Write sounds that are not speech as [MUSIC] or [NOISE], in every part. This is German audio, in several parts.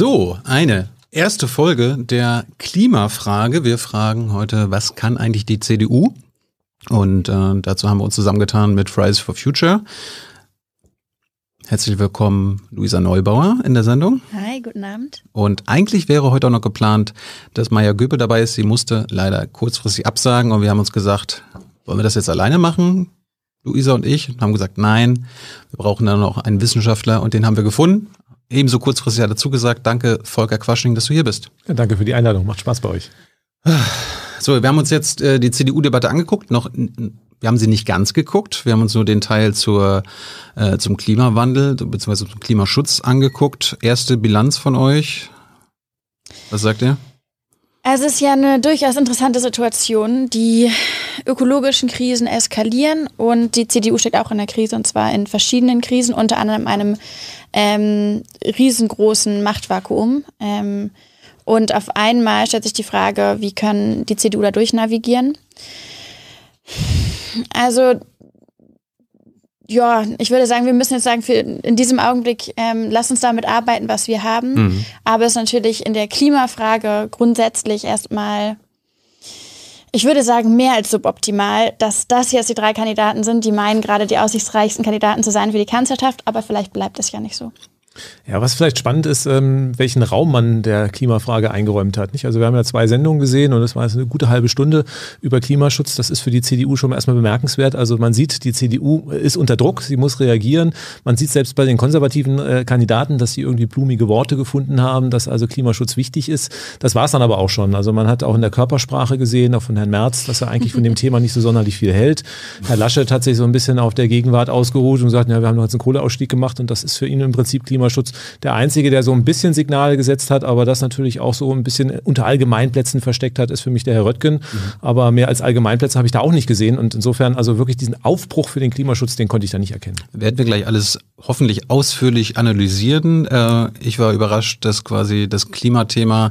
So, eine erste Folge der Klimafrage. Wir fragen heute, was kann eigentlich die CDU? Und äh, dazu haben wir uns zusammengetan mit Fridays for Future. Herzlich willkommen, Luisa Neubauer in der Sendung. Hi, guten Abend. Und eigentlich wäre heute auch noch geplant, dass Maya Göbel dabei ist. Sie musste leider kurzfristig absagen und wir haben uns gesagt, wollen wir das jetzt alleine machen? Luisa und ich haben gesagt, nein, wir brauchen dann noch einen Wissenschaftler und den haben wir gefunden. Ebenso kurzfristig hat dazu gesagt, danke Volker Quaschning, dass du hier bist. Ja, danke für die Einladung, macht Spaß bei euch. So, wir haben uns jetzt äh, die CDU-Debatte angeguckt, noch wir haben sie nicht ganz geguckt. Wir haben uns nur den Teil zur, äh, zum Klimawandel bzw. zum Klimaschutz angeguckt. Erste Bilanz von euch. Was sagt ihr? Es ist ja eine durchaus interessante Situation. Die ökologischen Krisen eskalieren und die CDU steckt auch in der Krise und zwar in verschiedenen Krisen, unter anderem einem ähm, riesengroßen Machtvakuum. Ähm, und auf einmal stellt sich die Frage, wie können die CDU da durchnavigieren? Also ja, ich würde sagen, wir müssen jetzt sagen, für in diesem Augenblick, ähm, lass uns damit arbeiten, was wir haben. Mhm. Aber es ist natürlich in der Klimafrage grundsätzlich erstmal, ich würde sagen, mehr als suboptimal, dass das jetzt die drei Kandidaten sind, die meinen, gerade die aussichtsreichsten Kandidaten zu sein für die Kanzlerschaft. Aber vielleicht bleibt es ja nicht so. Ja, was vielleicht spannend ist, ähm, welchen Raum man der Klimafrage eingeräumt hat. Nicht? Also wir haben ja zwei Sendungen gesehen und es war jetzt eine gute halbe Stunde über Klimaschutz. Das ist für die CDU schon erstmal bemerkenswert. Also man sieht, die CDU ist unter Druck, sie muss reagieren. Man sieht selbst bei den konservativen äh, Kandidaten, dass sie irgendwie blumige Worte gefunden haben, dass also Klimaschutz wichtig ist. Das war es dann aber auch schon. Also man hat auch in der Körpersprache gesehen, auch von Herrn Merz, dass er eigentlich von dem [LAUGHS] Thema nicht so sonderlich viel hält. Herr Laschet hat sich so ein bisschen auf der Gegenwart ausgeruht und gesagt, ja, wir haben noch jetzt einen Kohleausstieg gemacht und das ist für ihn im Prinzip Klimaschutz der Einzige, der so ein bisschen Signale gesetzt hat, aber das natürlich auch so ein bisschen unter Allgemeinplätzen versteckt hat, ist für mich der Herr Röttgen. Mhm. Aber mehr als Allgemeinplätze habe ich da auch nicht gesehen. Und insofern also wirklich diesen Aufbruch für den Klimaschutz, den konnte ich da nicht erkennen. Werden wir gleich alles hoffentlich ausführlich analysieren. Äh, ich war überrascht, dass quasi das Klimathema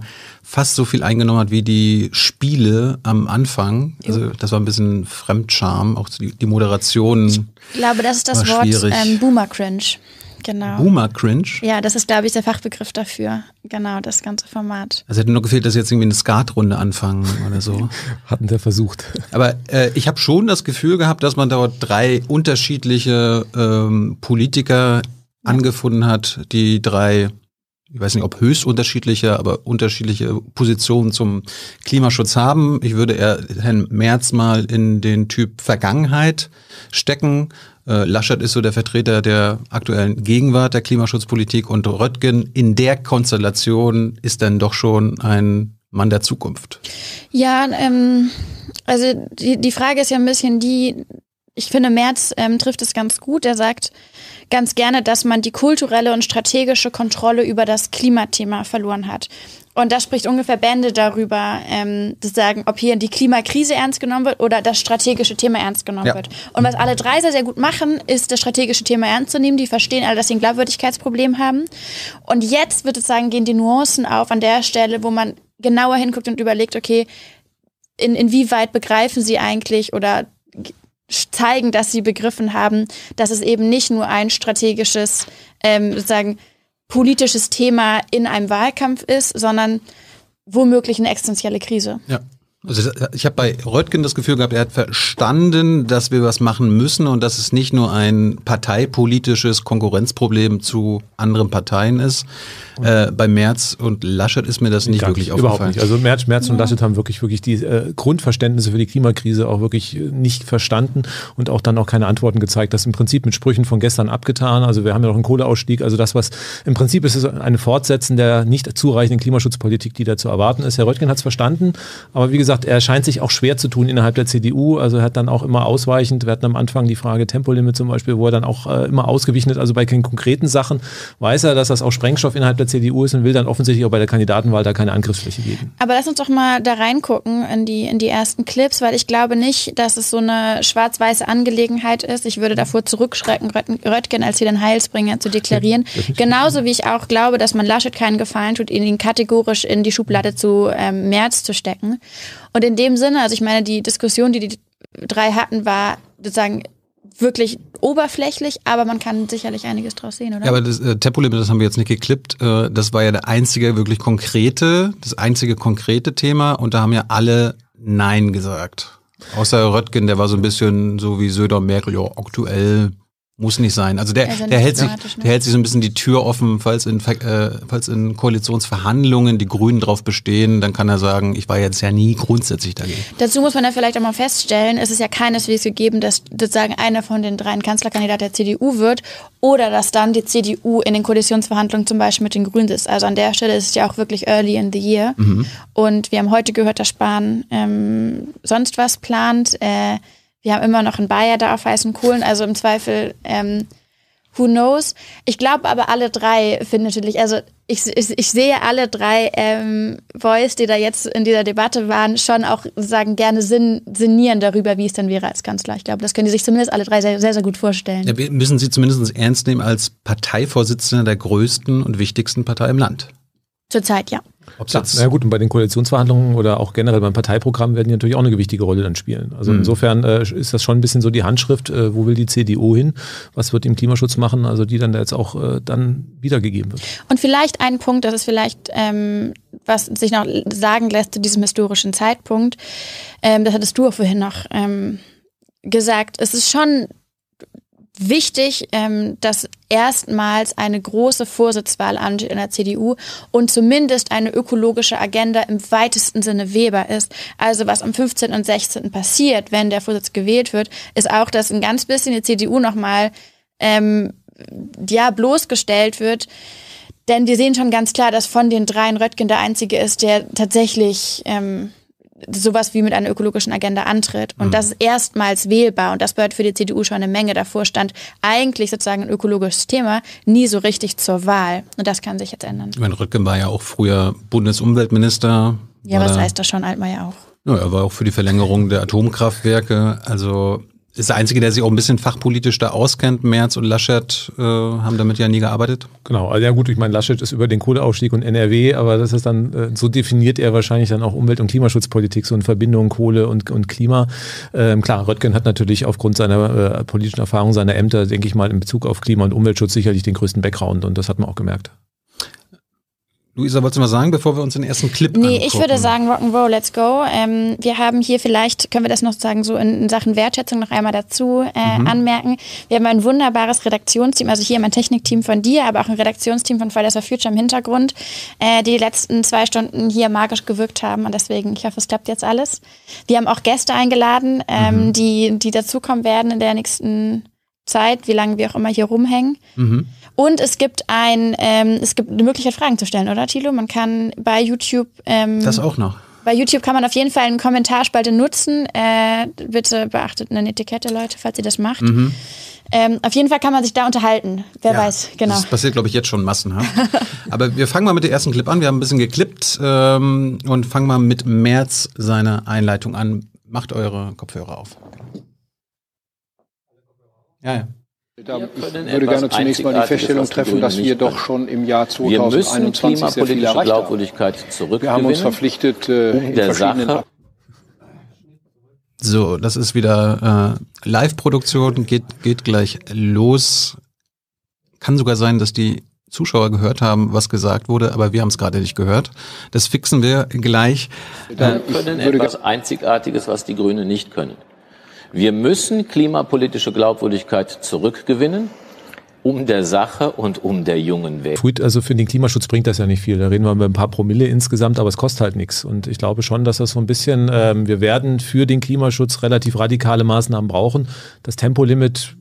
fast so viel eingenommen hat wie die Spiele am Anfang. Also das war ein bisschen Fremdscham, auch die, Moderation. Ich glaube, das ist das Wort ähm, Boomer Cringe. Genau. Boomer Cringe. Ja, das ist, glaube ich, der Fachbegriff dafür. Genau, das ganze Format. Also hätte nur gefehlt, dass jetzt irgendwie eine Skatrunde anfangen oder so. [LAUGHS] Hatten wir versucht. Aber äh, ich habe schon das Gefühl gehabt, dass man dort drei unterschiedliche ähm, Politiker ja. angefunden hat, die drei ich weiß nicht, ob höchst unterschiedliche, aber unterschiedliche Positionen zum Klimaschutz haben. Ich würde eher Herrn Merz mal in den Typ Vergangenheit stecken. Äh, Laschet ist so der Vertreter der aktuellen Gegenwart der Klimaschutzpolitik und Röttgen in der Konstellation ist dann doch schon ein Mann der Zukunft. Ja, ähm, also die, die Frage ist ja ein bisschen die, ich finde, Merz ähm, trifft es ganz gut. Er sagt, ganz gerne, dass man die kulturelle und strategische Kontrolle über das Klimathema verloren hat. Und das spricht ungefähr Bände darüber, ähm, zu sagen, ob hier die Klimakrise ernst genommen wird oder das strategische Thema ernst genommen ja. wird. Und was alle drei sehr, sehr gut machen, ist das strategische Thema ernst zu nehmen. Die verstehen alle, dass sie ein Glaubwürdigkeitsproblem haben. Und jetzt wird es sagen, gehen die Nuancen auf an der Stelle, wo man genauer hinguckt und überlegt, okay, in, inwieweit begreifen sie eigentlich oder zeigen, dass sie begriffen haben, dass es eben nicht nur ein strategisches, ähm, sozusagen politisches Thema in einem Wahlkampf ist, sondern womöglich eine existenzielle Krise. Ja. Also ich habe bei Röttgen das Gefühl gehabt, er hat verstanden, dass wir was machen müssen und dass es nicht nur ein parteipolitisches Konkurrenzproblem zu anderen Parteien ist, äh, bei Merz und Laschet ist mir das nicht Gar wirklich nicht, aufgefallen. Überhaupt nicht. Also Merz, Merz und Laschet haben wirklich, wirklich die äh, Grundverständnisse für die Klimakrise auch wirklich äh, nicht verstanden und auch dann auch keine Antworten gezeigt. Das ist im Prinzip mit Sprüchen von gestern abgetan. Also wir haben ja noch einen Kohleausstieg. Also das, was im Prinzip ist, ist eine Fortsetzen der nicht zureichenden Klimaschutzpolitik, die da zu erwarten ist. Herr Röttgen hat es verstanden, aber wie gesagt, er scheint sich auch schwer zu tun innerhalb der CDU. Also er hat dann auch immer ausweichend, wir hatten am Anfang die Frage Tempolimit zum Beispiel, wo er dann auch äh, immer ausgewichen ist. Also bei den konkreten Sachen weiß er, dass das auch Sprengstoff innerhalb der CDU ist und will dann offensichtlich auch bei der Kandidatenwahl da keine Angriffsfläche geben. Aber lass uns doch mal da reingucken in die, in die ersten Clips, weil ich glaube nicht, dass es so eine schwarz-weiße Angelegenheit ist. Ich würde davor zurückschrecken, Röttgen als hier den Heilsbringer zu deklarieren. Genauso wie ich auch glaube, dass man Laschet keinen Gefallen tut, ihn kategorisch in die Schublade zu ähm, März zu stecken. Und in dem Sinne, also ich meine, die Diskussion, die die drei hatten, war sozusagen wirklich oberflächlich, aber man kann sicherlich einiges draus sehen, oder? Ja, aber das äh, Tempolimit, das haben wir jetzt nicht geklippt. Äh, das war ja der einzige wirklich konkrete, das einzige konkrete Thema und da haben ja alle Nein gesagt. Außer Röttgen, der war so ein bisschen so wie Söder Merkel, ja, aktuell muss nicht sein. Also der, Also der, hält sich, ne? der hält sich so ein bisschen die Tür offen, falls in, äh, falls in Koalitionsverhandlungen die Grünen drauf bestehen, dann kann er sagen, ich war jetzt ja nie grundsätzlich dagegen. Dazu muss man ja vielleicht auch mal feststellen, es ist ja keineswegs gegeben, dass sozusagen einer von den dreien Kanzlerkandidaten der CDU wird oder dass dann die CDU in den Koalitionsverhandlungen zum Beispiel mit den Grünen ist. Also an der Stelle ist es ja auch wirklich early in the year. Und wir haben heute gehört, dass Spahn ähm, sonst was plant. Äh, wir haben immer noch einen Bayer da auf heißen Kohlen. Also im Zweifel ähm, who knows. Ich glaube aber alle drei finden natürlich, also ich, ich, ich sehe alle drei ähm, Voice, die da jetzt in dieser Debatte waren, schon auch sagen gerne sin, sinnieren darüber, wie es dann wäre als Kanzler. Ich glaube, das können die sich zumindest alle drei sehr, sehr, sehr gut vorstellen. Ja, müssen Sie zumindest ernst nehmen als Parteivorsitzender der größten und wichtigsten Partei im Land. Zurzeit, ja. Ob Klar, na gut, und bei den Koalitionsverhandlungen oder auch generell beim Parteiprogramm werden die natürlich auch eine gewichtige Rolle dann spielen. Also Mhm. insofern äh, ist das schon ein bisschen so die Handschrift, äh, wo will die CDU hin, was wird im Klimaschutz machen, also die dann da jetzt auch äh, dann wiedergegeben wird. Und vielleicht ein Punkt, das ist vielleicht, ähm, was sich noch sagen lässt zu diesem historischen Zeitpunkt, ähm, das hattest du auch vorhin noch ähm, gesagt, es ist schon wichtig, ähm, dass erstmals eine große Vorsitzwahl ansteht in der CDU und zumindest eine ökologische Agenda im weitesten Sinne Weber ist. Also was am 15. und 16. passiert, wenn der Vorsitz gewählt wird, ist auch, dass ein ganz bisschen die CDU nochmal ähm, ja, bloßgestellt wird. Denn wir sehen schon ganz klar, dass von den dreien Röttgen der einzige ist, der tatsächlich ähm, sowas wie mit einer ökologischen Agenda antritt. Und das ist erstmals wählbar. Und das bedeutet für die CDU schon eine Menge. Davor stand eigentlich sozusagen ein ökologisches Thema nie so richtig zur Wahl. Und das kann sich jetzt ändern. Ich meine, Röttgen war ja auch früher Bundesumweltminister. Ja, was heißt das schon Altmaier auch? Ja, er war auch für die Verlängerung der Atomkraftwerke. Also ist der Einzige, der sich auch ein bisschen fachpolitisch da auskennt. Merz und Laschet äh, haben damit ja nie gearbeitet. Genau, also ja gut, ich meine, Laschet ist über den Kohleausstieg und NRW, aber das ist dann, äh, so definiert er wahrscheinlich dann auch Umwelt- und Klimaschutzpolitik, so in Verbindung Kohle und, und Klima. Ähm, klar, Röttgen hat natürlich aufgrund seiner äh, politischen Erfahrung, seiner Ämter, denke ich mal, in Bezug auf Klima- und Umweltschutz sicherlich den größten Background und das hat man auch gemerkt. Luisa, wolltest du mal sagen, bevor wir uns den ersten Clip Nee, angucken? ich würde sagen Rock'n'Roll, let's go. Ähm, wir haben hier vielleicht, können wir das noch sagen, so in, in Sachen Wertschätzung noch einmal dazu äh, anmerken. Wir haben ein wunderbares Redaktionsteam, also hier mein Technikteam von dir, aber auch ein Redaktionsteam von Fridays for Future im Hintergrund, äh, die die letzten zwei Stunden hier magisch gewirkt haben und deswegen, ich hoffe, es klappt jetzt alles. Wir haben auch Gäste eingeladen, ähm, die, die dazukommen werden in der nächsten Zeit, wie lange wir auch immer hier rumhängen. Mhm. Und es gibt ein, ähm, es gibt eine Möglichkeit, Fragen zu stellen, oder Thilo? Man kann bei YouTube, ähm, Das auch noch. bei YouTube kann man auf jeden Fall eine Kommentarspalte nutzen. Äh, bitte beachtet eine Etikette, Leute, falls ihr das macht. Ähm, auf jeden Fall kann man sich da unterhalten. Wer Mhm. Ja, weiß, genau. Das passiert, glaube ich, jetzt schon massenhaft. [LAUGHS] Aber wir fangen mal mit dem ersten Clip an. Wir haben ein bisschen geklippt ähm, und fangen mal mit Merz seine Einleitung an. Macht eure Kopfhörer auf. Ja, ja. Da, ich würde gerne zunächst mal die Feststellung treffen, dass wir doch schon im Jahr Wir müssen 2021 sehr viel erreicht haben. Glaubwürdigkeit Wir haben uns verpflichtet, äh, um in der verschiedenen Sache So, das ist wieder äh, Live-Produktion, geht, geht gleich los. Kann sogar sein, dass die Zuschauer gehört haben, was gesagt wurde, aber wir haben es gerade nicht gehört. Das fixen wir gleich. Wir ich können etwas Einzigartiges, was die Grünen nicht können. Wir müssen klimapolitische Glaubwürdigkeit zurückgewinnen, um der Sache und um der jungen Welt. Tut, also für den Klimaschutz bringt das ja nicht viel. Da reden wir über ein paar Promille insgesamt, aber es kostet halt nichts. Und ich glaube schon, dass das so ein bisschen, ähm, wir werden für den Klimaschutz relativ radikale Maßnahmen brauchen. Das Tempolimit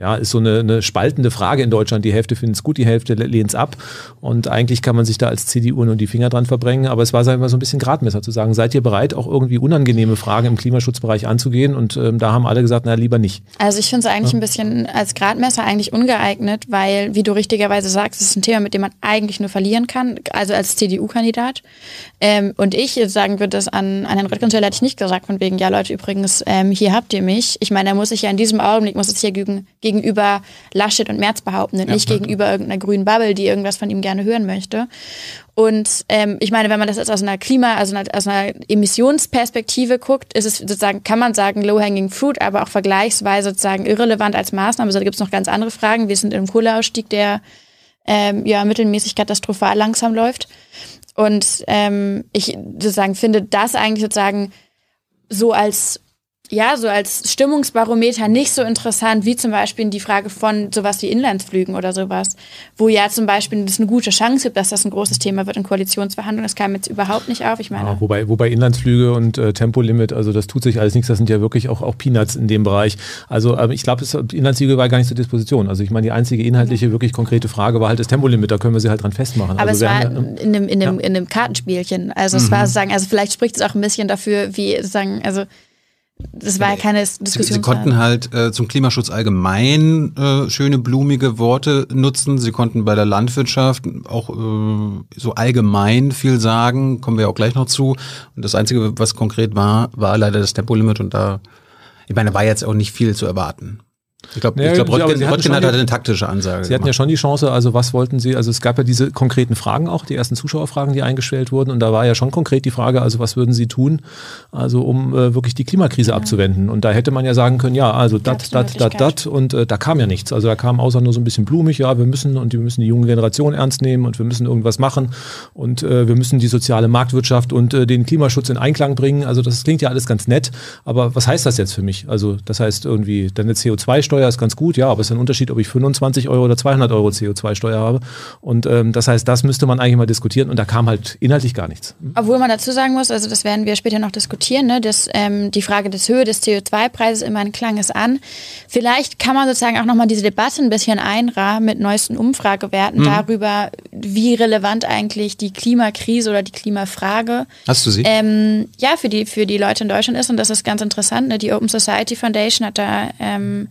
ja, ist so eine, eine spaltende Frage in Deutschland. Die Hälfte findet es gut, die Hälfte lehnt es ab. Und eigentlich kann man sich da als CDU nur die Finger dran verbringen. Aber es war sagen wir, mal so ein bisschen Gradmesser zu sagen, seid ihr bereit, auch irgendwie unangenehme Fragen im Klimaschutzbereich anzugehen? Und ähm, da haben alle gesagt, na lieber nicht. Also ich finde es eigentlich ein bisschen als Gradmesser eigentlich ungeeignet, weil, wie du richtigerweise sagst, es ist ein Thema, mit dem man eigentlich nur verlieren kann, also als CDU-Kandidat. Ähm, und ich jetzt sagen würde, das an, an Herrn Röttgen hätte ich nicht gesagt, von wegen, ja Leute, übrigens, ähm, hier habt ihr mich. Ich meine, er muss sich ja in diesem Augenblick, muss es hier gegen, gegenüber Laschet und Merz behaupten und ja, nicht gegenüber irgendeiner grünen Bubble, die irgendwas von ihm gerne hören möchte. Und ähm, ich meine, wenn man das jetzt aus einer Klima, also aus einer Emissionsperspektive guckt, ist es sozusagen, kann man sagen, low-hanging fruit, aber auch vergleichsweise sozusagen irrelevant als Maßnahme. Also da gibt es noch ganz andere Fragen. Wir sind im Kohleausstieg, der ähm, ja mittelmäßig katastrophal langsam läuft. Und ähm, ich sozusagen finde das eigentlich sozusagen so als ja, so als Stimmungsbarometer nicht so interessant wie zum Beispiel die Frage von sowas wie Inlandsflügen oder sowas, wo ja zum Beispiel es eine gute Chance gibt, dass das ein großes Thema wird in Koalitionsverhandlungen. Das kam jetzt überhaupt nicht auf. Ich meine, ja, wobei, wobei Inlandsflüge und äh, Tempolimit, also das tut sich alles nichts. Das sind ja wirklich auch, auch Peanuts in dem Bereich. Also äh, ich glaube, Inlandsflüge war gar nicht zur Disposition. Also ich meine, die einzige inhaltliche, wirklich konkrete Frage war halt das Tempolimit. Da können wir sie halt dran festmachen. Aber also es war ja, in, einem, in, einem, ja. in einem Kartenspielchen. Also es mhm. war sozusagen, also vielleicht spricht es auch ein bisschen dafür, wie sozusagen, also das war ja keine Diskussion. Sie, sie konnten halt äh, zum Klimaschutz allgemein äh, schöne blumige Worte nutzen. Sie konnten bei der Landwirtschaft auch äh, so allgemein viel sagen. Kommen wir auch gleich noch zu. Und das Einzige, was konkret war, war leider das Tempolimit. Und da, ich meine, da war jetzt auch nicht viel zu erwarten. Ich glaube, ja, glaub, Röttgen, ja, Röttgen hat eine taktische Ansage. Sie gemacht. hatten ja schon die Chance, also was wollten Sie, also es gab ja diese konkreten Fragen auch, die ersten Zuschauerfragen, die eingestellt wurden und da war ja schon konkret die Frage, also was würden Sie tun, also um äh, wirklich die Klimakrise ja. abzuwenden und da hätte man ja sagen können, ja, also dat, dat, dat, dat und äh, da kam ja nichts, also da kam außer nur so ein bisschen blumig, ja, wir müssen und wir müssen die junge Generation ernst nehmen und wir müssen irgendwas machen und äh, wir müssen die soziale Marktwirtschaft und äh, den Klimaschutz in Einklang bringen, also das klingt ja alles ganz nett, aber was heißt das jetzt für mich? Also das heißt irgendwie, dann eine CO2-Steuer ist ganz gut, ja, aber es ist ein Unterschied, ob ich 25 Euro oder 200 Euro CO2-Steuer habe. Und ähm, das heißt, das müsste man eigentlich mal diskutieren und da kam halt inhaltlich gar nichts. Obwohl man dazu sagen muss, also das werden wir später noch diskutieren, ne, dass ähm, die Frage des Höhe des CO2-Preises immer ein Klang ist an. Vielleicht kann man sozusagen auch nochmal diese Debatte ein bisschen einrahmen mit neuesten Umfragewerten mhm. darüber, wie relevant eigentlich die Klimakrise oder die Klimafrage Hast du sie? Ähm, ja, für die, für die Leute in Deutschland ist und das ist ganz interessant. Ne? Die Open Society Foundation hat da ähm,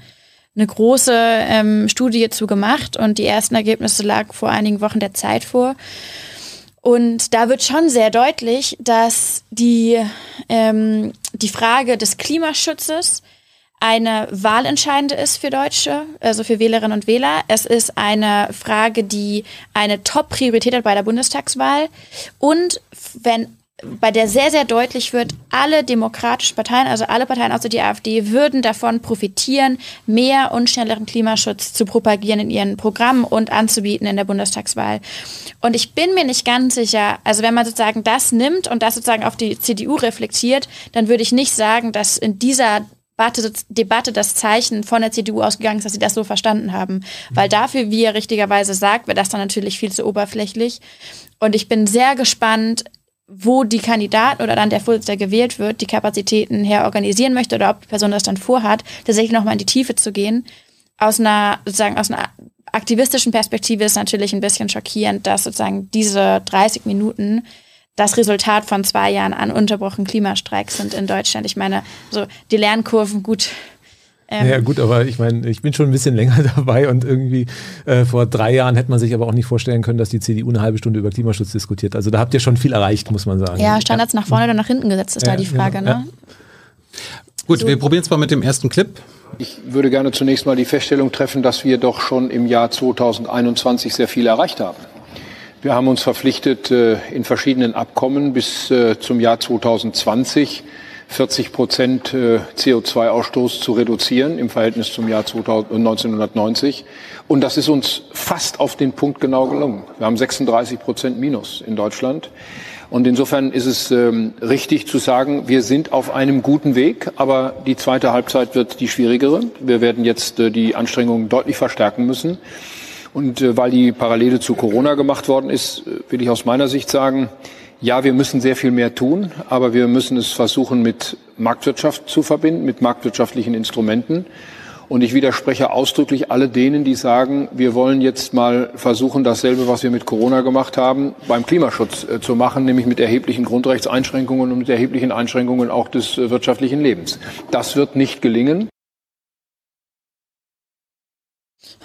eine große ähm, Studie zu gemacht und die ersten Ergebnisse lagen vor einigen Wochen der Zeit vor. Und da wird schon sehr deutlich, dass die, ähm, die Frage des Klimaschutzes eine wahlentscheidende ist für Deutsche, also für Wählerinnen und Wähler. Es ist eine Frage, die eine Top-Priorität hat bei der Bundestagswahl. Und wenn bei der sehr, sehr deutlich wird, alle demokratischen Parteien, also alle Parteien außer die AfD, würden davon profitieren, mehr und schnelleren Klimaschutz zu propagieren in ihren Programmen und anzubieten in der Bundestagswahl. Und ich bin mir nicht ganz sicher, also wenn man sozusagen das nimmt und das sozusagen auf die CDU reflektiert, dann würde ich nicht sagen, dass in dieser Debatte das Zeichen von der CDU ausgegangen ist, dass sie das so verstanden haben. Weil dafür, wie er richtigerweise sagt, wäre das dann natürlich viel zu oberflächlich. Und ich bin sehr gespannt, wo die Kandidaten oder dann der Vorsitzende gewählt wird, die Kapazitäten her organisieren möchte oder ob die Person das dann vorhat, tatsächlich nochmal in die Tiefe zu gehen. Aus einer, sozusagen, aus einer aktivistischen Perspektive ist natürlich ein bisschen schockierend, dass sozusagen diese 30 Minuten das Resultat von zwei Jahren an unterbrochenen Klimastreiks sind in Deutschland. Ich meine, so die Lernkurven gut ähm ja gut, aber ich meine, ich bin schon ein bisschen [LAUGHS] länger dabei und irgendwie äh, vor drei Jahren hätte man sich aber auch nicht vorstellen können, dass die CDU eine halbe Stunde über Klimaschutz diskutiert. Also da habt ihr schon viel erreicht, muss man sagen. Ja, Standards ja. nach vorne oder nach hinten gesetzt ist ja, da die Frage. Genau. Ne? Gut, so. wir probieren es mal mit dem ersten Clip. Ich würde gerne zunächst mal die Feststellung treffen, dass wir doch schon im Jahr 2021 sehr viel erreicht haben. Wir haben uns verpflichtet, äh, in verschiedenen Abkommen bis äh, zum Jahr 2020 40 Prozent äh, CO2-Ausstoß zu reduzieren im Verhältnis zum Jahr 1990. Und das ist uns fast auf den Punkt genau gelungen. Wir haben 36 Prozent Minus in Deutschland. Und insofern ist es ähm, richtig zu sagen, wir sind auf einem guten Weg, aber die zweite Halbzeit wird die schwierigere. Wir werden jetzt äh, die Anstrengungen deutlich verstärken müssen. Und äh, weil die Parallele zu Corona gemacht worden ist, äh, will ich aus meiner Sicht sagen, ja, wir müssen sehr viel mehr tun, aber wir müssen es versuchen, mit Marktwirtschaft zu verbinden, mit marktwirtschaftlichen Instrumenten. Und ich widerspreche ausdrücklich alle denen, die sagen, wir wollen jetzt mal versuchen, dasselbe, was wir mit Corona gemacht haben, beim Klimaschutz äh, zu machen, nämlich mit erheblichen Grundrechtseinschränkungen und mit erheblichen Einschränkungen auch des äh, wirtschaftlichen Lebens. Das wird nicht gelingen.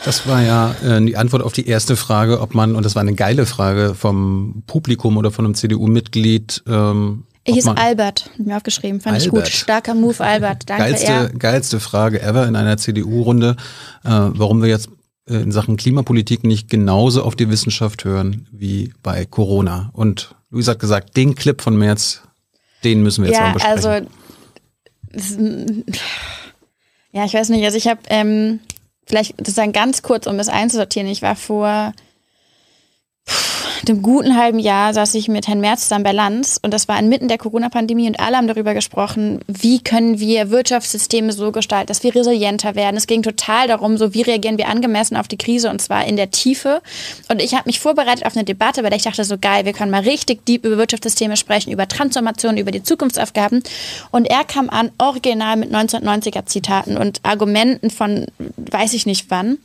Das war ja äh, die Antwort auf die erste Frage, ob man, und das war eine geile Frage vom Publikum oder von einem CDU-Mitglied, ähm, Er hieß Albert, hab mir aufgeschrieben, fand ich gut. Albert. Starker Move, Albert. Danke, geilste, er. geilste Frage ever in einer CDU-Runde, äh, warum wir jetzt äh, in Sachen Klimapolitik nicht genauso auf die Wissenschaft hören wie bei Corona. Und Luis hat gesagt, den Clip von März, den müssen wir jetzt mal Ja, besprechen. also ja, ich weiß nicht, also ich habe ähm, vielleicht sozusagen ganz kurz, um es einzusortieren, ich war vor einem guten halben Jahr saß ich mit Herrn Merz zusammen bei Lanz und das war inmitten der Corona-Pandemie und alle haben darüber gesprochen, wie können wir Wirtschaftssysteme so gestalten, dass wir resilienter werden. Es ging total darum, so wie reagieren wir angemessen auf die Krise und zwar in der Tiefe. Und ich habe mich vorbereitet auf eine Debatte, der ich dachte, so geil, wir können mal richtig deep über Wirtschaftssysteme sprechen, über Transformation, über die Zukunftsaufgaben. Und er kam an, original mit 1990er Zitaten und Argumenten von weiß ich nicht wann.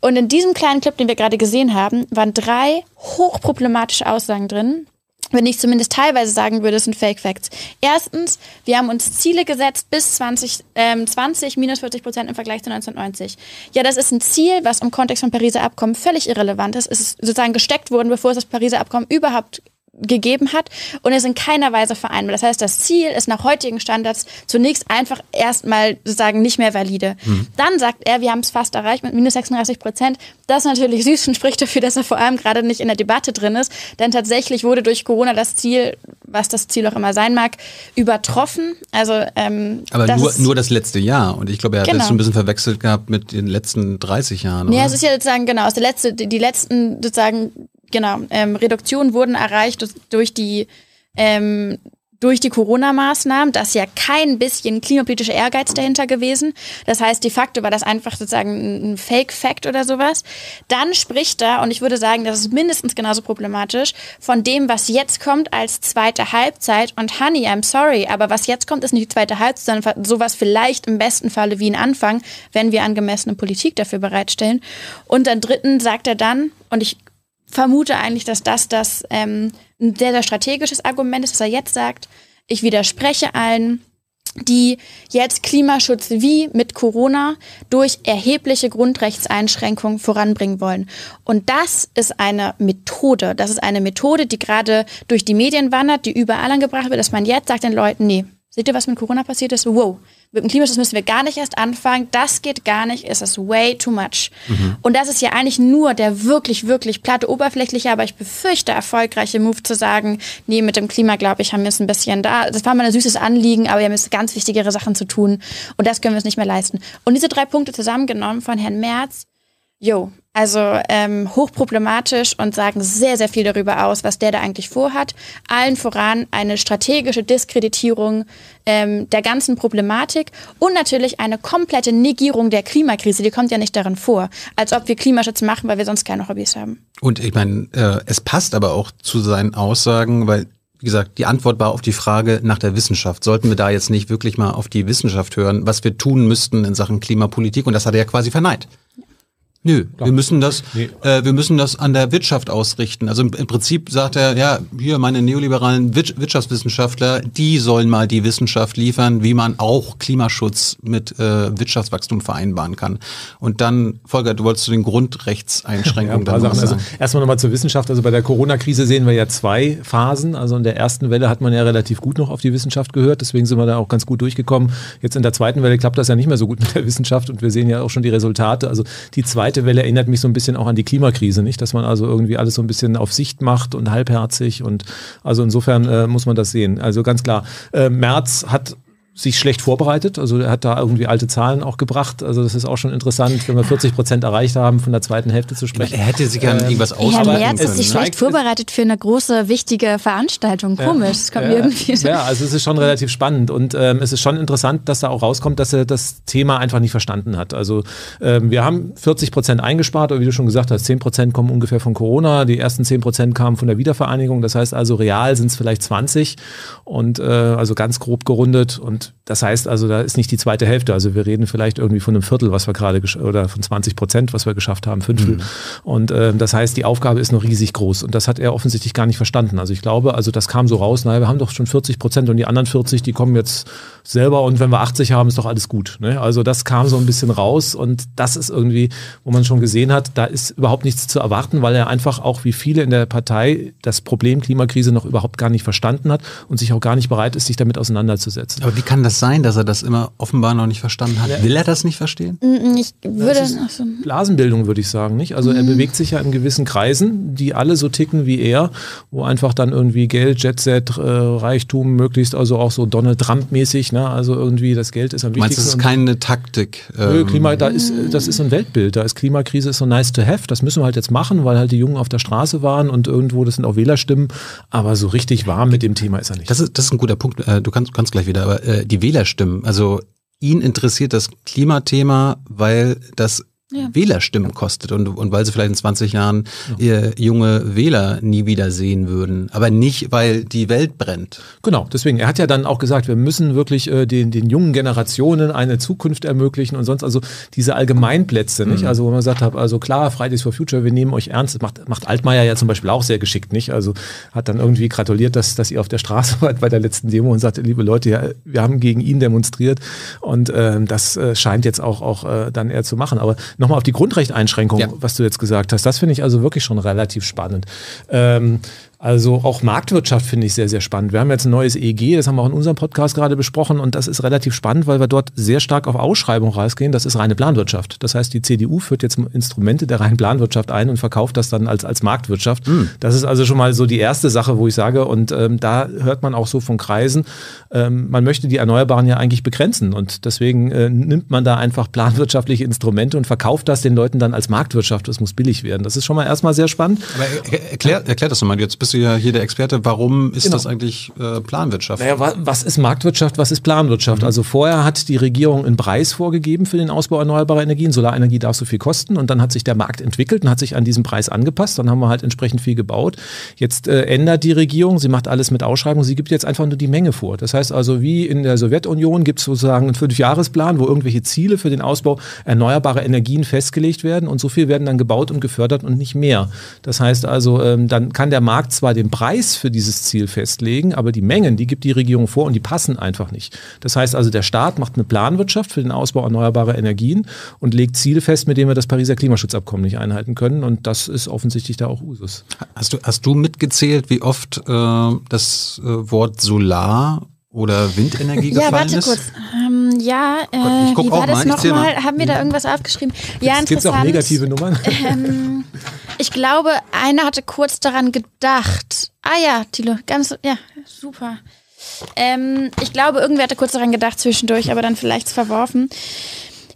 Und in diesem kleinen Clip, den wir gerade gesehen haben, waren drei hochproblematische Aussagen drin. Wenn ich zumindest teilweise sagen würde, es sind Fake Facts. Erstens, wir haben uns Ziele gesetzt bis 20, ähm, 20 minus 40 Prozent im Vergleich zu 1990. Ja, das ist ein Ziel, was im Kontext vom Pariser Abkommen völlig irrelevant ist. Es ist sozusagen gesteckt worden, bevor es das Pariser Abkommen überhaupt gegeben hat und ist in keiner Weise vereinbar. Das heißt, das Ziel ist nach heutigen Standards zunächst einfach erstmal sozusagen nicht mehr valide. Dann sagt er, wir haben es fast erreicht mit minus 36 Prozent. Das ist natürlich süß und spricht dafür, dass er vor allem gerade nicht in der Debatte drin ist. Denn tatsächlich wurde durch Corona das Ziel, was das Ziel auch immer sein mag, übertroffen. Also ähm, Aber das nur, nur das letzte Jahr. Und ich glaube, er hat Genau. das schon ein bisschen verwechselt gehabt mit den letzten 30 Jahren. Ja, oder? es ist ja sozusagen, genau, es ist der letzte, die, die letzten sozusagen, genau, ähm, Reduktionen wurden erreicht durch- die, ähm, durch die Corona-Maßnahmen. Da ist ja kein bisschen klimapolitischer Ehrgeiz dahinter gewesen. Das heißt, de facto war das einfach sozusagen ein Fake-Fact oder sowas. Dann spricht er, und ich würde sagen, das ist mindestens genauso problematisch, von dem, was jetzt kommt als zweite Halbzeit. Und Honey, I'm sorry, aber was jetzt kommt, ist nicht die zweite Halbzeit, sondern sowas vielleicht im besten Falle wie ein Anfang, wenn wir angemessene Politik dafür bereitstellen. Und dann dritten sagt er dann, und ich vermute eigentlich, dass das das ähm, ein sehr, sehr strategisches Argument ist, dass er jetzt sagt, ich widerspreche allen, die jetzt Klimaschutz wie mit Corona durch erhebliche Grundrechtseinschränkungen voranbringen wollen. Und das ist eine Methode. Das ist eine Methode, die gerade durch die Medien wandert, die überall angebracht wird, dass man jetzt sagt den Leuten, nee, seht ihr, was mit Corona passiert ist? Wow, mit dem Klimaschutz müssen wir gar nicht erst anfangen. Das geht gar nicht. Es ist way too much. Und das ist ja eigentlich nur der wirklich, wirklich platte, oberflächliche, aber ich befürchte erfolgreiche Move zu sagen, nee, mit dem Klima, glaube ich, haben wir es ein bisschen da. Das war mal ein süßes Anliegen, aber wir haben jetzt ganz wichtigere Sachen zu tun. Und das können wir uns nicht mehr leisten. Und diese drei Punkte zusammengenommen von Herrn Merz, Jo, also ähm, hochproblematisch und sagen sehr, sehr viel darüber aus, was der da eigentlich vorhat. Allen voran eine strategische Diskreditierung ähm, der ganzen Problematik und natürlich eine komplette Negierung der Klimakrise. Die kommt ja nicht darin vor, als ob wir Klimaschutz machen, weil wir sonst keine Hobbys haben. Und ich meine, äh, es passt aber auch zu seinen Aussagen, weil, wie gesagt, die Antwort war auf die Frage nach der Wissenschaft. Sollten wir da jetzt nicht wirklich mal auf die Wissenschaft hören, was wir tun müssten in Sachen Klimapolitik? Und das hat er ja quasi verneint. Nö, wir müssen das, Nee. äh, wir müssen das an der Wirtschaft ausrichten. Also im, im Prinzip sagt er, ja, hier meine neoliberalen Wir- Wirtschaftswissenschaftler, die sollen mal die Wissenschaft liefern, wie man auch Klimaschutz mit äh, Wirtschaftswachstum vereinbaren kann. Und dann, Volker, du wolltest zu den [LAUGHS] Ja, Grundrechtseinschränkungen ein paar dann Sachen. Also sagen. erstmal nochmal zur Wissenschaft. Also bei der Corona-Krise sehen wir ja zwei Phasen. Also in der ersten Welle hat man ja relativ gut noch auf die Wissenschaft gehört. Deswegen sind wir da auch ganz gut durchgekommen. Jetzt in der zweiten Welle klappt das ja nicht mehr so gut mit der Wissenschaft und wir sehen ja auch schon die Resultate. Also die zweite Welle erinnert mich so ein bisschen auch an die Klimakrise, nicht? Dass man also irgendwie alles so ein bisschen auf Sicht macht und halbherzig und also insofern äh, muss man das sehen. Also ganz klar, äh, Merz hat sich schlecht vorbereitet. Also er hat da irgendwie alte Zahlen auch gebracht. Also das ist auch schon interessant, wenn wir [LAUGHS] 40 Prozent erreicht haben, von der zweiten Hälfte zu sprechen. Er hätte sich an irgendwas Herr ausarbeiten Merz können. ist sich ne? schlecht vorbereitet für eine große, wichtige Veranstaltung. Komisch, das kommt mir irgendwie Ja, [LAUGHS] also es ist schon relativ spannend und ähm, es ist schon interessant, dass da auch rauskommt, dass er das Thema einfach nicht verstanden hat. Also ähm, wir haben 40 Prozent eingespart, aber wie du schon gesagt hast, 10 Prozent kommen ungefähr von Corona, die ersten 10 Prozent kamen von der Wiedervereinigung. Das heißt also real sind es vielleicht 20 und äh, also ganz grob gerundet und Und das heißt also, da ist nicht die zweite Hälfte. Also wir reden vielleicht irgendwie von einem Viertel, was wir gerade oder von 20 Prozent, was wir geschafft haben, Fünftel. Mhm. Und äh, das heißt, die Aufgabe ist noch riesig groß. Und das hat er offensichtlich gar nicht verstanden. Also ich glaube, also das kam so raus, naja, wir haben doch schon 40 Prozent und die anderen 40, die kommen jetzt selber und wenn wir 80 haben, ist doch alles gut. Ne? Also das kam so ein bisschen raus und das ist irgendwie, wo man schon gesehen hat, da ist überhaupt nichts zu erwarten, weil er einfach auch wie viele in der Partei das Problem Klimakrise noch überhaupt gar nicht verstanden hat und sich auch gar nicht bereit ist, sich damit auseinanderzusetzen. Aber wie kann das sein, dass er das immer offenbar noch nicht verstanden hat? Ja. Will er das nicht verstehen? Mm, mm, ich würde Blasenbildung würde ich sagen, nicht? Also er mhm. bewegt sich ja in gewissen Kreisen, die alle so ticken wie er, wo einfach dann irgendwie Geld, Jetset, äh, Reichtum möglichst also auch so Donald Trump mäßig, ne? Also irgendwie das Geld ist am wichtigsten. Meinst du, das ist keine Taktik? Nö, ähm, Klima, da ist das ist ein Weltbild. Da ist Klimakrise ist so nice to have. Das müssen wir halt jetzt machen, weil halt die Jungen auf der Straße waren und irgendwo das sind auch Wählerstimmen. Aber so richtig warm mit dem Thema ist er nicht. Das ist das ist ein guter Punkt. Äh, du kannst kannst gleich wieder. Aber äh, die Wählerstimmen, also ihn interessiert das Klimathema, weil das ja. Wählerstimmen kostet und, und weil sie vielleicht in 20 Jahren ja. junge Wähler nie wieder sehen würden. Aber nicht, weil die Welt brennt. Genau, deswegen. Er hat ja dann auch gesagt, wir müssen wirklich äh, den, den jungen Generationen eine Zukunft ermöglichen und sonst also diese Allgemeinplätze, mhm. nicht? Also wo man gesagt hat, also klar, Fridays for Future, wir nehmen euch ernst. Das macht, macht Altmaier ja zum Beispiel auch sehr geschickt, nicht? Also hat dann irgendwie gratuliert, dass, dass ihr auf der Straße [LAUGHS] wart bei der letzten Demo und sagte, liebe Leute, ja, wir haben gegen ihn demonstriert und äh, das äh, scheint jetzt auch, auch äh, dann er zu machen. Aber nochmal auf die Grundrechteinschränkung, ja. was du jetzt gesagt hast, das finde ich also wirklich schon relativ spannend. Ähm, also auch Marktwirtschaft finde ich sehr, sehr spannend. Wir haben jetzt ein neues EEG, das haben wir auch in unserem Podcast gerade besprochen und das ist relativ spannend, weil wir dort sehr stark auf Ausschreibung rausgehen. Das ist reine Planwirtschaft. Das heißt, die CDU führt jetzt Instrumente der reinen Planwirtschaft ein und verkauft das dann als, als Marktwirtschaft. Mhm. Das ist also schon mal so die erste Sache, wo ich sage, und ähm, da hört man auch so von Kreisen, ähm, man möchte die Erneuerbaren ja eigentlich begrenzen und deswegen äh, nimmt man da einfach planwirtschaftliche Instrumente und verkauft das den Leuten dann als Marktwirtschaft. Das muss billig werden. Das ist schon mal erstmal sehr spannend. Aber erklär, erklär das nochmal. Jetzt bist du ja hier der Experte. Warum ist genau. das eigentlich äh, Planwirtschaft? Naja, was ist Marktwirtschaft, was ist Planwirtschaft? Mhm. Also vorher hat die Regierung einen Preis vorgegeben für den Ausbau erneuerbarer Energien. Solarenergie darf so viel kosten und dann hat sich der Markt entwickelt und hat sich an diesen Preis angepasst. Dann haben wir halt entsprechend viel gebaut. Jetzt äh, ändert die Regierung, sie macht alles mit Ausschreibung, sie gibt jetzt einfach nur die Menge vor. Das heißt also, wie in der Sowjetunion gibt es sozusagen einen Fünfjahresplan, wo irgendwelche Ziele für den Ausbau erneuerbarer Energien festgelegt werden und so viel werden dann gebaut und gefördert und nicht mehr. Das heißt also, ähm, dann kann der Markt zwar den Preis für dieses Ziel festlegen, aber die Mengen, die gibt die Regierung vor und die passen einfach nicht. Das heißt also, der Staat macht eine Planwirtschaft für den Ausbau erneuerbarer Energien und legt Ziele fest, mit denen wir das Pariser Klimaschutzabkommen nicht einhalten können. Und das ist offensichtlich da auch Usus. Hast du, hast du mitgezählt, wie oft äh, das äh, Wort Solar oder Windenergie gefallen ja, warte ist? kurz. Ähm, ja, äh, oh Gott, wie war das nochmal? Haben wir da irgendwas aufgeschrieben? Ja, Gibt es auch negative Nummern? [LAUGHS] Ähm, ich glaube, einer hatte kurz daran gedacht. Ah ja, Tilo, ganz, ja, super. Ähm, ich glaube, irgendwer hatte kurz daran gedacht zwischendurch, aber dann vielleicht verworfen.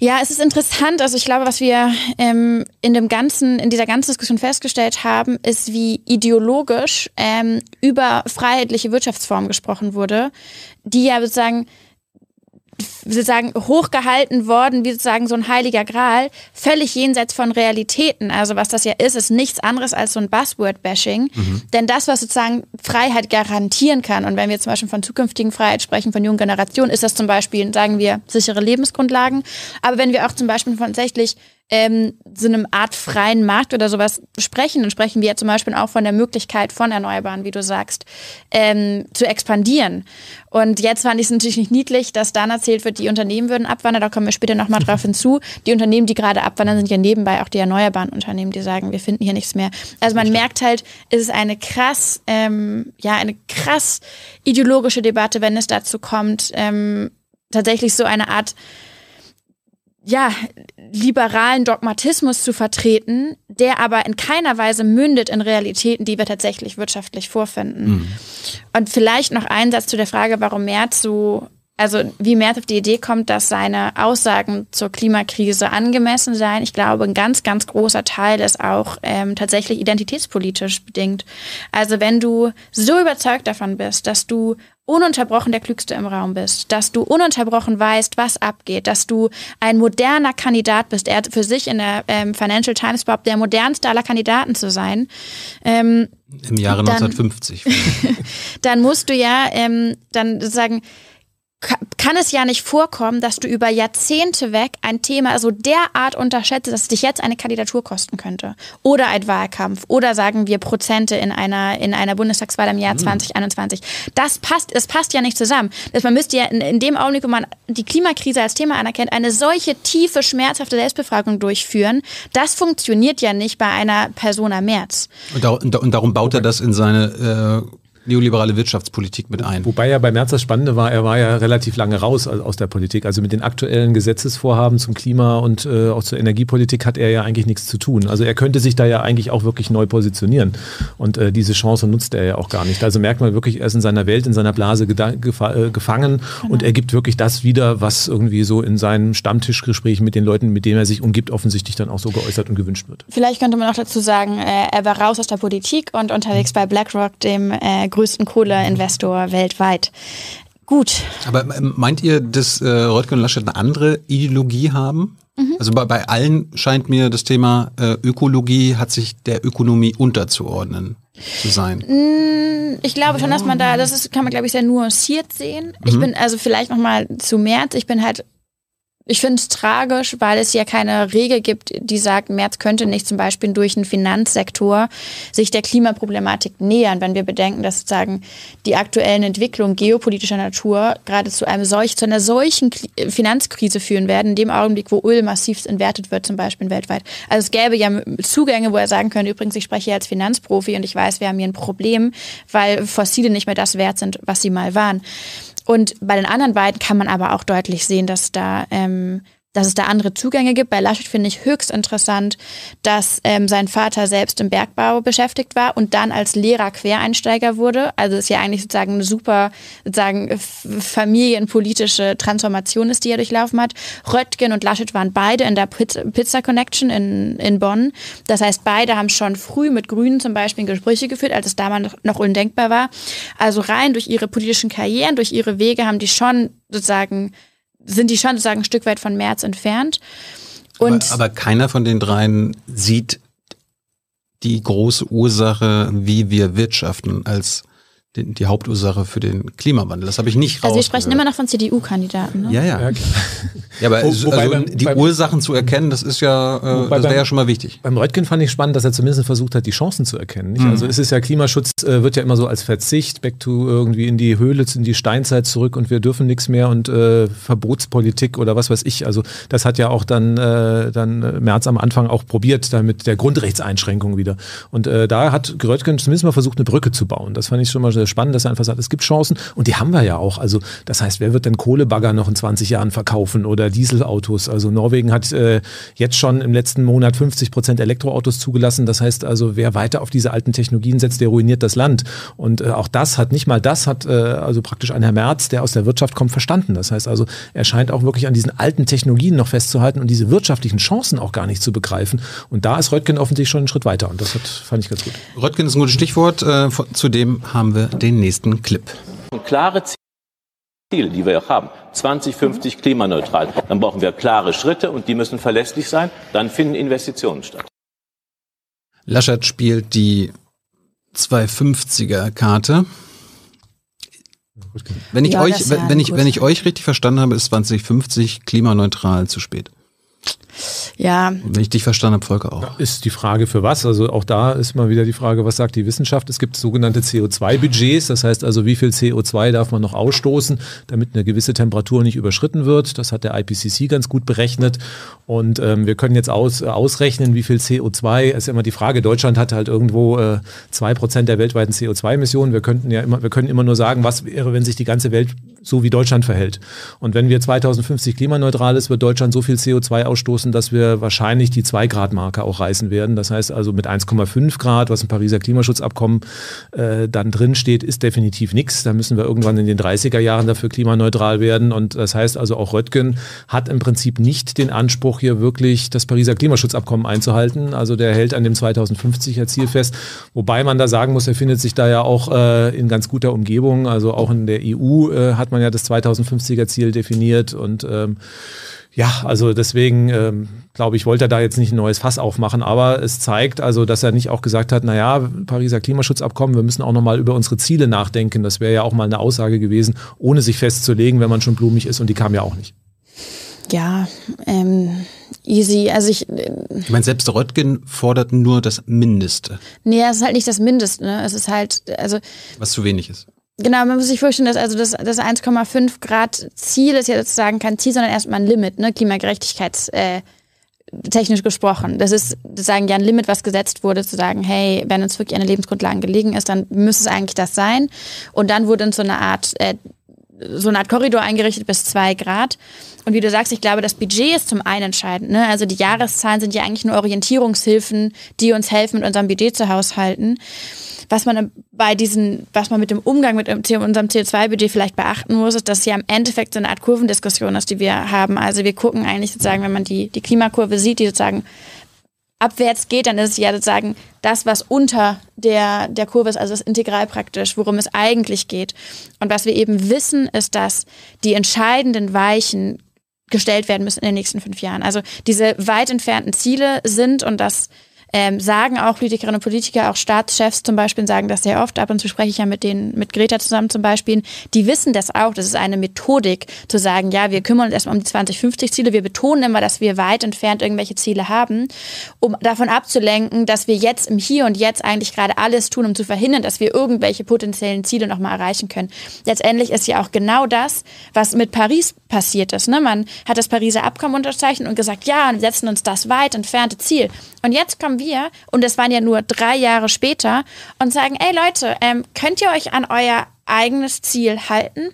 Ja, es ist interessant. Also ich glaube, was wir ähm, in dem ganzen, in dieser ganzen Diskussion festgestellt haben, ist, wie ideologisch ähm, über freiheitliche Wirtschaftsformen gesprochen wurde, die ja sozusagen sozusagen hochgehalten worden, wie sozusagen so ein heiliger Gral, völlig jenseits von Realitäten. Also was das ja ist, ist nichts anderes als so ein Buzzword-Bashing. Mhm. Denn das, was sozusagen Freiheit garantieren kann, und wenn wir zum Beispiel von zukünftigen Freiheit sprechen, von jungen Generationen, ist das zum Beispiel, sagen wir, sichere Lebensgrundlagen. Aber wenn wir auch zum Beispiel von tatsächlich ähm, so einem Art freien Markt oder sowas sprechen, dann sprechen wir ja zum Beispiel auch von der Möglichkeit von Erneuerbaren, wie du sagst, ähm, zu expandieren. Und jetzt fand ich es natürlich nicht niedlich, dass dann erzählt wird, die Unternehmen würden abwandern, da kommen wir später nochmal drauf [LAUGHS] hinzu. Die Unternehmen, die gerade abwandern, sind ja nebenbei auch die erneuerbaren Unternehmen, die sagen, wir finden hier nichts mehr. Also man merkt halt, es ist eine krass, ähm, ja, eine krass ideologische Debatte, wenn es dazu kommt, ähm, tatsächlich so eine Art ja, liberalen Dogmatismus zu vertreten, der aber in keiner Weise mündet in Realitäten, die wir tatsächlich wirtschaftlich vorfinden. Mhm. Und vielleicht noch ein Satz zu der Frage, warum Merz so, also wie Merz auf die Idee kommt, dass seine Aussagen zur Klimakrise angemessen seien. Ich glaube, ein ganz, ganz großer Teil ist auch ähm, tatsächlich identitätspolitisch bedingt. Also wenn du so überzeugt davon bist, dass du ununterbrochen der Klügste im Raum bist, dass du ununterbrochen weißt, was abgeht, dass du ein moderner Kandidat bist. Er hat für sich in der ähm, Financial Times behauptet, der modernste aller Kandidaten zu sein. Ähm, Im Jahre dann, 1950. [LAUGHS] dann musst du ja ähm, dann sozusagen kann es ja nicht vorkommen, dass du über Jahrzehnte weg ein Thema so derart unterschätzt, dass es dich jetzt eine Kandidatur kosten könnte. Oder ein Wahlkampf. Oder sagen wir Prozente in einer, in einer Bundestagswahl im Jahr 2021. Das passt, es passt ja nicht zusammen. Das, man müsste ja in, in dem Augenblick, wo man die Klimakrise als Thema anerkennt, eine solche tiefe, schmerzhafte Selbstbefragung durchführen. Das funktioniert ja nicht bei einer Persona März. Und, da, und darum baut er das in seine äh, neoliberale Wirtschaftspolitik mit ein. Wobei ja bei Merz das Spannende war, er war ja relativ lange raus aus der Politik. Also mit den aktuellen Gesetzesvorhaben zum Klima und äh, auch zur Energiepolitik hat er ja eigentlich nichts zu tun. Also er könnte sich da ja eigentlich auch wirklich neu positionieren. Und äh, diese Chance nutzt er ja auch gar nicht. Also merkt man wirklich, er ist in seiner Welt, in seiner Blase gefa äh, gefangen genau. und er gibt wirklich das wieder, was irgendwie so in seinen Stammtischgesprächen mit den Leuten, mit denen er sich umgibt, offensichtlich dann auch so geäußert und gewünscht wird. Vielleicht könnte man auch dazu sagen, äh, er war raus aus der Politik und unterwegs bei BlackRock, dem äh, größten Kohleinvestor weltweit. Gut. Aber meint ihr, dass äh, Röttgen und Laschet eine andere Ideologie haben? Mhm. Also bei, bei allen scheint mir das Thema äh, Ökologie hat sich der Ökonomie unterzuordnen zu sein. Mm, ich glaube schon, dass man da, das ist, kann man glaube ich sehr nuanciert sehen. Ich mhm. bin also vielleicht noch mal zu März. Ich bin halt ich finde es tragisch, weil es ja keine Regel gibt, die sagt, März könnte nicht zum Beispiel durch den Finanzsektor sich der Klimaproblematik nähern, wenn wir bedenken, dass sozusagen die aktuellen Entwicklungen geopolitischer Natur gerade zu einem solch, zu einer solchen Finanzkrise führen werden, in dem Augenblick, wo Öl massiv entwertet wird, zum Beispiel weltweit. Also es gäbe ja Zugänge, wo er sagen könnte, übrigens, ich spreche hier als Finanzprofi und ich weiß, wir haben hier ein Problem, weil Fossile nicht mehr das wert sind, was sie mal waren. Und bei den anderen beiden kann man aber auch deutlich sehen, dass da ähm, dass es da andere Zugänge gibt. Bei Laschet finde ich höchst interessant, dass ähm, sein Vater selbst im Bergbau beschäftigt war und dann als Lehrer Quereinsteiger wurde. Also ist ja eigentlich sozusagen eine super sozusagen familienpolitische Transformation ist, die er durchlaufen hat. Röttgen und Laschet waren beide in der Pizza Connection in, in Bonn. Das heißt, beide haben schon früh mit Grünen zum Beispiel Gespräche geführt, als es damals noch undenkbar war. Also rein durch ihre politischen Karrieren, durch ihre Wege haben die schon sozusagen sind die schon sozusagen ein Stück weit von März entfernt. Und aber, aber keiner von den dreien sieht die große Ursache, wie wir wirtschaften, als die, die Hauptursache für den Klimawandel. Das habe ich nicht Also wir sprechen immer noch von CDU-Kandidaten. Ne? Ja, ja. Ja, ja aber Wo, also beim, die beim, Ursachen zu erkennen, das ist ja, äh, das wäre ja schon mal wichtig. Beim Reutgen fand ich spannend, dass er zumindest versucht hat, die Chancen zu erkennen. Mhm. Also es ist ja Klimaschutz äh, wird ja immer so als Verzicht, back to irgendwie in die Höhle, in die Steinzeit zurück und wir dürfen nichts mehr und äh, Verbotspolitik oder was weiß ich. Also das hat ja auch dann äh, dann äh, März am Anfang auch probiert, dann mit der Grundrechtseinschränkung wieder. Und äh, da hat Röttgen zumindest mal versucht, eine Brücke zu bauen. Das fand ich schon mal sehr spannend, dass er einfach sagt, es gibt Chancen und die haben wir ja auch. Also das heißt, wer wird denn Kohlebagger noch in 20 Jahren verkaufen oder Dieselautos? Also Norwegen hat äh, jetzt schon im letzten Monat 50 Prozent Elektroautos zugelassen. Das heißt also, wer weiter auf diese alten Technologien setzt, der ruiniert das Land. Und äh, auch das hat, nicht mal das hat äh, also praktisch ein Herr Merz, der aus der Wirtschaft kommt, verstanden. Das heißt also, er scheint auch wirklich an diesen alten Technologien noch festzuhalten und diese wirtschaftlichen Chancen auch gar nicht zu begreifen. Und da ist Röttgen offensichtlich schon einen Schritt weiter und das hat, fand ich ganz gut. Röttgen ist ein gutes Stichwort. Äh, zudem haben wir den nächsten Clip. Klare Ziele, die wir auch haben. 2050 klimaneutral. Dann brauchen wir klare Schritte und die müssen verlässlich sein. Dann finden Investitionen statt. Laschet spielt die 250er Karte. Wenn ich, ja, euch, wenn, wenn, ich, wenn ich euch richtig verstanden habe, ist 2050 klimaneutral zu spät. Ja. Wenn ich dich verstanden habe, Volker auch. Ist die Frage für was? Also auch da ist mal wieder die Frage, was sagt die Wissenschaft? Es gibt sogenannte CO2-Budgets, das heißt also, wie viel CO2 darf man noch ausstoßen, damit eine gewisse Temperatur nicht überschritten wird. Das hat der IPCC ganz gut berechnet. Und ähm, wir können jetzt aus, ausrechnen, wie viel CO2, ist ja immer die Frage, Deutschland hat halt irgendwo äh, zwei äh, Prozent der weltweiten CO2-Emissionen. Wir könnten ja immer, wir können immer nur sagen, was wäre, wenn sich die ganze Welt so wie Deutschland verhält. Und wenn wir 2050 klimaneutral ist, wird Deutschland so viel CO2 ausstoßen, dass wir wahrscheinlich die 2-Grad-Marke auch reißen werden. Das heißt also mit 1,5 Grad, was im Pariser Klimaschutzabkommen äh, dann drin steht, ist definitiv nichts. Da müssen wir irgendwann in den 30er Jahren dafür klimaneutral werden. Und das heißt also auch Röttgen hat im Prinzip nicht den Anspruch, hier wirklich das Pariser Klimaschutzabkommen einzuhalten. Also der hält an dem 2050er Ziel fest. Wobei man da sagen muss, er findet sich da ja auch äh, in ganz guter Umgebung. Also auch in der EU äh, hat man ja das 2050er Ziel definiert und ähm, Ja, also deswegen ähm, glaube ich, wollte er da jetzt nicht ein neues Fass aufmachen, aber es zeigt also, dass er nicht auch gesagt hat, naja, Pariser Klimaschutzabkommen, wir müssen auch nochmal über unsere Ziele nachdenken. Das wäre ja auch mal eine Aussage gewesen, ohne sich festzulegen, wenn man schon blumig ist und die kam ja auch nicht. Ja, ähm, easy. Also ich. Ich meine, selbst Röttgen fordert nur das Mindeste. Nee, es ist halt nicht das Mindeste, ne? Es ist halt, also. Was zu wenig ist. Genau, man muss sich vorstellen, dass also das, das 1,5 Grad Ziel ist ja sozusagen kein Ziel, sondern erstmal ein Limit, ne? Klimagerechtigkeits, äh, technisch gesprochen. Das ist sozusagen ja ein Limit, was gesetzt wurde, zu sagen, hey, wenn uns wirklich eine Lebensgrundlage gelegen ist, dann müsste es eigentlich das sein. Und dann wurde uns so eine Art, äh, so eine Art Korridor eingerichtet bis zwei Grad. Und wie du sagst, ich glaube, das Budget ist zum einen entscheidend. Ne? Also die Jahreszahlen sind ja eigentlich nur Orientierungshilfen, die uns helfen, mit unserem Budget zu haushalten was man bei diesen, was man mit dem Umgang mit unserem CO2-Budget vielleicht beachten muss, ist, dass es ja im Endeffekt so eine Art Kurvendiskussion ist, die wir haben. Also wir gucken eigentlich sozusagen, wenn man die, die Klimakurve sieht, die sozusagen abwärts geht, dann ist es ja sozusagen das, was unter der, der Kurve ist, also das Integral praktisch, worum es eigentlich geht. Und was wir eben wissen, ist, dass die entscheidenden Weichen gestellt werden müssen in den nächsten fünf Jahren. Also diese weit entfernten Ziele sind, und das ähm, sagen auch Politikerinnen und Politiker, auch Staatschefs zum Beispiel, sagen das sehr oft. Ab und zu spreche ich ja mit denen, mit Greta zusammen zum Beispiel. Die wissen das auch. Das ist eine Methodik, zu sagen, ja, wir kümmern uns erstmal um die 2050-Ziele. Wir betonen immer, dass wir weit entfernt irgendwelche Ziele haben, um davon abzulenken, dass wir jetzt im Hier und Jetzt eigentlich gerade alles tun, um zu verhindern, dass wir irgendwelche potenziellen Ziele nochmal erreichen können. Letztendlich ist ja auch genau das, was mit Paris passiert ist. Ne? Man hat das Pariser Abkommen unterzeichnet und gesagt, ja, setzen uns das weit entfernte Ziel. Und jetzt kommen wir, und es waren ja nur drei Jahre später, und sagen, ey Leute, ähm, könnt ihr euch an euer eigenes Ziel halten?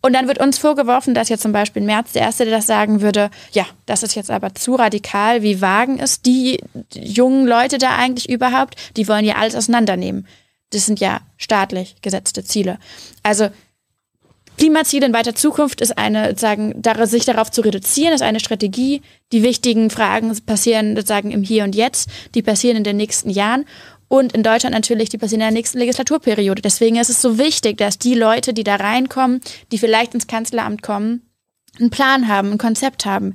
Und dann wird uns vorgeworfen, dass jetzt zum Beispiel März der Erste, der das sagen würde, ja, das ist jetzt aber zu radikal, wie wagen es die jungen Leute da eigentlich überhaupt? Die wollen ja alles auseinandernehmen. Das sind ja staatlich gesetzte Ziele. Also Klimaziele in weiter Zukunft ist eine, sagen, sich darauf zu reduzieren, ist eine Strategie. Die wichtigen Fragen passieren sozusagen im Hier und Jetzt, die passieren in den nächsten Jahren. Und in Deutschland natürlich, die passieren in der nächsten Legislaturperiode. Deswegen ist es so wichtig, dass die Leute, die da reinkommen, die vielleicht ins Kanzleramt kommen, einen Plan haben, ein Konzept haben.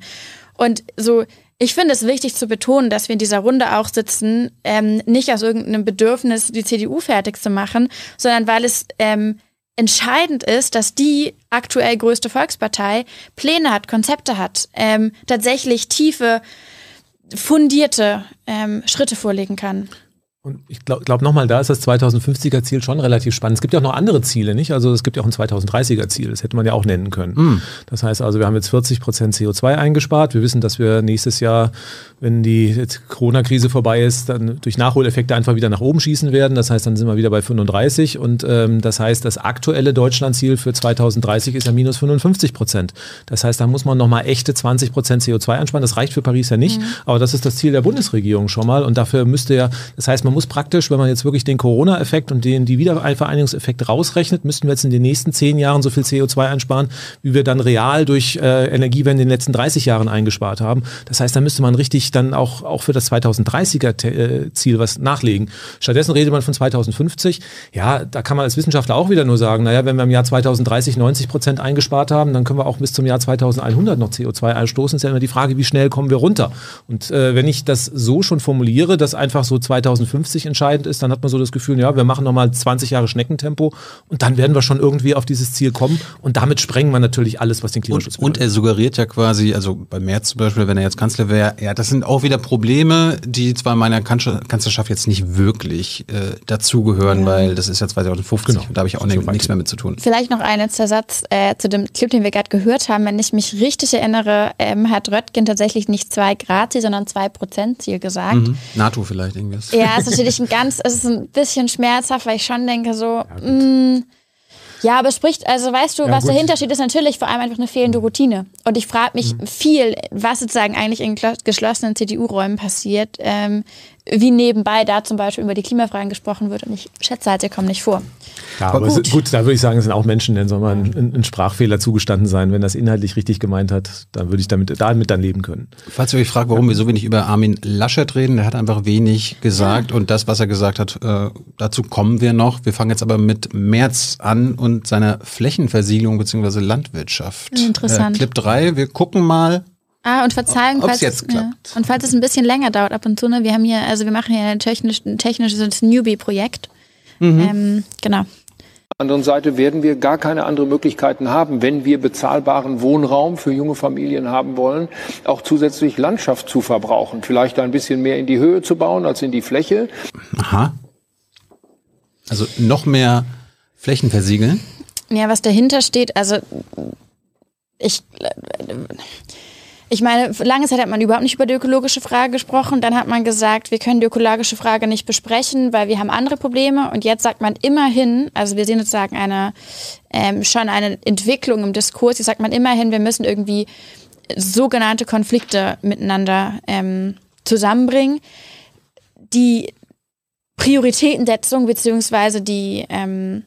Und so, ich finde es wichtig zu betonen, dass wir in dieser Runde auch sitzen, ähm, nicht aus irgendeinem Bedürfnis, die CDU fertig zu machen, sondern weil es ähm, entscheidend ist, dass die aktuell größte Volkspartei Pläne hat, Konzepte hat, ähm, tatsächlich tiefe, fundierte ähm, Schritte vorlegen kann. Und ich glaube glaub nochmal, da ist das 2050er Ziel schon relativ spannend. Es gibt ja auch noch andere Ziele, nicht? Also es gibt ja auch ein 2030er Ziel, das hätte man ja auch nennen können. Mm. Das heißt also, wir haben jetzt 40 Prozent CO2 eingespart. Wir wissen, dass wir nächstes Jahr, wenn die Corona-Krise vorbei ist, dann durch Nachholeffekte einfach wieder nach oben schießen werden. Das heißt, dann sind wir wieder bei 35. Und ähm, das heißt, das aktuelle Deutschland-Ziel für 2030 ist ja minus 55 Prozent. Das heißt, da muss man nochmal echte 20 Prozent CO2 einsparen. Das reicht für Paris ja nicht, mm. aber das ist das Ziel der Bundesregierung schon mal. Und dafür müsste ja, das heißt, man man muss praktisch, wenn man jetzt wirklich den Corona-Effekt und den, die Wiedervereinigungseffekt rausrechnet, müssten wir jetzt in den nächsten zehn Jahren so viel CO2 einsparen, wie wir dann real durch äh, Energiewende in den letzten 30 Jahren eingespart haben. Das heißt, da müsste man richtig dann auch, auch für das 2030er-Ziel äh, was nachlegen. Stattdessen redet man von 2050. Ja, da kann man als Wissenschaftler auch wieder nur sagen, naja, wenn wir im Jahr 2030 90 Prozent eingespart haben, dann können wir auch bis zum Jahr 2100 noch CO2 einstoßen. Ist ja immer die Frage, wie schnell kommen wir runter? Und äh, wenn ich das so schon formuliere, dass einfach so 2050 50 entscheidend ist, dann hat man so das Gefühl, ja, wir machen nochmal 20 Jahre Schneckentempo und dann werden wir schon irgendwie auf dieses Ziel kommen und damit sprengen wir natürlich alles, was den Klimaschutz und, und er suggeriert ja quasi, also bei Merz zum Beispiel, wenn er jetzt Kanzler wäre, ja, das sind auch wieder Probleme, die zwar meiner Kanzlerschaft jetzt nicht wirklich äh, dazugehören, ja. weil das ist ja 2050 genau. und da habe ich auch nichts mehr mit zu tun. Vielleicht noch ein letzter Satz äh, zu dem Clip, den wir gerade gehört haben. Wenn ich mich richtig erinnere, ähm, hat Röttgen tatsächlich nicht zwei Grad Ziel, sondern zwei Prozent Ziel gesagt. Mhm. NATO vielleicht irgendwas. Ja, es [LAUGHS] natürlich ein ganz, es ist ein bisschen schmerzhaft, weil ich schon denke so, ja, mh, mm, ja, aber spricht, also weißt du, ja, was gut. dahinter steht, ist natürlich vor allem einfach eine fehlende Routine. Und ich frage mich mhm. viel, was sozusagen eigentlich in geschlossenen CDU-Räumen passiert, ähm, wie nebenbei da zum Beispiel über die Klimafragen gesprochen wird. Und ich schätze halt, sie kommen nicht vor. Ja, aber, gut. gut. da würde ich sagen, es sind auch Menschen, denen soll man ein, ein, Sprachfehler zugestanden sein. Wenn das inhaltlich richtig gemeint hat, dann würde ich damit, damit dann leben können. Falls ihr euch fragt, warum wir so wenig über Armin Laschet reden, der hat einfach wenig gesagt ja. und das, was er gesagt hat, äh, dazu kommen wir noch. Wir fangen jetzt aber mit März an und seiner Flächenversiegelung bzw. Landwirtschaft. Interessant. Äh, Clip 3, wir gucken mal, Ah, und Verzeihung, falls, jetzt es, klappt. und falls es ein bisschen länger dauert ab und zu, ne, wir haben hier, also wir machen hier ein technisch, ein technisches Newbie-Projekt. Mhm. Ähm, genau. anderen Seite werden wir gar keine anderen Möglichkeiten haben, wenn wir bezahlbaren Wohnraum für junge Familien haben wollen, auch zusätzlich Landschaft zu verbrauchen. Vielleicht ein bisschen mehr in die Höhe zu bauen als in die Fläche. Aha. Also noch mehr Flächen versiegeln. Ja, was dahinter steht, also ich, ich meine, lange Zeit hat man überhaupt nicht über die ökologische Frage gesprochen. Dann hat man gesagt, wir können die ökologische Frage nicht besprechen, weil wir haben andere Probleme. Und jetzt sagt man immerhin, also wir sehen sozusagen eine, ähm, schon eine Entwicklung im Diskurs. Jetzt sagt man immerhin, wir müssen irgendwie sogenannte Konflikte miteinander ähm, zusammenbringen. Die Prioritätensetzung beziehungsweise ähm,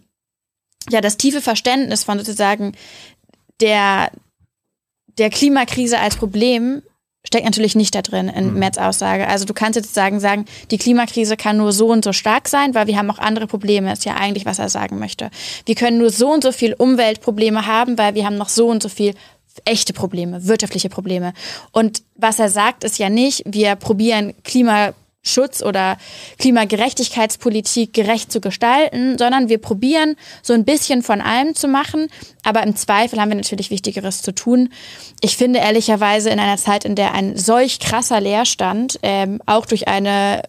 ja das tiefe Verständnis von sozusagen der der Klimakrise als Problem steckt natürlich nicht da drin in Mhm. Merz Aussage. Also du kannst jetzt sagen, sagen, die Klimakrise kann nur so und so stark sein, weil wir haben auch andere Probleme, ist ja eigentlich, was er sagen möchte. Wir können nur so und so viel Umweltprobleme haben, weil wir haben noch so und so viel echte Probleme, wirtschaftliche Probleme. Und was er sagt, ist ja nicht, wir probieren Klimaschutz oder Klimagerechtigkeitspolitik gerecht zu gestalten, sondern wir probieren so ein bisschen von allem zu machen, aber im Zweifel haben wir natürlich Wichtigeres zu tun. Ich finde ehrlicherweise in einer Zeit, in der ein solch krasser Leerstand ähm, auch durch eine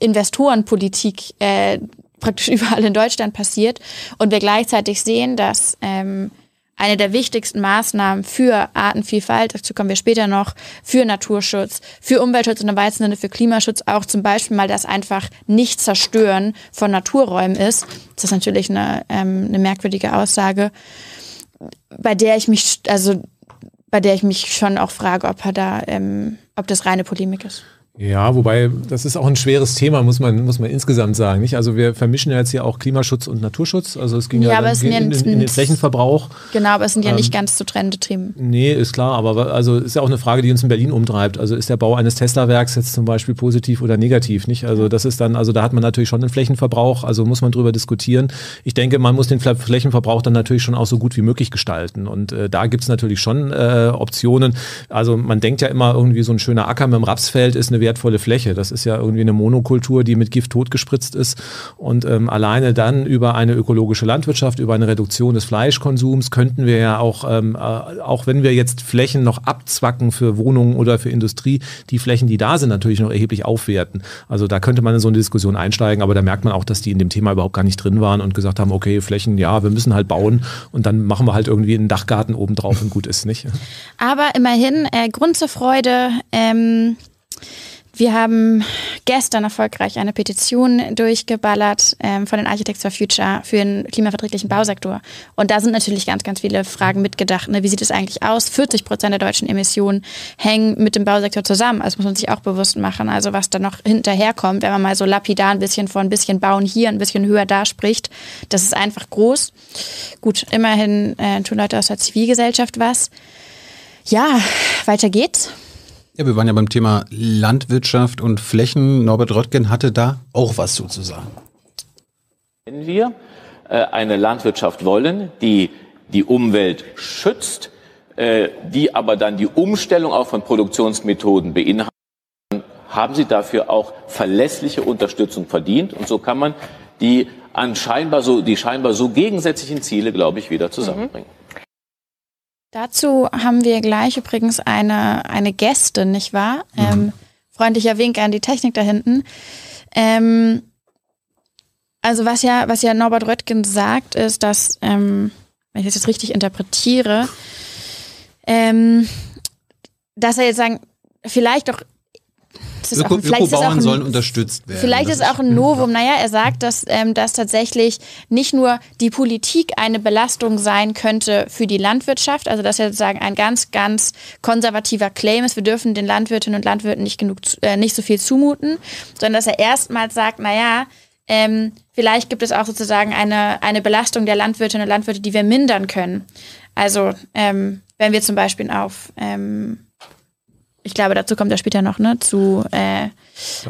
Investorenpolitik äh, praktisch [LAUGHS] überall in Deutschland passiert und wir gleichzeitig sehen, dass ähm, eine der wichtigsten Maßnahmen für Artenvielfalt, dazu kommen wir später noch, für Naturschutz, für Umweltschutz und im weitesten Sinne für Klimaschutz auch zum Beispiel mal das einfach nicht zerstören von Naturräumen ist. Das ist natürlich eine, ähm, eine merkwürdige Aussage, bei der ich mich, also bei der ich mich schon auch frage, ob er da, ähm, ob das reine Polemik ist. Ja, wobei das ist auch ein schweres Thema, muss man, muss man insgesamt sagen. Nicht? Also wir vermischen ja jetzt hier auch Klimaschutz und Naturschutz. Also es ging Ja, ja, aber es sind ja in, in, in den Flächenverbrauch. Genau, aber es sind ja Ähm, nicht ganz zu trennende Themen. Nee, ist klar, aber also ist ja auch eine Frage, die uns in Berlin umtreibt. Also ist der Bau eines Tesla-Werks jetzt zum Beispiel positiv oder negativ, nicht? Also das ist dann, also da hat man natürlich schon einen Flächenverbrauch, also muss man drüber diskutieren. Ich denke, man muss den Fl- Flächenverbrauch dann natürlich schon auch so gut wie möglich gestalten. Und äh, da gibt's natürlich schon äh, Optionen. Also man denkt ja immer irgendwie so ein schöner Acker mit dem Rapsfeld ist eine wertvolle Fläche. Das ist ja irgendwie eine Monokultur, die mit Gift totgespritzt ist. Und ähm, alleine dann über eine ökologische Landwirtschaft, über eine Reduktion des Fleischkonsums könnten wir ja auch, ähm, äh, auch wenn wir jetzt Flächen noch abzwacken für Wohnungen oder für Industrie, die Flächen, die da sind, natürlich noch erheblich aufwerten. Also da könnte man in so eine Diskussion einsteigen, aber da merkt man auch, dass die in dem Thema überhaupt gar nicht drin waren und gesagt haben, okay, Flächen, ja, wir müssen halt bauen und dann machen wir halt irgendwie einen Dachgarten oben drauf und gut ist, nicht? Aber immerhin, äh, Grund zur Freude. Ähm, wir haben gestern erfolgreich eine Petition durchgeballert ähm, von den Architects for Future für einen klimaverträglichen Bausektor. Und da sind natürlich ganz, ganz viele Fragen mitgedacht. Ne? Wie sieht es eigentlich aus? 40 Prozent der deutschen Emissionen hängen mit dem Bausektor zusammen. Das muss man sich auch bewusst machen. Also was da noch hinterherkommt, wenn man mal so lapidar ein bisschen von ein bisschen bauen hier, ein bisschen höher da spricht, das ist einfach groß. Gut, immerhin äh, tun Leute aus der Zivilgesellschaft was. Ja, weiter geht's. Ja, wir waren ja beim Thema Landwirtschaft und Flächen. Norbert Röttgen hatte da auch was so zu sagen. Wenn wir äh, eine Landwirtschaft wollen, die die Umwelt schützt, äh, die aber dann die Umstellung auch von Produktionsmethoden beinhaltet, haben sie dafür auch verlässliche Unterstützung verdient. Und so kann man die an scheinbar so, die scheinbar so gegensätzlichen Ziele, glaube ich, wieder zusammenbringen. Dazu haben wir gleich übrigens eine, eine Gäste, nicht wahr? Ähm, freundlicher Wink an die Technik da hinten. Ähm, also was ja, was ja Norbert Röttgen sagt, ist, dass, ähm, wenn ich das jetzt richtig interpretiere, ähm, dass er jetzt sagen, vielleicht doch das ist Öko, auch, vielleicht ist es auch Ökobauern ein, sollen unterstützt werden. Vielleicht ist auch ein [LAUGHS] Novum. Naja, er sagt, dass, ähm, dass tatsächlich nicht nur die Politik eine Belastung sein könnte für die Landwirtschaft, also dass er sozusagen ein ganz, ganz konservativer Claim ist, wir dürfen den Landwirtinnen und Landwirten nicht genug, äh, nicht so viel zumuten, sondern dass er erstmals sagt, naja, ähm, vielleicht gibt es auch sozusagen eine, eine Belastung der Landwirtinnen und Landwirte, die wir mindern können. Also ähm, wenn wir zum Beispiel auf ähm, ich glaube, dazu kommt er später noch, ne, zu äh,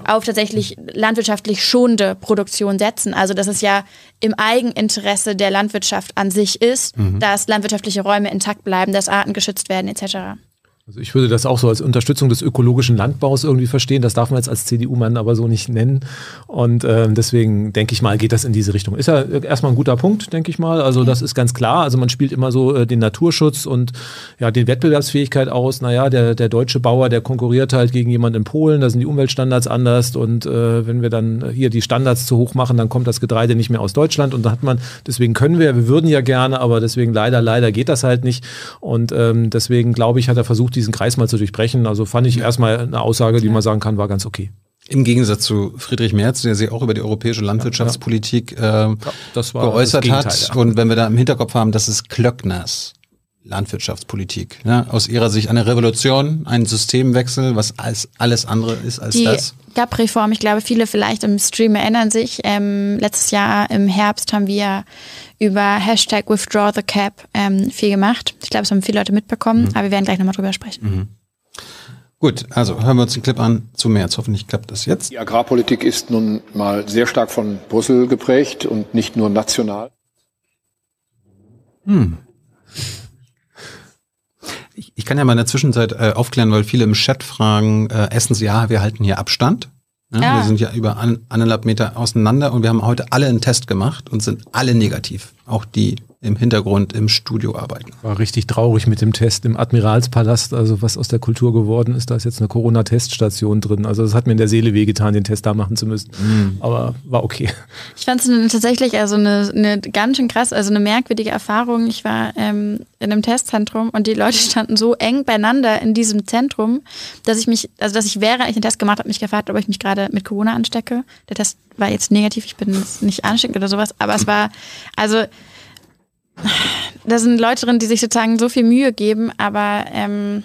auf tatsächlich landwirtschaftlich schonende Produktion setzen. Also dass es ja im Eigeninteresse der Landwirtschaft an sich ist, dass landwirtschaftliche Räume intakt bleiben, dass Arten geschützt werden etc. Also ich würde das auch so als Unterstützung des ökologischen Landbaus irgendwie verstehen. Das darf man jetzt als CDU-Mann aber so nicht nennen. Und äh, deswegen denke ich mal, geht das in diese Richtung. Ist ja erstmal ein guter Punkt, denke ich mal. Also das ist ganz klar. Also man spielt immer so äh, den Naturschutz und ja den Wettbewerbsfähigkeit aus. Naja, der, der deutsche Bauer, der konkurriert halt gegen jemanden in Polen. Da sind die Umweltstandards anders. Und äh, wenn wir dann hier die Standards zu hoch machen, dann kommt das Getreide nicht mehr aus Deutschland. Und da hat man, deswegen können wir, wir würden ja gerne, aber deswegen leider, leider geht das halt nicht. Und ähm, deswegen glaube ich, hat er versucht, diesen Kreis mal zu durchbrechen. Also fand ich erstmal eine Aussage, die man sagen kann, war ganz okay. Im Gegensatz zu Friedrich Merz, der sich auch über die europäische Landwirtschaftspolitik äh, ja, geäußert hat. Ja. Und wenn wir da im Hinterkopf haben, das ist Klöckners Landwirtschaftspolitik. Ja, aus ihrer Sicht eine Revolution, ein Systemwechsel, was alles, alles andere ist als die das. GAP-Reform, ich glaube, viele vielleicht im Stream erinnern sich. Ähm, letztes Jahr im Herbst haben wir über Hashtag Withdraw the Cap ähm, viel gemacht. Ich glaube, es haben viele Leute mitbekommen, mhm. aber wir werden gleich nochmal drüber sprechen. Mhm. Gut, also hören wir uns den Clip an zu März. Hoffentlich klappt das jetzt. Die Agrarpolitik ist nun mal sehr stark von Brüssel geprägt und nicht nur national. Hm. Ich, ich kann ja mal in der Zwischenzeit äh, aufklären, weil viele im Chat fragen, äh, essen Sie ja, wir halten hier Abstand. Ja, ja. Wir sind ja über an, anderthalb Meter auseinander und wir haben heute alle einen Test gemacht und sind alle negativ. Auch die im Hintergrund im Studio arbeiten. War richtig traurig mit dem Test im Admiralspalast, also was aus der Kultur geworden ist. Da ist jetzt eine Corona-Teststation drin. Also das hat mir in der Seele wehgetan, den Test da machen zu müssen. Mhm. Aber war okay. Ich fand es tatsächlich also eine, eine ganz schön krass, also eine merkwürdige Erfahrung. Ich war ähm, in einem Testzentrum und die Leute standen so eng beieinander in diesem Zentrum, dass ich mich, also dass ich während ich den Test gemacht habe, mich gefragt, ob ich mich gerade mit Corona anstecke. Der Test war jetzt negativ, ich bin nicht ansteckend oder sowas, aber es war, also da sind Leute drin, die sich sozusagen so viel Mühe geben, aber ähm,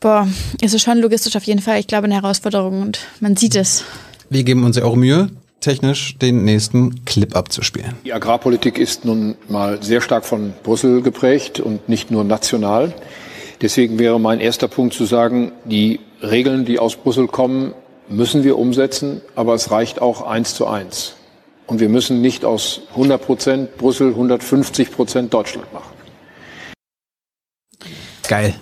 boah, ist es schon logistisch auf jeden Fall, ich glaube, eine Herausforderung und man sieht es. Wir geben uns ja auch Mühe, technisch den nächsten Clip abzuspielen. Die Agrarpolitik ist nun mal sehr stark von Brüssel geprägt und nicht nur national. Deswegen wäre mein erster Punkt zu sagen, die Regeln, die aus Brüssel kommen, müssen wir umsetzen, aber es reicht auch eins zu eins. Und wir müssen nicht aus 100 Prozent Brüssel 150 Prozent Deutschland machen. Geil.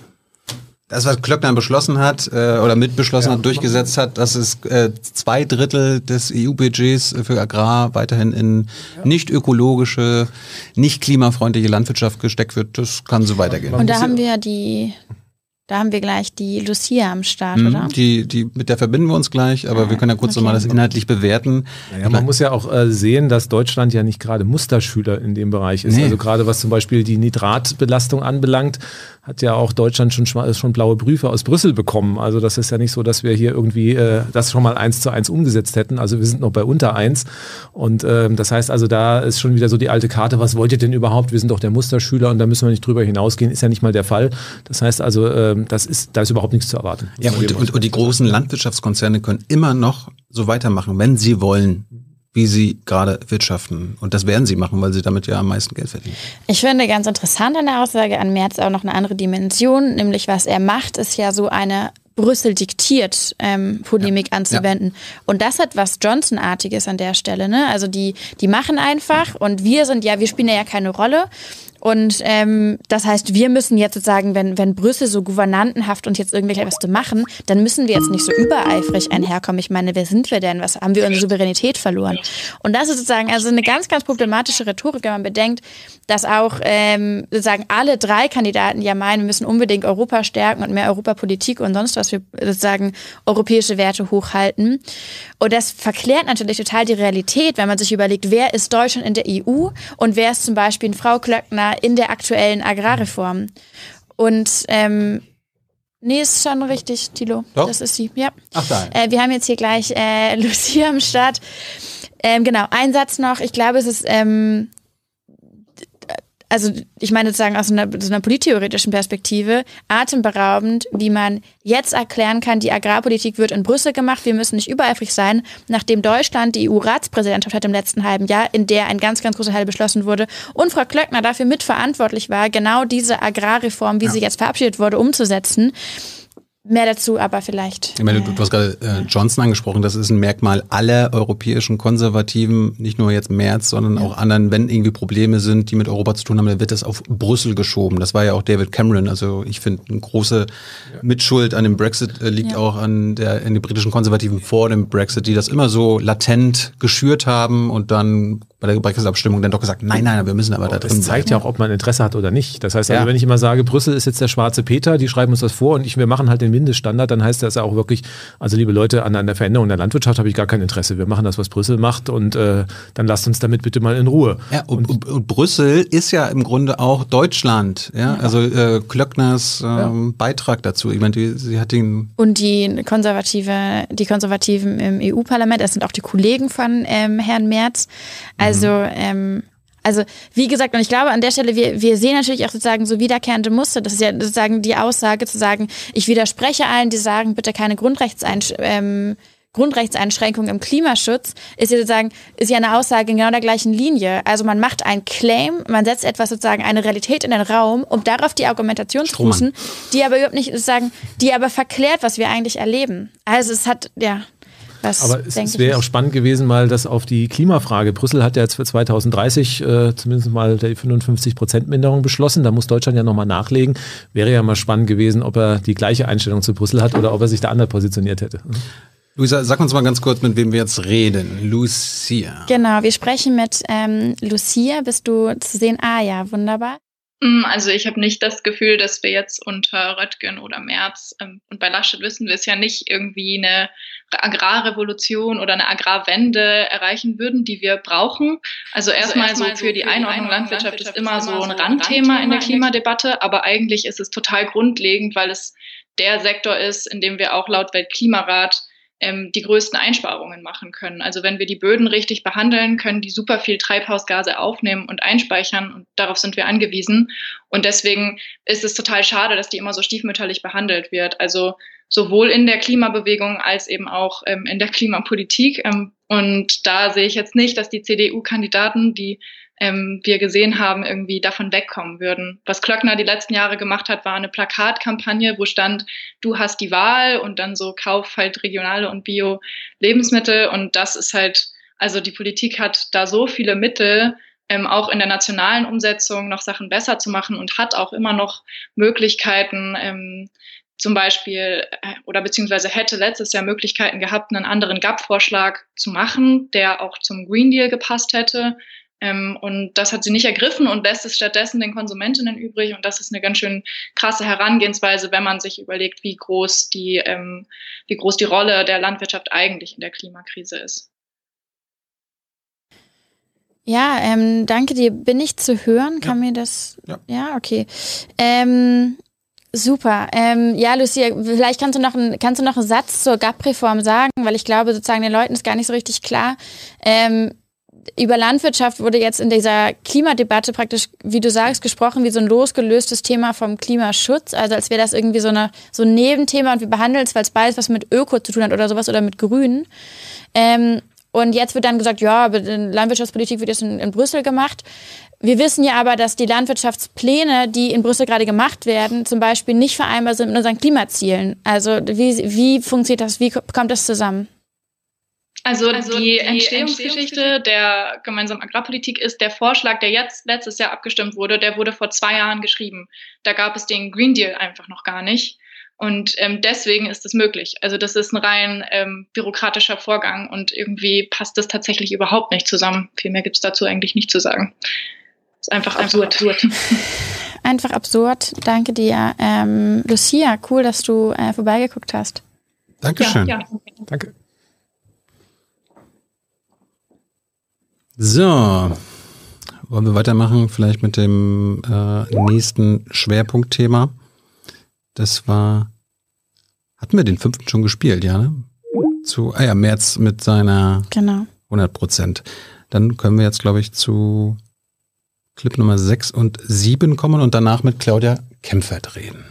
Das, was Klöckner beschlossen hat äh, oder mitbeschlossen ja, hat, durchgesetzt hat, dass es äh, zwei Drittel des EU-Budgets für Agrar weiterhin in ja. nicht ökologische, nicht klimafreundliche Landwirtschaft gesteckt wird, das kann so weitergehen. Und da haben wir die da haben wir gleich die Lucia am Start, mhm, oder? Die, die, mit der verbinden wir uns gleich, aber ah, wir können ja kurz okay. nochmal das inhaltlich bewerten. Naja, man muss ja auch äh, sehen, dass Deutschland ja nicht gerade Musterschüler in dem Bereich ist. Nee. Also gerade was zum Beispiel die Nitratbelastung anbelangt, hat ja auch Deutschland schon, schon blaue Briefe aus Brüssel bekommen. Also das ist ja nicht so, dass wir hier irgendwie äh, das schon mal eins zu eins umgesetzt hätten. Also wir sind noch bei unter eins. Und ähm, das heißt also, da ist schon wieder so die alte Karte, was wollt ihr denn überhaupt? Wir sind doch der Musterschüler und da müssen wir nicht drüber hinausgehen. Ist ja nicht mal der Fall. Das heißt also, ähm, das ist, da ist überhaupt nichts zu erwarten. Ja, und, und, und die großen Landwirtschaftskonzerne können immer noch so weitermachen, wenn sie wollen wie sie gerade wirtschaften. Und das werden sie machen, weil sie damit ja am meisten Geld verdienen. Ich finde ganz interessant an der Aussage an Merz auch noch eine andere Dimension, nämlich was er macht, ist ja so eine Brüssel diktiert ähm, Polemik ja. anzuwenden. Ja. Und das hat was Johnson-artiges an der Stelle. Ne? Also die, die machen einfach und wir sind ja, wir spielen ja keine Rolle. Und ähm, das heißt, wir müssen jetzt sozusagen, wenn, wenn Brüssel so gouvernantenhaft und jetzt irgendwelche was zu machen, dann müssen wir jetzt nicht so übereifrig einherkommen. Ich meine, wer sind wir denn? Was haben wir unsere Souveränität verloren? Und das ist sozusagen also eine ganz, ganz problematische Rhetorik, wenn man bedenkt, dass auch ähm, sozusagen alle drei Kandidaten ja meinen, wir müssen unbedingt Europa stärken und mehr Europapolitik und sonst was wir sozusagen europäische Werte hochhalten. Und das verklärt natürlich total die Realität, wenn man sich überlegt, wer ist Deutschland in der EU und wer ist zum Beispiel Frau Klöckner in der aktuellen Agrarreform. Und ähm, Nee, ist schon richtig, Tilo. Doch? Das ist sie, ja. Ach da. Äh, wir haben jetzt hier gleich äh, [LAUGHS] Lucia am Start. Ähm, genau, ein Satz noch. Ich glaube, es ist ähm, also ich meine sozusagen aus einer, so einer polittheoretischen Perspektive, atemberaubend, wie man jetzt erklären kann, die Agrarpolitik wird in Brüssel gemacht, wir müssen nicht übereifrig sein, nachdem Deutschland die EU-Ratspräsidentschaft hat im letzten halben Jahr, in der ein ganz, ganz großer Teil beschlossen wurde und Frau Klöckner dafür mitverantwortlich war, genau diese Agrarreform, wie ja. sie jetzt verabschiedet wurde, umzusetzen Mehr dazu aber vielleicht. Ich meine, du, du hast gerade äh, Johnson angesprochen, das ist ein Merkmal aller europäischen Konservativen, nicht nur jetzt Merz, sondern ja. auch anderen, wenn irgendwie Probleme sind, die mit Europa zu tun haben, dann wird das auf Brüssel geschoben. Das war ja auch David Cameron. Also ich finde, eine große Mitschuld an dem Brexit äh, liegt ja. auch an der in den britischen Konservativen vor dem Brexit, die das immer so latent geschürt haben und dann bei der Brexit-Abstimmung dann doch gesagt, nein, nein, wir müssen aber da drin sein. Das zeigt ja auch, ob man Interesse hat oder nicht. Das heißt also, ja. wenn ich immer sage, Brüssel ist jetzt der schwarze Peter, die schreiben uns das vor und ich, wir machen halt den Mindeststandard, dann heißt das ja auch wirklich, also liebe Leute, an, an der Veränderung der Landwirtschaft habe ich gar kein Interesse. Wir machen das, was Brüssel macht und äh, dann lasst uns damit bitte mal in Ruhe. Ja, und, und, und Brüssel ist ja im Grunde auch Deutschland. Ja, ja. also äh, Klöckners ähm, ja. Beitrag dazu. Ich meine, die, sie hat den und die Konservative, die Konservativen im EU-Parlament, das sind auch die Kollegen von ähm, Herrn Merz. Also mhm. ähm, also wie gesagt, und ich glaube an der Stelle, wir, wir sehen natürlich auch sozusagen so wiederkehrende Muster. Das ist ja sozusagen die Aussage zu sagen, ich widerspreche allen, die sagen, bitte keine Grundrechtseinsch ähm, Grundrechtseinschränkungen im Klimaschutz, ist ja sozusagen, ist ja eine Aussage in genau der gleichen Linie. Also man macht einen Claim, man setzt etwas sozusagen eine Realität in den Raum, um darauf die Argumentation zu fußen, die aber überhaupt nicht sozusagen, die aber verklärt, was wir eigentlich erleben. Also es hat, ja, was Aber es, es wäre auch spannend gewesen, mal das auf die Klimafrage. Brüssel hat ja jetzt für 2030 äh, zumindest mal die 55 Prozent Minderung beschlossen. Da muss Deutschland ja nochmal nachlegen. Wäre ja mal spannend gewesen, ob er die gleiche Einstellung zu Brüssel hat oder ob er sich da anders positioniert hätte. Luisa, sag uns mal ganz kurz, mit wem wir jetzt reden. Lucia. Genau, wir sprechen mit ähm, Lucia. Bist du zu sehen? Ah ja, wunderbar. Mm, also ich habe nicht das Gefühl, dass wir jetzt unter Röttgen oder Merz ähm, und bei Laschet wissen wir es ja nicht irgendwie eine Agrarrevolution oder eine Agrarwende erreichen würden, die wir brauchen. Also, also erstmal also erst so für die Einordnung Landwirtschaft ist immer so ein Randthema in der Klimadebatte, aber eigentlich ist es total grundlegend, weil es der Sektor ist, in dem wir auch laut Weltklimarat ähm, die größten Einsparungen machen können. Also wenn wir die Böden richtig behandeln, können die super viel Treibhausgase aufnehmen und einspeichern und darauf sind wir angewiesen. Und deswegen ist es total schade, dass die immer so stiefmütterlich behandelt wird. Also sowohl in der Klimabewegung als eben auch ähm, in der Klimapolitik. Ähm, und da sehe ich jetzt nicht, dass die CDU-Kandidaten, die ähm, wir gesehen haben, irgendwie davon wegkommen würden. Was Klöckner die letzten Jahre gemacht hat, war eine Plakatkampagne, wo stand, du hast die Wahl und dann so kauf halt regionale und Bio-Lebensmittel. Und das ist halt, also die Politik hat da so viele Mittel, ähm, auch in der nationalen Umsetzung noch Sachen besser zu machen und hat auch immer noch Möglichkeiten, ähm, zum Beispiel äh, oder beziehungsweise hätte letztes Jahr Möglichkeiten gehabt, einen anderen GAP-Vorschlag zu machen, der auch zum Green Deal gepasst hätte. Ähm, und das hat sie nicht ergriffen und lässt es stattdessen den Konsumentinnen übrig. Und das ist eine ganz schön krasse Herangehensweise, wenn man sich überlegt, wie groß die, ähm, wie groß die Rolle der Landwirtschaft eigentlich in der Klimakrise ist. Ja, ähm, danke dir. Bin ich zu hören? Kann ja. mir das? Ja, ja okay. Ähm, super. Ähm, ja, Lucia, vielleicht kannst du noch ein, kannst du noch einen Satz zur GAP-Reform sagen, weil ich glaube, sozusagen den Leuten ist gar nicht so richtig klar. Ähm, über Landwirtschaft wurde jetzt in dieser Klimadebatte praktisch, wie du sagst, gesprochen wie so ein losgelöstes Thema vom Klimaschutz. Also als wäre das irgendwie so, eine, so ein Nebenthema und wir behandeln es, weil es beides was mit Öko zu tun hat oder sowas oder mit Grün. Ähm, und jetzt wird dann gesagt, ja, Landwirtschaftspolitik wird jetzt in, in Brüssel gemacht. Wir wissen ja aber, dass die Landwirtschaftspläne, die in Brüssel gerade gemacht werden, zum Beispiel nicht vereinbar sind mit unseren Klimazielen. Also wie, wie funktioniert das? Wie kommt das zusammen? Also, also die, die Entstehungsgeschichte der gemeinsamen Agrarpolitik ist der Vorschlag, der jetzt letztes Jahr abgestimmt wurde, der wurde vor zwei Jahren geschrieben. Da gab es den Green Deal einfach noch gar nicht. Und ähm, deswegen ist es möglich. Also das ist ein rein ähm, bürokratischer Vorgang und irgendwie passt das tatsächlich überhaupt nicht zusammen. Viel mehr gibt es dazu eigentlich nicht zu sagen. Ist einfach, einfach absurd. absurd. [LAUGHS] Einfach absurd. Danke dir. Ähm, Lucia, cool, dass du äh, vorbeigeguckt hast. Dankeschön. Ja, ja. Danke. So, wollen wir weitermachen? Vielleicht mit dem äh, nächsten Schwerpunktthema. Das war, hatten wir den fünften schon gespielt, ja? Ne? Zu, ah ja, März mit seiner genau. 100 Prozent. Dann können wir jetzt, glaube ich, zu Clip Nummer 6 und 7 kommen und danach mit Claudia Kempfert reden.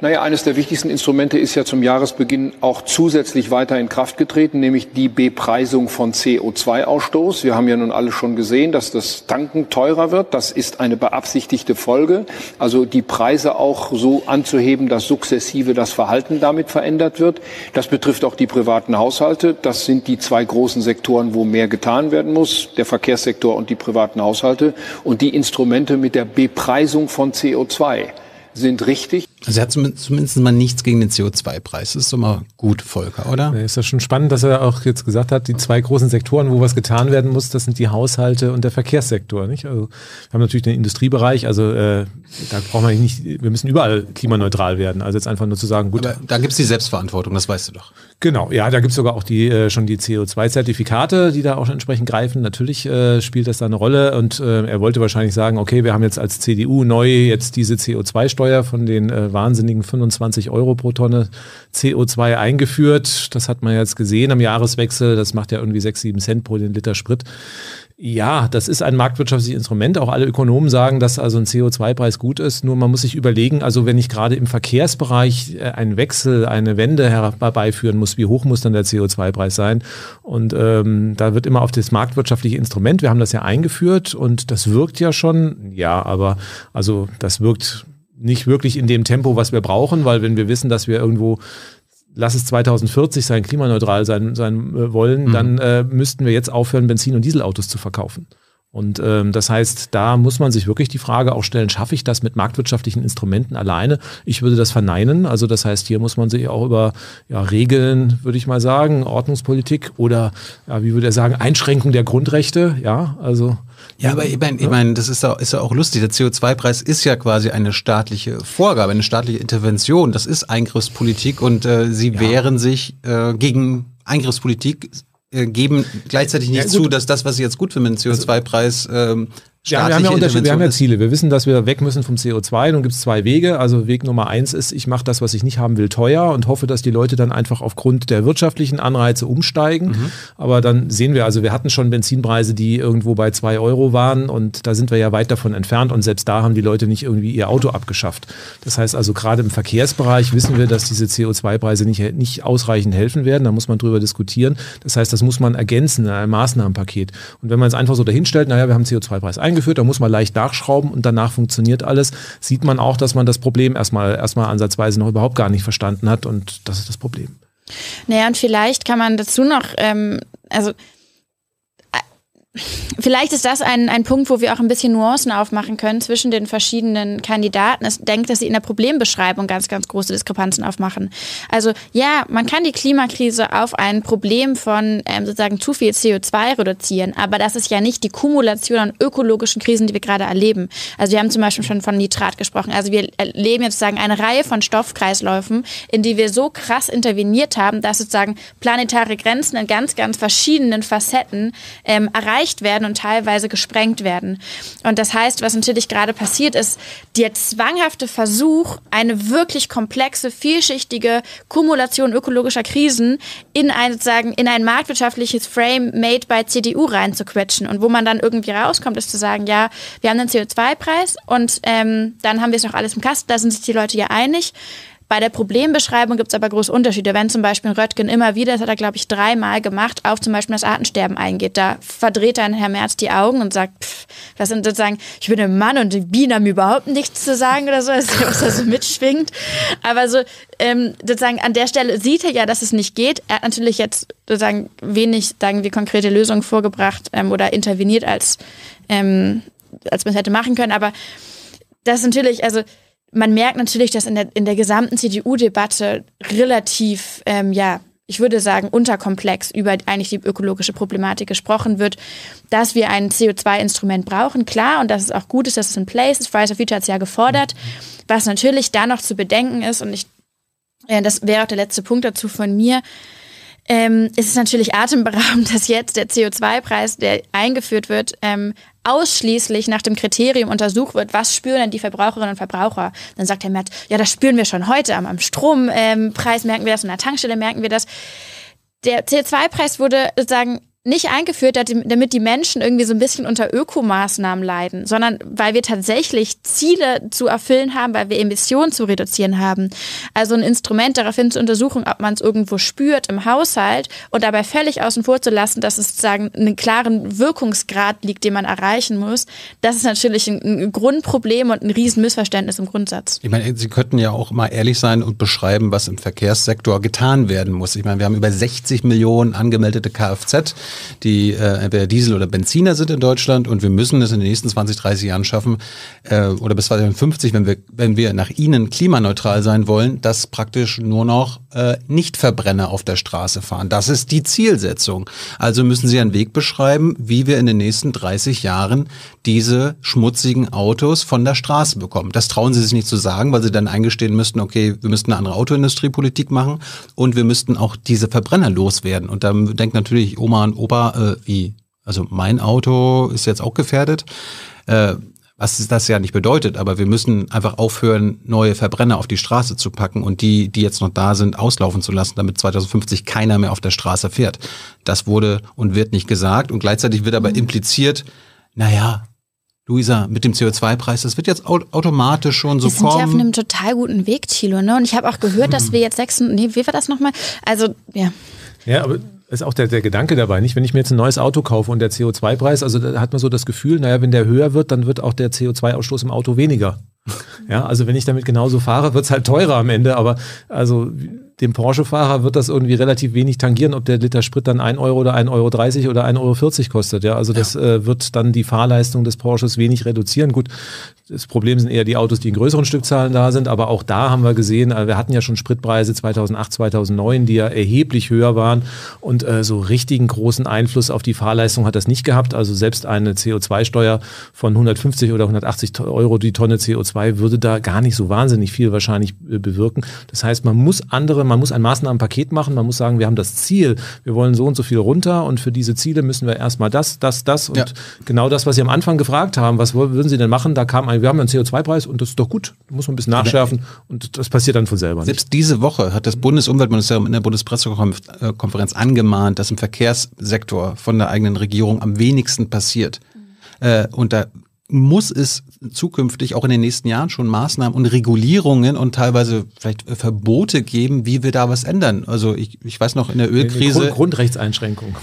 Naja, eines der wichtigsten Instrumente ist ja zum Jahresbeginn auch zusätzlich weiter in Kraft getreten, nämlich die Bepreisung von CO2-Ausstoß. Wir haben ja nun alle schon gesehen, dass das Tanken teurer wird. Das ist eine beabsichtigte Folge. Also die Preise auch so anzuheben, dass sukzessive das Verhalten damit verändert wird. Das betrifft auch die privaten Haushalte. Das sind die zwei großen Sektoren, wo mehr getan werden muss, der Verkehrssektor und die privaten Haushalte. Und die Instrumente mit der Bepreisung von CO2 sind richtig. Also er hat zumindest mal nichts gegen den CO2-Preis. Das ist doch mal gut, Volker, oder? Ist ja schon spannend, dass er auch jetzt gesagt hat, die zwei großen Sektoren, wo was getan werden muss, das sind die Haushalte und der Verkehrssektor. Nicht? Also wir haben natürlich den Industriebereich, also äh, da brauchen wir nicht, wir müssen überall klimaneutral werden. Also jetzt einfach nur zu sagen, gut. Aber da gibt es die Selbstverantwortung, das weißt du doch. Genau, ja, da gibt es sogar auch die äh, schon die CO2-Zertifikate, die da auch entsprechend greifen. Natürlich äh, spielt das da eine Rolle und äh, er wollte wahrscheinlich sagen, okay, wir haben jetzt als CDU neu jetzt diese CO2-Steuer von den äh, wahnsinnigen 25 Euro pro Tonne CO2 eingeführt. Das hat man jetzt gesehen am Jahreswechsel. Das macht ja irgendwie 6, 7 Cent pro den Liter Sprit. Ja, das ist ein marktwirtschaftliches Instrument. Auch alle Ökonomen sagen, dass also ein CO2-Preis gut ist. Nur man muss sich überlegen, also wenn ich gerade im Verkehrsbereich äh, einen Wechsel, eine Wende herbeiführen muss, wie hoch muss dann der CO2-Preis sein? Und ähm, da wird immer auf das marktwirtschaftliche Instrument. Wir haben das ja eingeführt und das wirkt ja schon. Ja, aber also das wirkt nicht wirklich in dem Tempo, was wir brauchen, weil wenn wir wissen, dass wir irgendwo lass es 2040 sein, klimaneutral sein, sein äh, wollen, mhm. dann äh, müssten wir jetzt aufhören, Benzin- und Dieselautos zu verkaufen. Und ähm, das heißt, da muss man sich wirklich die Frage auch stellen, schaffe ich das mit marktwirtschaftlichen Instrumenten alleine? Ich würde das verneinen. Also das heißt, hier muss man sich auch über ja, Regeln, würde ich mal sagen, Ordnungspolitik oder ja, wie würde er sagen, Einschränkung der Grundrechte, ja, also ja, aber ich meine, ich mein, das ist ja, ist ja auch lustig. Der CO2-Preis ist ja quasi eine staatliche Vorgabe, eine staatliche Intervention. Das ist Eingriffspolitik und äh, sie ja. wehren sich äh, gegen Eingriffspolitik, geben gleichzeitig nicht ja, zu, dass das, was sie jetzt gut finden, den CO2-Preis ähm, ja, wir haben ja Unterschied, wir haben ja Ziele. Wir wissen, dass wir weg müssen vom CO2. Nun gibt es zwei Wege. Also Weg Nummer eins ist, ich mache das, was ich nicht haben will, teuer und hoffe, dass die Leute dann einfach aufgrund der wirtschaftlichen Anreize umsteigen. Mhm. Aber dann sehen wir, also wir hatten schon Benzinpreise, die irgendwo bei zwei Euro waren und da sind wir ja weit davon entfernt und selbst da haben die Leute nicht irgendwie ihr Auto abgeschafft. Das heißt also gerade im Verkehrsbereich wissen wir, dass diese CO2-Preise nicht, nicht ausreichend helfen werden. Da muss man drüber diskutieren. Das heißt, das muss man ergänzen in einem Maßnahmenpaket. Und wenn man es einfach so dahinstellt, naja, wir haben CO2-Preis eingeführt, eingeführt, da muss man leicht nachschrauben und danach funktioniert alles, sieht man auch, dass man das Problem erstmal, erstmal ansatzweise noch überhaupt gar nicht verstanden hat und das ist das Problem. Naja, und vielleicht kann man dazu noch, ähm, also Vielleicht ist das ein, ein Punkt, wo wir auch ein bisschen Nuancen aufmachen können zwischen den verschiedenen Kandidaten. Ich denke, dass sie in der Problembeschreibung ganz, ganz große Diskrepanzen aufmachen. Also ja, man kann die Klimakrise auf ein Problem von ähm, sozusagen zu viel CO2 reduzieren, aber das ist ja nicht die Kumulation an ökologischen Krisen, die wir gerade erleben. Also wir haben zum Beispiel schon von Nitrat gesprochen. Also wir erleben jetzt sozusagen eine Reihe von Stoffkreisläufen, in die wir so krass interveniert haben, dass sozusagen planetare Grenzen in ganz, ganz verschiedenen Facetten ähm, erreicht erreicht werden und teilweise gesprengt werden. Und das heißt, was natürlich gerade passiert ist, der zwanghafte Versuch, eine wirklich komplexe, vielschichtige Kumulation ökologischer Krisen in ein, sagen, in ein marktwirtschaftliches Frame made by CDU reinzuquetschen. Und wo man dann irgendwie rauskommt, ist zu sagen, ja, wir haben den CO2-Preis und ähm, dann haben wir es noch alles im Kasten, da sind sich die Leute ja einig. Bei der Problembeschreibung gibt es aber große Unterschiede. Wenn zum Beispiel Röttgen immer wieder, das hat er glaube ich dreimal gemacht, auf zum Beispiel das Artensterben eingeht, da verdreht dann Herr Merz die Augen und sagt, pff, was sind sozusagen, ich bin ein Mann und die Bienen haben überhaupt nichts zu sagen oder so, [LAUGHS] was da so mitschwingt. Aber so ähm, sozusagen an der Stelle sieht er ja, dass es nicht geht. Er hat natürlich jetzt sozusagen wenig, sagen wir, konkrete Lösungen vorgebracht ähm, oder interveniert, als, ähm, als man es hätte machen können. Aber das ist natürlich, also man merkt natürlich, dass in der, in der gesamten CDU-Debatte relativ, ähm, ja, ich würde sagen, unterkomplex über eigentlich die ökologische Problematik gesprochen wird, dass wir ein CO2-Instrument brauchen, klar, und dass es auch gut ist, dass es in place ist. Fridays for Future hat es ja gefordert. Was natürlich da noch zu bedenken ist, und ich, äh, das wäre auch der letzte Punkt dazu von mir, ähm, ist es natürlich atemberaubend, [LAUGHS] dass jetzt der CO2-Preis, der eingeführt wird, ähm, ausschließlich nach dem Kriterium untersucht wird, was spüren denn die Verbraucherinnen und Verbraucher. Dann sagt Herr Merz, ja, das spüren wir schon heute, am, Strompreis merken wir das, an der Tankstelle merken wir das. Der CO2-Preis wurde sozusagen nicht eingeführt, damit die Menschen irgendwie so ein bisschen unter Ökomaßnahmen leiden, sondern weil wir tatsächlich Ziele zu erfüllen haben, weil wir Emissionen zu reduzieren haben. Also ein Instrument daraufhin zu untersuchen, ob man es irgendwo spürt im Haushalt und dabei völlig außen vor zu lassen, dass es sozusagen einen klaren Wirkungsgrad liegt, den man erreichen muss. Das ist natürlich ein, Grundproblem und ein Riesenmissverständnis im Grundsatz. Ich meine, Sie könnten ja auch mal ehrlich sein und beschreiben, was im Verkehrssektor getan werden muss. Ich meine, wir haben über 60 Millionen angemeldete Kfz die äh, entweder Diesel oder Benziner sind in Deutschland und wir müssen es in den nächsten 20, 30 Jahren schaffen äh, oder bis 2050, wenn wir, wenn wir nach ihnen klimaneutral sein wollen, dass praktisch nur noch äh, Nichtverbrenner auf der Straße fahren. Das ist die Zielsetzung. Also müssen Sie einen Weg beschreiben, wie wir in den nächsten 30 Jahren diese schmutzigen Autos von der Straße bekommen. Das trauen Sie sich nicht zu sagen, weil Sie dann eingestehen müssten, okay, wir müssten eine andere Autoindustriepolitik machen und wir müssten auch diese Verbrenner loswerden. Und dann denkt natürlich Oma und Opa, äh, wie, also mein Auto ist jetzt auch gefährdet. Äh, was das ja nicht bedeutet, aber wir müssen einfach aufhören, neue Verbrenner auf die Straße zu packen und die, die jetzt noch da sind, auslaufen zu lassen, damit 2050 keiner mehr auf der Straße fährt. Das wurde und wird nicht gesagt und gleichzeitig wird aber mhm. impliziert, naja, Luisa, mit dem CO2-Preis, das wird jetzt automatisch schon so kommen. Wir sind ja auf einem total guten Weg, Thilo, ne? Und ich habe auch gehört, dass wir jetzt sechs, nee, wie war das nochmal? Also, ja. Ja, aber ist auch der, der Gedanke dabei, nicht? Wenn ich mir jetzt ein neues Auto kaufe und der CO2-Preis, also da hat man so das Gefühl, naja, wenn der höher wird, dann wird auch der CO2-Ausstoß im Auto weniger. [LAUGHS] Ja, also wenn ich damit genauso fahre, wird es halt teurer am Ende, aber also dem Porsche-Fahrer wird das irgendwie relativ wenig tangieren, ob der Liter Sprit dann 1 Euro oder 1,30 Euro oder 1,40 Euro kostet. Ja, also das ja. äh, wird dann die Fahrleistung des Porsches wenig reduzieren. Gut, das Problem sind eher die Autos, die in größeren Stückzahlen da sind, aber auch da haben wir gesehen, äh, wir hatten ja schon Spritpreise 2008, 2009, die ja erheblich höher waren und äh, so richtigen großen Einfluss auf die Fahrleistung hat das nicht gehabt. Also selbst eine CO2-Steuer von 150 oder 180 Euro die Tonne CO2 würde da gar nicht so wahnsinnig viel wahrscheinlich äh, bewirken. Das heißt, man muss andere man muss ein Maßnahmenpaket machen, man muss sagen, wir haben das Ziel, wir wollen so und so viel runter und für diese Ziele müssen wir erstmal das, das, das und ja. genau das, was Sie am Anfang gefragt haben, was würden Sie denn machen? Da kam ein, wir haben einen CO2-Preis und das ist doch gut, da muss man ein bisschen nachschärfen und das passiert dann von selber. Selbst nicht. diese Woche hat das Bundesumweltministerium in der Bundespressekonferenz angemahnt, dass im Verkehrssektor von der eigenen Regierung am wenigsten passiert. Mhm. und da muss es zukünftig auch in den nächsten Jahren schon Maßnahmen und Regulierungen und teilweise vielleicht Verbote geben, wie wir da was ändern. Also ich, ich weiß noch in der Ölkrise. Grund, Grundrechtseinschränkungen.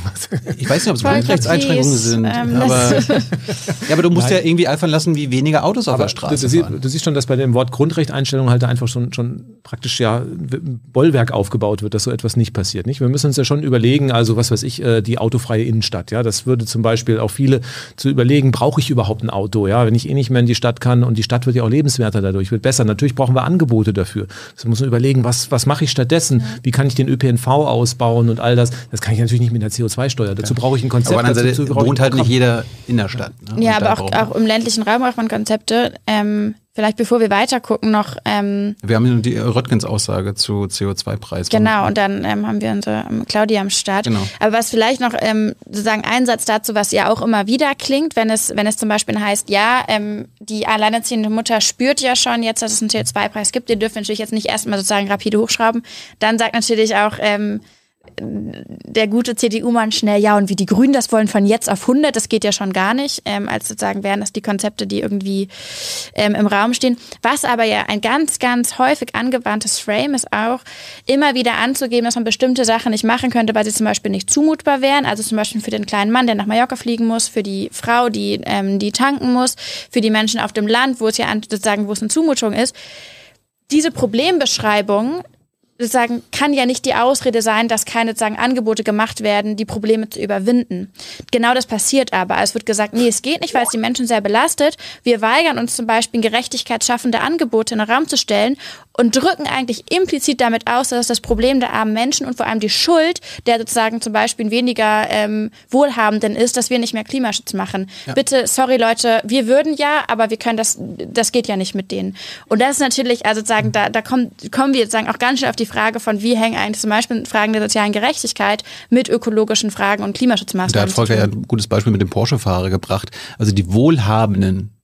Ich weiß nicht, ob es Grundrechtseinschränkungen sind. Ähm, aber, [LAUGHS] ja, aber du musst Nein. ja irgendwie einfallen lassen, wie weniger Autos aber auf der Straße du, fahren. Du siehst schon, dass bei dem Wort Grundrechteinstellung halt einfach schon, schon praktisch ja Bollwerk aufgebaut wird, dass so etwas nicht passiert. Nicht? Wir müssen uns ja schon überlegen, also was weiß ich, äh, die autofreie Innenstadt. Ja, das würde zum Beispiel auch viele zu überlegen, brauche ich überhaupt ein Auto? Ja, wenn ich eh nicht mehr in die Stadt kann und die Stadt wird ja auch lebenswerter dadurch, wird besser. Natürlich brauchen wir Angebote dafür. Das muss man überlegen, was, was mache ich stattdessen? Wie kann ich den ÖPNV ausbauen und all das? Das kann ich natürlich nicht mit einer CO2-Steuer. Dazu brauche ich ein Konzept. Aber dazu wohnt halt nicht jeder in der Stadt. Ne? Ja, aber auch, auch, im ländlichen Raum braucht man Konzepte. Ähm, Vielleicht bevor wir weiter gucken noch. Ähm, wir haben die Röttgens-Aussage zu CO2-Preisen. Genau, und dann ähm, haben wir unsere ähm, Claudia am Start. Genau. Aber was vielleicht noch ähm, sozusagen ein Satz dazu, was ja auch immer wieder klingt, wenn es, wenn es zum Beispiel heißt, ja, ähm, die alleinerziehende Mutter spürt ja schon jetzt, dass es einen CO2-Preis gibt, den dürfen natürlich jetzt nicht erstmal sozusagen rapide hochschrauben. Dann sagt natürlich auch, ähm, der gute CDU-Mann schnell, ja, und wie die Grünen das wollen von jetzt auf 100, das geht ja schon gar nicht, ähm, als sozusagen wären das die Konzepte, die irgendwie ähm, im Raum stehen. Was aber ja ein ganz, ganz häufig angewandtes Frame ist auch, immer wieder anzugeben, dass man bestimmte Sachen nicht machen könnte, weil sie zum Beispiel nicht zumutbar wären. Also zum Beispiel für den kleinen Mann, der nach Mallorca fliegen muss, für die Frau, die, ähm, die tanken muss, für die Menschen auf dem Land, wo es ja sozusagen, wo es eine Zumutung ist. Diese Problembeschreibung sozusagen kann ja nicht die Ausrede sein, dass keine sozusagen Angebote gemacht werden, die Probleme zu überwinden. Genau das passiert aber. Es wird gesagt, nee, es geht nicht, weil es die Menschen sehr belastet. Wir weigern uns zum Beispiel gerechtigkeitsschaffende Angebote in den Raum zu stellen und drücken eigentlich implizit damit aus, dass das Problem der armen Menschen und vor allem die Schuld der sozusagen zum Beispiel weniger ähm, Wohlhabenden ist, dass wir nicht mehr Klimaschutz machen. Ja. Bitte, sorry Leute, wir würden ja, aber wir können das, das geht ja nicht mit denen. Und das ist natürlich, also sozusagen, da, da kommen, kommen wir sozusagen auch ganz schnell auf die Frage von, wie hängen eigentlich zum Beispiel Fragen der sozialen Gerechtigkeit mit ökologischen Fragen und Klimaschutzmaßnahmen. Da hat Volker ja ein gutes Beispiel mit dem Porsche-Fahrer gebracht. Also die Wohlhabenden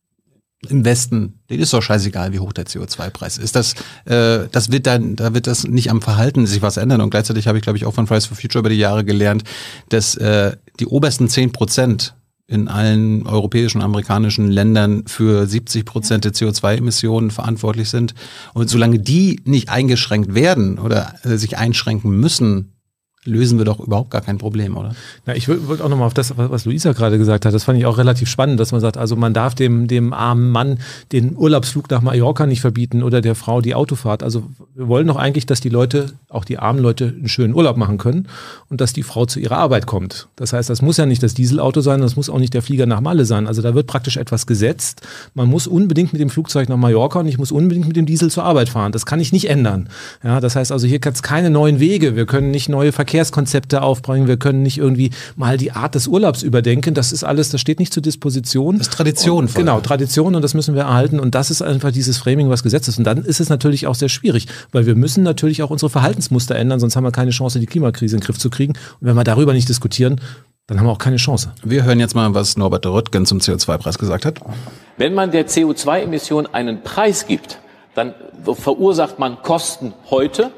im Westen, denen ist doch scheißegal, wie hoch der CO2-Preis ist. Das, äh, das wird dann, da wird das nicht am Verhalten sich was ändern. Und gleichzeitig habe ich, glaube ich, auch von Fridays for Future über die Jahre gelernt, dass äh, die obersten zehn Prozent in allen europäischen, amerikanischen Ländern für 70 Prozent der CO2-Emissionen verantwortlich sind. Und solange die nicht eingeschränkt werden oder äh, sich einschränken müssen, lösen wir doch überhaupt gar kein Problem, oder? Na, ich wollte auch nochmal auf das, was Luisa gerade gesagt hat, das fand ich auch relativ spannend, dass man sagt, also man darf dem, dem armen Mann den Urlaubsflug nach Mallorca nicht verbieten oder der Frau die Autofahrt. Also wir wollen doch eigentlich, dass die Leute, auch die armen Leute, einen schönen Urlaub machen können und dass die Frau zu ihrer Arbeit kommt. Das heißt, das muss ja nicht das Dieselauto sein, das muss auch nicht der Flieger nach Malle sein. Also da wird praktisch etwas gesetzt. Man muss unbedingt mit dem Flugzeug nach Mallorca und ich muss unbedingt mit dem Diesel zur Arbeit fahren. Das kann ich nicht ändern. Ja, das heißt also, hier kann es keine neuen Wege. Wir können nicht neue Verkehrs Verkehrskonzepte aufbringen, wir können nicht irgendwie mal die Art des Urlaubs überdenken. Das ist alles, das steht nicht zur Disposition. Das ist Tradition. Und, genau, Tradition und das müssen wir erhalten. Und das ist einfach dieses Framing, was gesetzt ist. Und dann ist es natürlich auch sehr schwierig, weil wir müssen natürlich auch unsere Verhaltensmuster ändern, sonst haben wir keine Chance, die Klimakrise in den Griff zu kriegen. Und wenn wir darüber nicht diskutieren, dann haben wir auch keine Chance. Wir hören jetzt mal, was Norbert Röttgen zum CO2-Preis gesagt hat. Wenn man der CO2-Emission einen Preis gibt, dann verursacht man Kosten heute,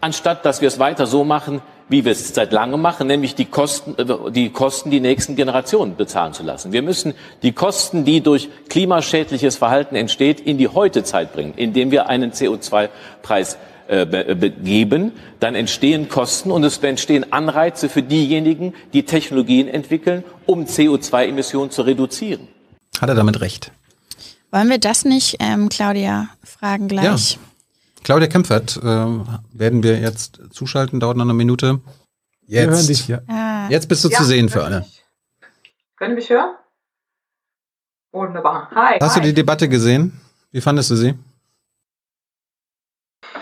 anstatt dass wir es weiter so machen, wie wir es seit langem machen, nämlich die Kosten, äh, die Kosten die nächsten Generationen bezahlen zu lassen. Wir müssen die Kosten, die durch klimaschädliches Verhalten entsteht, in die Heutezeit bringen, indem wir einen CO2-Preis äh, geben, dann entstehen Kosten und es entstehen Anreize für diejenigen, die Technologien entwickeln, um CO2-Emissionen zu reduzieren. Hat er damit recht? Wollen wir das nicht, ähm, Claudia, fragen gleich? Ja. Claudia Kempfert äh, werden wir jetzt zuschalten, dauert noch eine Minute. Jetzt. Wir hören dich, ja. Ah. Jetzt bist du ja, zu sehen für alle. Können Sie mich hören? Wunderbar. Hi. Hast hi. du die Debatte gesehen? Wie fandest du sie?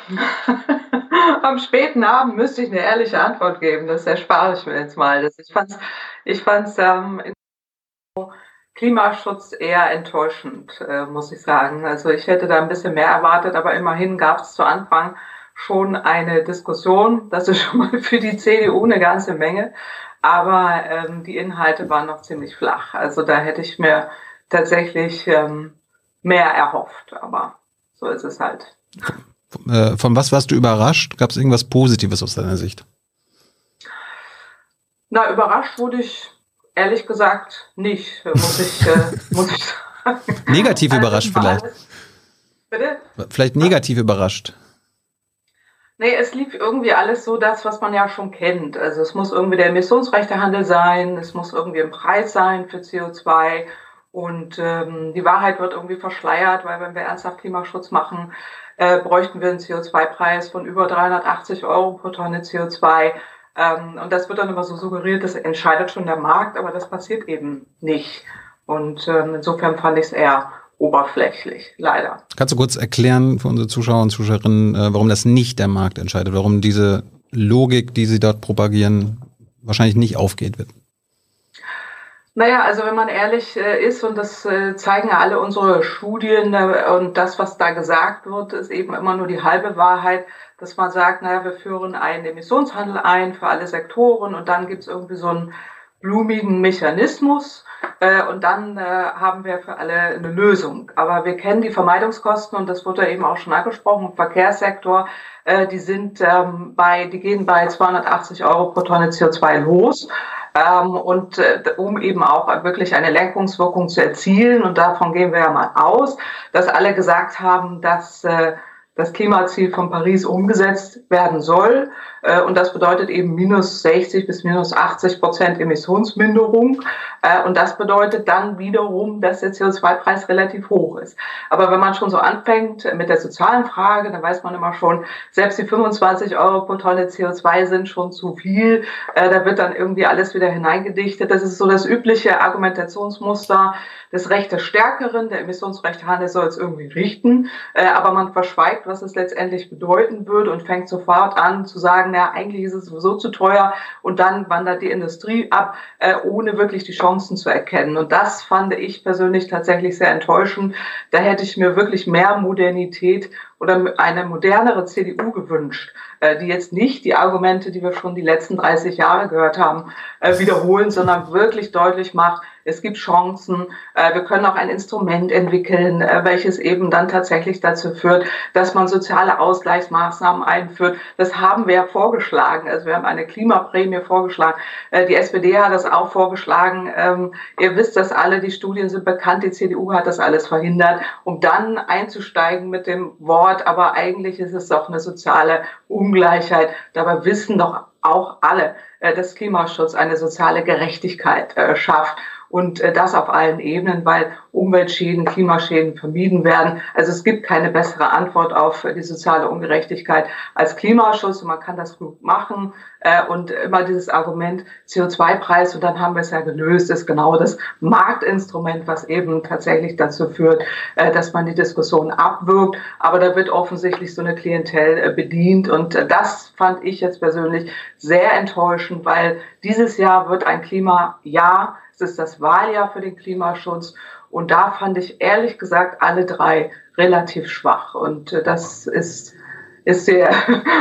[LAUGHS] Am späten Abend müsste ich eine ehrliche Antwort geben. Das erspare ich mir jetzt mal. Das, ich fand es ich fand's, ähm, Klimaschutz eher enttäuschend, äh, muss ich sagen. Also ich hätte da ein bisschen mehr erwartet, aber immerhin gab es zu Anfang schon eine Diskussion. Das ist schon mal für die CDU eine ganze Menge. Aber ähm, die Inhalte waren noch ziemlich flach. Also da hätte ich mir tatsächlich ähm, mehr erhofft. Aber so ist es halt. Äh, von was warst du überrascht? Gab es irgendwas Positives aus deiner Sicht? Na, überrascht wurde ich ehrlich gesagt nicht, muss ich, äh, [LAUGHS] muss ich sagen. Negativ also überrascht vielleicht. Bitte? Vielleicht negativ überrascht. Nee, es lief irgendwie alles so das, was man ja schon kennt. Also es muss irgendwie der Emissionsrechtehandel sein, es muss irgendwie ein Preis sein für CO2 und ähm, die Wahrheit wird irgendwie verschleiert, weil wenn wir ernsthaft Klimaschutz machen, äh, bräuchten wir einen CO2-Preis von über 380 Euro pro Tonne CO2. Ähm, und das wird dann immer so suggeriert, das entscheidet schon der Markt, aber das passiert eben nicht. Und ähm, insofern fand ich es eher oberflächlich, leider. Kannst du kurz erklären für unsere Zuschauer und Zuschauerinnen, äh, warum das nicht der Markt entscheidet, warum diese Logik, die sie dort propagieren, wahrscheinlich nicht aufgeht wird? Naja, also wenn man ehrlich äh, ist, und das äh, zeigen ja alle unsere Studien äh, und das, was da gesagt wird, ist eben immer nur die halbe Wahrheit, dass man sagt, naja, wir führen einen Emissionshandel ein für alle Sektoren und dann gibt es irgendwie so einen blumigen Mechanismus äh, und dann äh, haben wir für alle eine Lösung. Aber wir kennen die Vermeidungskosten und das wurde eben auch schon angesprochen im Verkehrssektor. Äh, die sind ähm, bei, die gehen bei 280 Euro pro Tonne CO2 los. Ähm, und äh, um eben auch wirklich eine Lenkungswirkung zu erzielen, und davon gehen wir ja mal aus, dass alle gesagt haben, dass äh, das Klimaziel von Paris umgesetzt werden soll. Äh, und das bedeutet eben minus 60 bis minus 80 Prozent Emissionsminderung. Äh, und das bedeutet dann wiederum, dass der CO2-Preis relativ hoch ist. Aber wenn man schon so anfängt mit der sozialen Frage, dann weiß man immer schon, selbst die 25 Euro pro Tonne CO2 sind schon zu viel. Äh, da wird dann irgendwie alles wieder hineingedichtet. Das ist so das übliche Argumentationsmuster des Recht des Stärkeren. Der Emissionsrechtehandel soll es irgendwie richten. Aber man verschweigt, was es letztendlich bedeuten würde und fängt sofort an zu sagen, na, eigentlich ist es sowieso zu teuer und dann wandert die Industrie ab, äh, ohne wirklich die Chancen zu erkennen. Und das fand ich persönlich tatsächlich sehr enttäuschend. Da hätte ich mir wirklich mehr Modernität oder eine modernere CDU gewünscht, äh, die jetzt nicht die Argumente, die wir schon die letzten 30 Jahre gehört haben, äh, wiederholen, sondern wirklich deutlich macht, es gibt Chancen. Äh, wir können auch ein Instrument entwickeln, welches eben dann tatsächlich dazu führt, dass man soziale Ausgleichsmaßnahmen einführt. Das haben wir ja vorgeschlagen. Also wir haben eine Klimaprämie vorgeschlagen. Die SPD hat das auch vorgeschlagen. Ähm, ihr wisst das alle, die Studien sind bekannt. Die CDU hat das alles verhindert, um dann einzusteigen mit dem Wort. Aber eigentlich ist es doch eine soziale Ungleichheit. Dabei wissen doch auch alle, dass Klimaschutz eine soziale Gerechtigkeit schafft und äh, das auf allen Ebenen, weil Umweltschäden, Klimaschäden vermieden werden. Also es gibt keine bessere Antwort auf die soziale Ungerechtigkeit als Klimaschutz und man kann das gut machen. Äh, und immer dieses Argument CO2-Preis und dann haben wir es ja gelöst, ist genau das Marktinstrument, was eben tatsächlich dazu führt, äh, dass man die Diskussion abwirkt. Aber da wird offensichtlich so eine Klientel bedient und das fand ich jetzt persönlich sehr enttäuschend, weil dieses Jahr wird ein Klimajahr ist das Wahljahr für den Klimaschutz. Und da fand ich ehrlich gesagt alle drei relativ schwach. Und äh, das ist, ist der,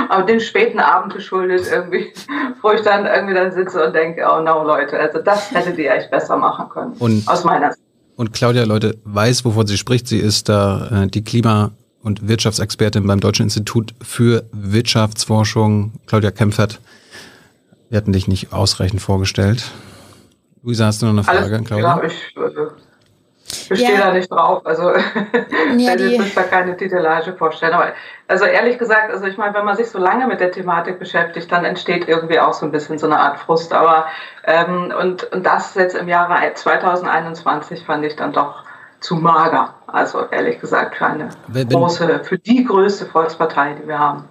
aber den späten Abend geschuldet irgendwie, [LAUGHS] wo ich dann irgendwie dann sitze und denke, oh no, Leute, also das hättet ihr echt besser machen können. Und, aus meiner Sicht. Und Claudia, Leute, weiß, wovon sie spricht. Sie ist da äh, die Klima- und Wirtschaftsexpertin beim Deutschen Institut für Wirtschaftsforschung. Claudia Kempfert. Wir hatten dich nicht ausreichend vorgestellt. Luisa, hast du noch eine Frage, Alles, Claudia? Ja, ich, ich stehe ja. da nicht drauf. Also [LAUGHS] ja, [LAUGHS] ich will da keine Titelage vorstellen. Aber also ehrlich gesagt, also ich meine, wenn man sich so lange mit der Thematik beschäftigt, dann entsteht irgendwie auch so ein bisschen so eine Art Frust. Aber ähm, und, und das jetzt im Jahre 2021 fand ich dann doch zu mager. Also ehrlich gesagt für eine wenn, große, für die größte Volkspartei, die wir haben.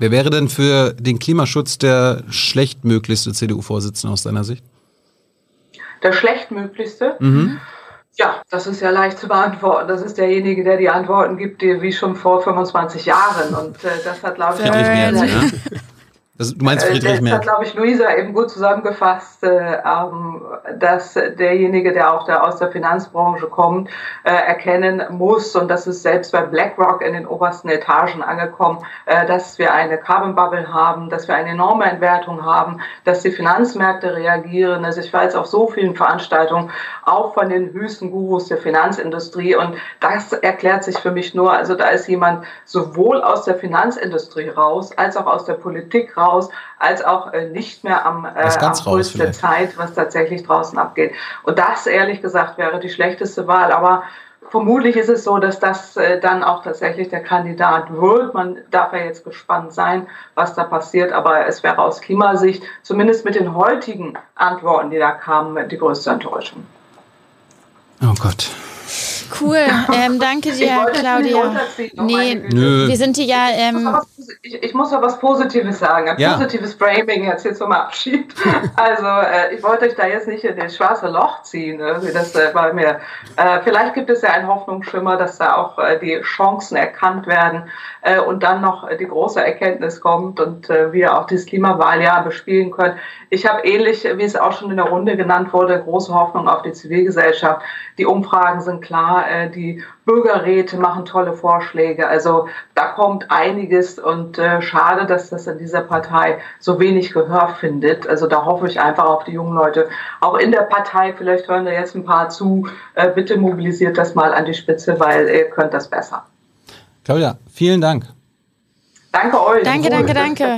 Wer wäre denn für den Klimaschutz der schlechtmöglichste CDU-Vorsitzende aus deiner Sicht? Der schlechtmöglichste. Mhm. Ja, das ist ja leicht zu beantworten. Das ist derjenige, der die Antworten gibt, die wie schon vor 25 Jahren. Und äh, das hat, glaube ich, Friedrich Merz, ja? Das, du meinst Friedrich Merz? Das hat, glaube ich, Luisa eben gut zusammengefasst, äh, ähm, dass derjenige, der auch da aus der Finanzbranche kommt, äh, erkennen muss, und das ist selbst bei BlackRock in den obersten Etagen angekommen, äh, dass wir eine Carbon Bubble haben, dass wir eine enorme Entwertung haben, dass die Finanzmärkte reagieren. Also ich war jetzt auf so vielen Veranstaltungen, auch von den höchsten Gurus der Finanzindustrie, und das erklärt sich für mich nur, also da ist jemand sowohl aus der Finanzindustrie raus, als auch aus der Politik raus, raus, als auch äh, nicht mehr am, äh, am Puls der Zeit, was tatsächlich draußen abgeht. Und das, ehrlich gesagt, wäre die schlechteste Wahl. Aber vermutlich ist es so, dass das äh, dann auch tatsächlich der Kandidat wird. Man darf ja jetzt gespannt sein, was da passiert. Aber es wäre aus Klimasicht, zumindest mit den heutigen Antworten, die da kamen, die größte Enttäuschung. Oh Gott. Cool, [LAUGHS] ähm, danke dir, Claudia. Nee, Nö. wir sind hier ja. Ähm, ich, ich, muss noch was Positives sagen, ein ja. positives Framing jetzt hier zum Abschied. [LAUGHS] also, äh, ich wollte euch da jetzt nicht in das schwarze Loch ziehen, irgendwie das äh, bei mir. Äh, vielleicht gibt es ja einen Hoffnungsschimmer, dass da auch äh, die Chancen erkannt werden äh, und dann noch die große Erkenntnis kommt und äh, wir auch das Klimawahljahr bespielen können. Ich habe ähnlich, wie es auch schon in der Runde genannt wurde, große Hoffnung auf die Zivilgesellschaft. Die Umfragen sind klar, äh, die Bürgerräte machen tolle Vorschläge. Also da kommt einiges und äh, schade, dass das in dieser Partei so wenig Gehör findet. Also da hoffe ich einfach auf die jungen Leute. Auch in der Partei, vielleicht hören da jetzt ein paar zu, äh, bitte mobilisiert das mal an die Spitze, weil ihr könnt das besser. Claudia, vielen Dank. Danke euch. Danke, danke, danke.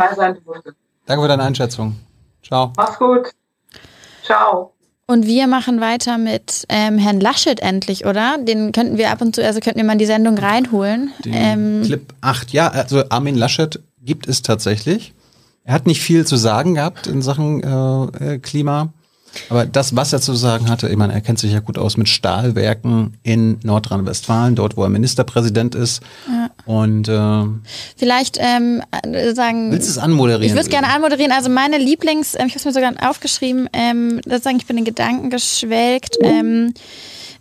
Danke für deine Einschätzung. Ciao. Mach's gut. Ciao. Und wir machen weiter mit ähm, Herrn Laschet endlich, oder? Den könnten wir ab und zu, also könnten wir mal in die Sendung reinholen. Den ähm, Clip 8, ja, also Armin Laschet gibt es tatsächlich. Er hat nicht viel zu sagen gehabt in Sachen äh, äh Klima. Aber das, was er zu sagen hatte, ich meine, er kennt sich ja gut aus mit Stahlwerken in Nordrhein-Westfalen, dort, wo er Ministerpräsident ist. Ja. Und äh, vielleicht ähm, sagen. Willst du es anmoderieren? Ich würde es gerne anmoderieren. Also meine Lieblings, äh, ich habe es mir sogar aufgeschrieben, ähm, das sagen, ich bin in Gedanken geschwelgt. Ähm,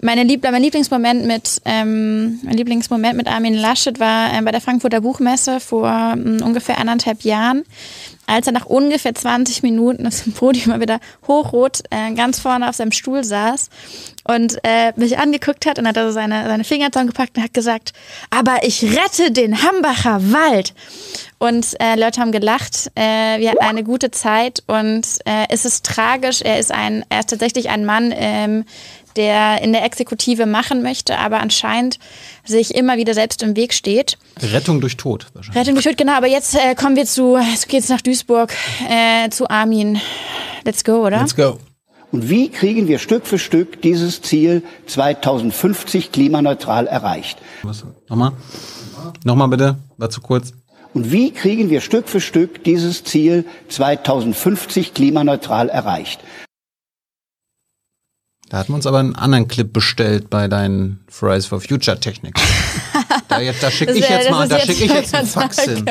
meine Lieb mein Lieblingsmoment mit ähm, mein Lieblingsmoment mit Armin Laschet war ähm, bei der Frankfurter Buchmesse vor ähm, ungefähr anderthalb Jahren als er nach ungefähr 20 Minuten auf dem Podium mal wieder hochrot äh, ganz vorne auf seinem Stuhl saß und äh, mich angeguckt hat und hat also seine, seine Finger zusammengepackt und hat gesagt, aber ich rette den Hambacher Wald. Und äh, Leute haben gelacht. Äh, wir hatten eine gute Zeit und äh, es ist tragisch. Er ist ein, er ist tatsächlich ein Mann, ähm, der in der Exekutive machen möchte, aber anscheinend sich immer wieder selbst im Weg steht. Rettung durch Tod wahrscheinlich. Rettung durch Tod, genau. Aber jetzt äh, kommen wir zu, jetzt geht's nach Duisburg, äh, zu Armin. Let's go, oder? Let's go. Und wie kriegen wir Stück für Stück dieses Ziel 2050 klimaneutral erreicht? Was? Nochmal? Nochmal bitte, war zu kurz. Und wie kriegen wir Stück für Stück dieses Ziel 2050 klimaneutral erreicht? Da hatten wir uns aber einen anderen Clip bestellt bei deinen Fridays for Future Technik. [LAUGHS] da, da schicke ich jetzt mal, da schicke ich jetzt einen Fax hin.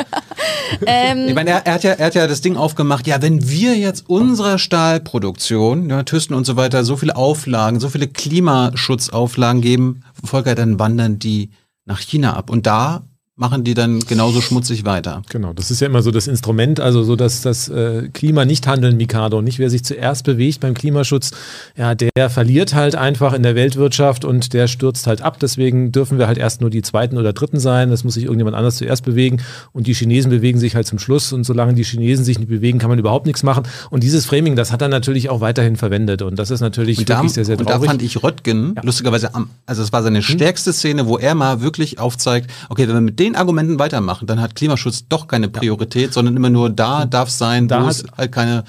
[LAUGHS] ähm, ich meine, er, er, hat ja, er hat ja das Ding aufgemacht, ja, wenn wir jetzt unserer Stahlproduktion, ja, Thyssen und so weiter, so viele Auflagen, so viele Klimaschutzauflagen geben, Volker, dann wandern die nach China ab. Und da machen die dann genauso schmutzig weiter. Genau, das ist ja immer so das Instrument, also so, dass das äh, Klima nicht handeln, Mikado, nicht wer sich zuerst bewegt beim Klimaschutz, ja, der verliert halt einfach in der Weltwirtschaft und der stürzt halt ab. Deswegen dürfen wir halt erst nur die Zweiten oder Dritten sein. Das muss sich irgendjemand anders zuerst bewegen und die Chinesen bewegen sich halt zum Schluss und solange die Chinesen sich nicht bewegen, kann man überhaupt nichts machen. Und dieses Framing, das hat er natürlich auch weiterhin verwendet und das ist natürlich und wirklich da, sehr, sehr traurig. Und da fand ich Röttgen, ja. lustigerweise, also es war seine hm. stärkste Szene, wo er mal wirklich aufzeigt, okay, wenn wir mit den Argumenten weitermachen, dann hat Klimaschutz doch keine Priorität, ja. sondern immer nur da darf es sein, da wo es halt keine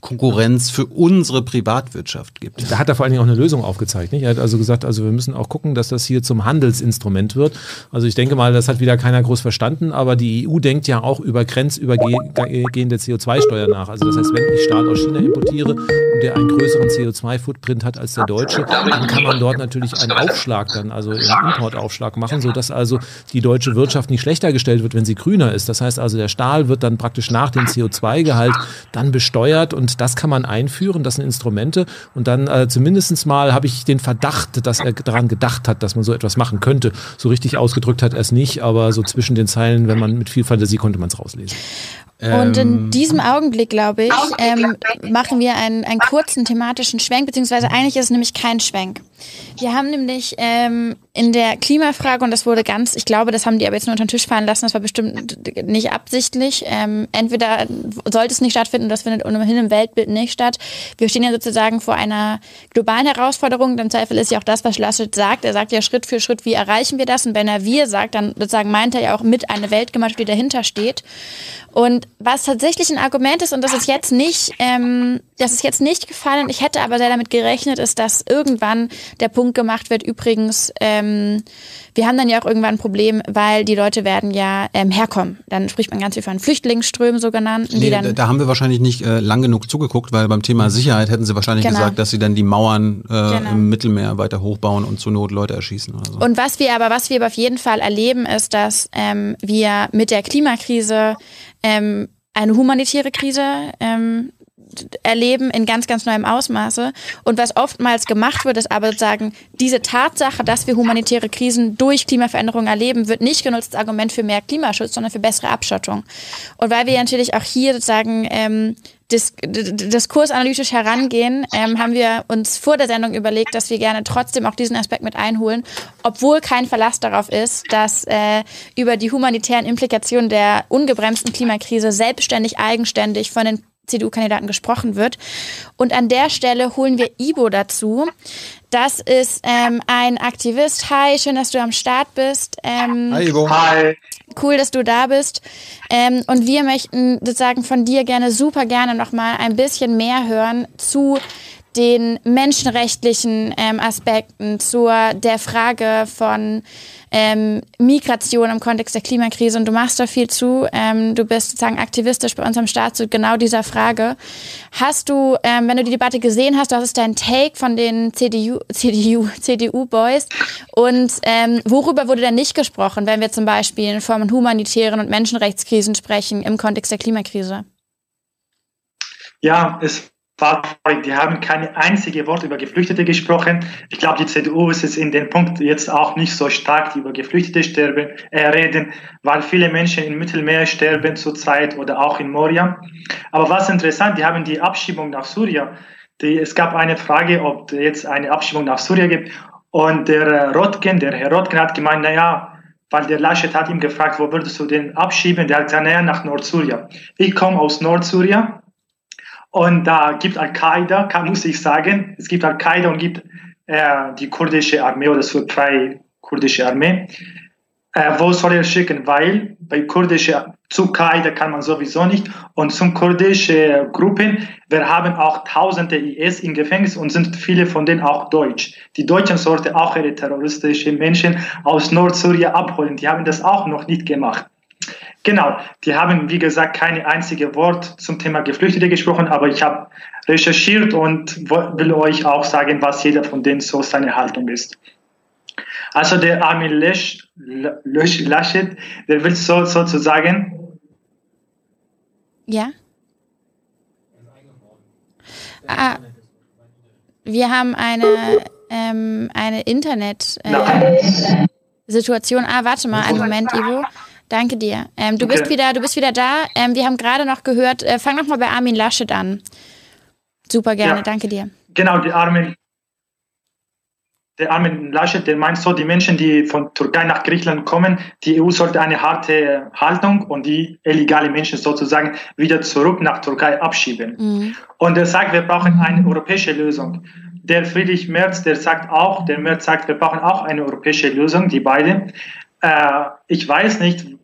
Konkurrenz für unsere Privatwirtschaft gibt. Da hat er vor allen Dingen auch eine Lösung aufgezeigt. Nicht? Er hat also gesagt, also wir müssen auch gucken, dass das hier zum Handelsinstrument wird. Also ich denke mal, das hat wieder keiner groß verstanden, aber die EU denkt ja auch über grenzübergehende CO2-Steuer nach. Also das heißt, wenn ich Stahl aus China importiere und der einen größeren CO2-Footprint hat als der deutsche, dann kann man dort natürlich einen Aufschlag dann, also einen Importaufschlag machen, sodass also die deutsche deutsche Wirtschaft nicht schlechter gestellt wird, wenn sie grüner ist. Das heißt also, der Stahl wird dann praktisch nach dem CO2-Gehalt dann besteuert und das kann man einführen, das sind Instrumente. Und dann äh, zumindest mal habe ich den Verdacht, dass er daran gedacht hat, dass man so etwas machen könnte. So richtig ausgedrückt hat er es nicht, aber so zwischen den Zeilen, wenn man mit viel Fantasie konnte man es rauslesen. Und in ähm, diesem Augenblick, glaube ich, ähm, machen wir einen, einen kurzen thematischen Schwenk, beziehungsweise eigentlich ist es nämlich kein Schwenk. Wir haben nämlich ähm, in der Klimafrage, und das wurde ganz, ich glaube, das haben die aber jetzt nur unter den Tisch fallen lassen, das war bestimmt nicht absichtlich. Ähm, entweder sollte es nicht stattfinden, das findet ohnehin im Weltbild nicht statt. Wir stehen ja sozusagen vor einer globalen Herausforderung. Im Zweifel ist ja auch das, was Laschet sagt. Er sagt ja Schritt für Schritt, wie erreichen wir das? Und wenn er wir sagt, dann sozusagen meint er ja auch mit eine Weltgemeinschaft, die dahinter steht. Und was tatsächlich ein Argument ist, und das ist jetzt nicht, ähm, das ist jetzt nicht gefallen, ich hätte aber sehr damit gerechnet, ist, dass irgendwann der Punkt gemacht wird, übrigens, ähm, wir haben dann ja auch irgendwann ein Problem, weil die Leute werden ja ähm, herkommen. Dann spricht man ganz viel von Flüchtlingsströmen sogenannten. Nee, da, da, haben wir wahrscheinlich nicht äh, lang genug zugeguckt, weil beim Thema Sicherheit hätten sie wahrscheinlich genau. gesagt, dass sie dann die Mauern äh, genau. im Mittelmeer weiter hochbauen und zur Not Leute erschießen. Oder so. Und was wir aber, was wir aber auf jeden Fall erleben, ist, dass ähm, wir mit der Klimakrise ähm, eine humanitäre Krise ähm, erleben in ganz, ganz neuem Ausmaße. Und was oftmals gemacht wird, ist aber sozusagen diese Tatsache, dass wir humanitäre Krisen durch Klimaveränderungen erleben, wird nicht genutzt als Argument für mehr Klimaschutz, sondern für bessere Abschottung. Und weil wir natürlich auch hier sozusagen ähm, dis diskursanalytisch herangehen, ähm, haben wir uns vor der Sendung überlegt, dass wir gerne trotzdem auch diesen Aspekt mit einholen, obwohl kein Verlass darauf ist, dass äh, über die humanitären Implikationen der ungebremsten Klimakrise selbstständig, eigenständig von den CDU-Kandidaten gesprochen wird. Und an der Stelle holen wir Ibo dazu. Das ist ähm, ein Aktivist. Hi, schön, dass du am Start bist. Ähm, Hi, Ibo. Hi. Cool, dass du da bist. Ähm, und wir möchten sozusagen von dir gerne, super gerne nochmal ein bisschen mehr hören zu den menschenrechtlichen ähm, Aspekten, zur der Frage von ähm, Migration im Kontext der Klimakrise. Und du machst da viel zu. Ähm, du bist sozusagen aktivistisch bei uns am Start zu genau dieser Frage. Hast du, ähm, wenn du die Debatte gesehen hast, was ist dein Take von den CDU, CDU, [LAUGHS] CDU-Boys? Und ähm, worüber wurde denn nicht gesprochen, wenn wir zum Beispiel von humanitären und Menschenrechtskrisen sprechen im Kontext der Klimakrise? Ja, es die haben keine einzige Wort über Geflüchtete gesprochen. Ich glaube, die CDU ist es in dem Punkt jetzt auch nicht so stark, die über Geflüchtete sterben, äh, reden, weil viele Menschen im Mittelmeer sterben zurzeit oder auch in Moria. Aber was interessant, die haben die Abschiebung nach Syrien. Die, es gab eine Frage, ob jetzt eine Abschiebung nach Syrien gibt. Und der Rotgen, der Herr Rotgen hat gemeint, na ja, weil der Laschet hat ihm gefragt, wo würdest du den abschieben? Der hat gesagt, naja, nach Nordsyrien. Ich komme aus Nordsyrien und da gibt Al-Qaida, muss ich sagen, es gibt Al-Qaida und gibt äh, die kurdische Armee oder so freie kurdische Armee. Äh, wo soll er schicken? Weil bei kurdische zu Qaida kann man sowieso nicht und zum kurdische Gruppen, wir haben auch tausende IS im Gefängnis und sind viele von denen auch deutsch. Die Deutschen sollten auch ihre terroristischen Menschen aus Nordsyrien abholen. Die haben das auch noch nicht gemacht. Genau, die haben, wie gesagt, keine einzige Wort zum Thema Geflüchtete gesprochen, aber ich habe recherchiert und will euch auch sagen, was jeder von denen so seine Haltung ist. Also der Armin Lesch, Lesch, Laschet, der will so, sozusagen. Ja. Ah, wir haben eine, ähm, eine Internet-Situation. Äh, ah, warte mal, einen Moment, Ivo. Danke dir. Ähm, du okay. bist wieder, du bist wieder da. Ähm, wir haben gerade noch gehört, äh, fang noch mal bei Armin Laschet an. Super gerne, ja. danke dir. Genau, die Armin, der Armin Laschet, der meint so, die Menschen, die von Türkei nach Griechenland kommen, die EU sollte eine harte Haltung und die illegale Menschen sozusagen wieder zurück nach Türkei abschieben. Mhm. Und er sagt, wir brauchen eine europäische Lösung. Der Friedrich Merz, der sagt auch, der Merz sagt, wir brauchen auch eine europäische Lösung, die beiden. Äh, ich weiß nicht,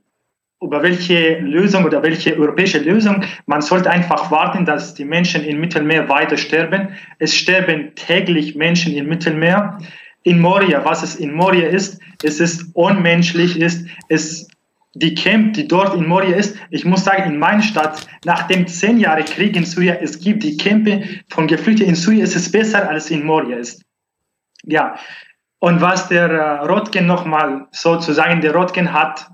über welche Lösung oder welche europäische Lösung. Man sollte einfach warten, dass die Menschen im Mittelmeer weiter sterben. Es sterben täglich Menschen im Mittelmeer. In Moria, was es in Moria ist, es ist unmenschlich, ist es die Camp, die dort in Moria ist. Ich muss sagen, in meiner Stadt, nach dem zehn Jahre Krieg in Syrien, es gibt die Campe von Geflüchteten in Syrien, es ist besser als in Moria ist. Ja. Und was der äh, Rotgen nochmal sozusagen, der Rotgen hat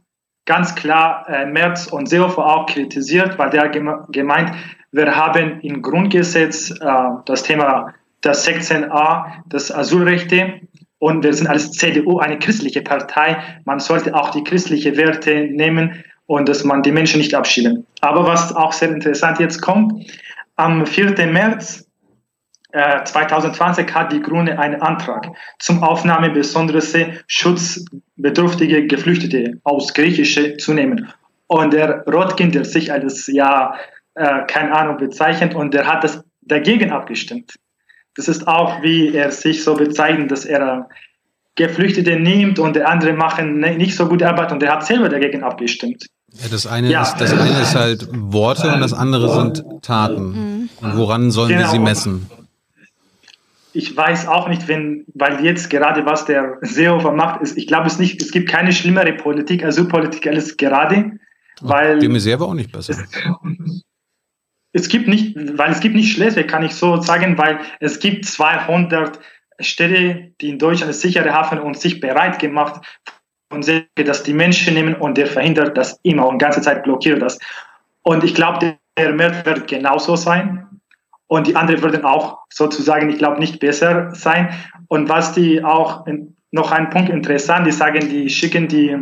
ganz klar äh, Merz und Seehofer auch kritisiert, weil der gemeint, wir haben im Grundgesetz äh, das Thema das 16a, das Asylrechte und wir sind als CDU eine christliche Partei. Man sollte auch die christlichen Werte nehmen und dass man die Menschen nicht abschieben. Aber was auch sehr interessant jetzt kommt, am 4. März 2020 äh, hat die Grüne einen Antrag zum Aufnahme besonderes schutzbedürftige Geflüchtete aus Griechische zu nehmen. Und der Rotkin, der sich als, ja, äh, keine Ahnung, bezeichnet, und der hat das dagegen abgestimmt. Das ist auch, wie er sich so bezeichnet, dass er Geflüchtete nimmt und der andere machen nicht so gute Arbeit und er hat selber dagegen abgestimmt. Ja, das eine, ja. Ist, das eine ist halt Worte und das andere sind Taten. Mhm. Und woran sollen genau. wir sie messen? Ich weiß auch nicht, wenn, weil jetzt gerade was der Seehofer macht, ist, ich glaube es nicht, es gibt keine schlimmere Politik, Asylpolitik als gerade, weil. Die Misere war auch nicht besser. Es, es, gibt nicht, weil es gibt nicht Schleswig, kann ich so sagen, weil es gibt 200 Städte, die in Deutschland sichere Hafen und sich bereit gemacht und dass die Menschen nehmen und der verhindert das immer und die ganze Zeit blockiert das. Und ich glaube, der März wird genauso sein und die anderen würden auch sozusagen, ich glaube, nicht besser sein. Und was die auch, noch ein Punkt interessant, die sagen, die schicken die,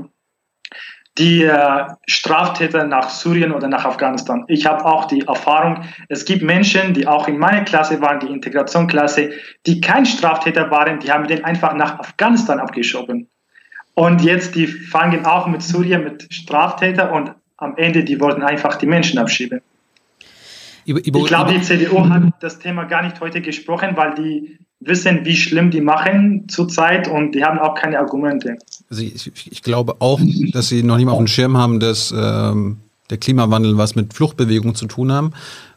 die äh, Straftäter nach Syrien oder nach Afghanistan. Ich habe auch die Erfahrung, es gibt Menschen, die auch in meiner Klasse waren, die Integrationsklasse, die kein Straftäter waren, die haben den einfach nach Afghanistan abgeschoben. Und jetzt, die fangen auch mit Syrien, mit Straftäter und am Ende, die wollten einfach die Menschen abschieben. Ibo, Ibo, ich glaube, die CDU hat das Thema gar nicht heute gesprochen, weil die wissen, wie schlimm die machen zurzeit und die haben auch keine Argumente. Also ich, ich, glaube auch, dass sie noch nicht mal auf dem Schirm haben, dass ähm, der Klimawandel was mit Fluchtbewegung zu tun haben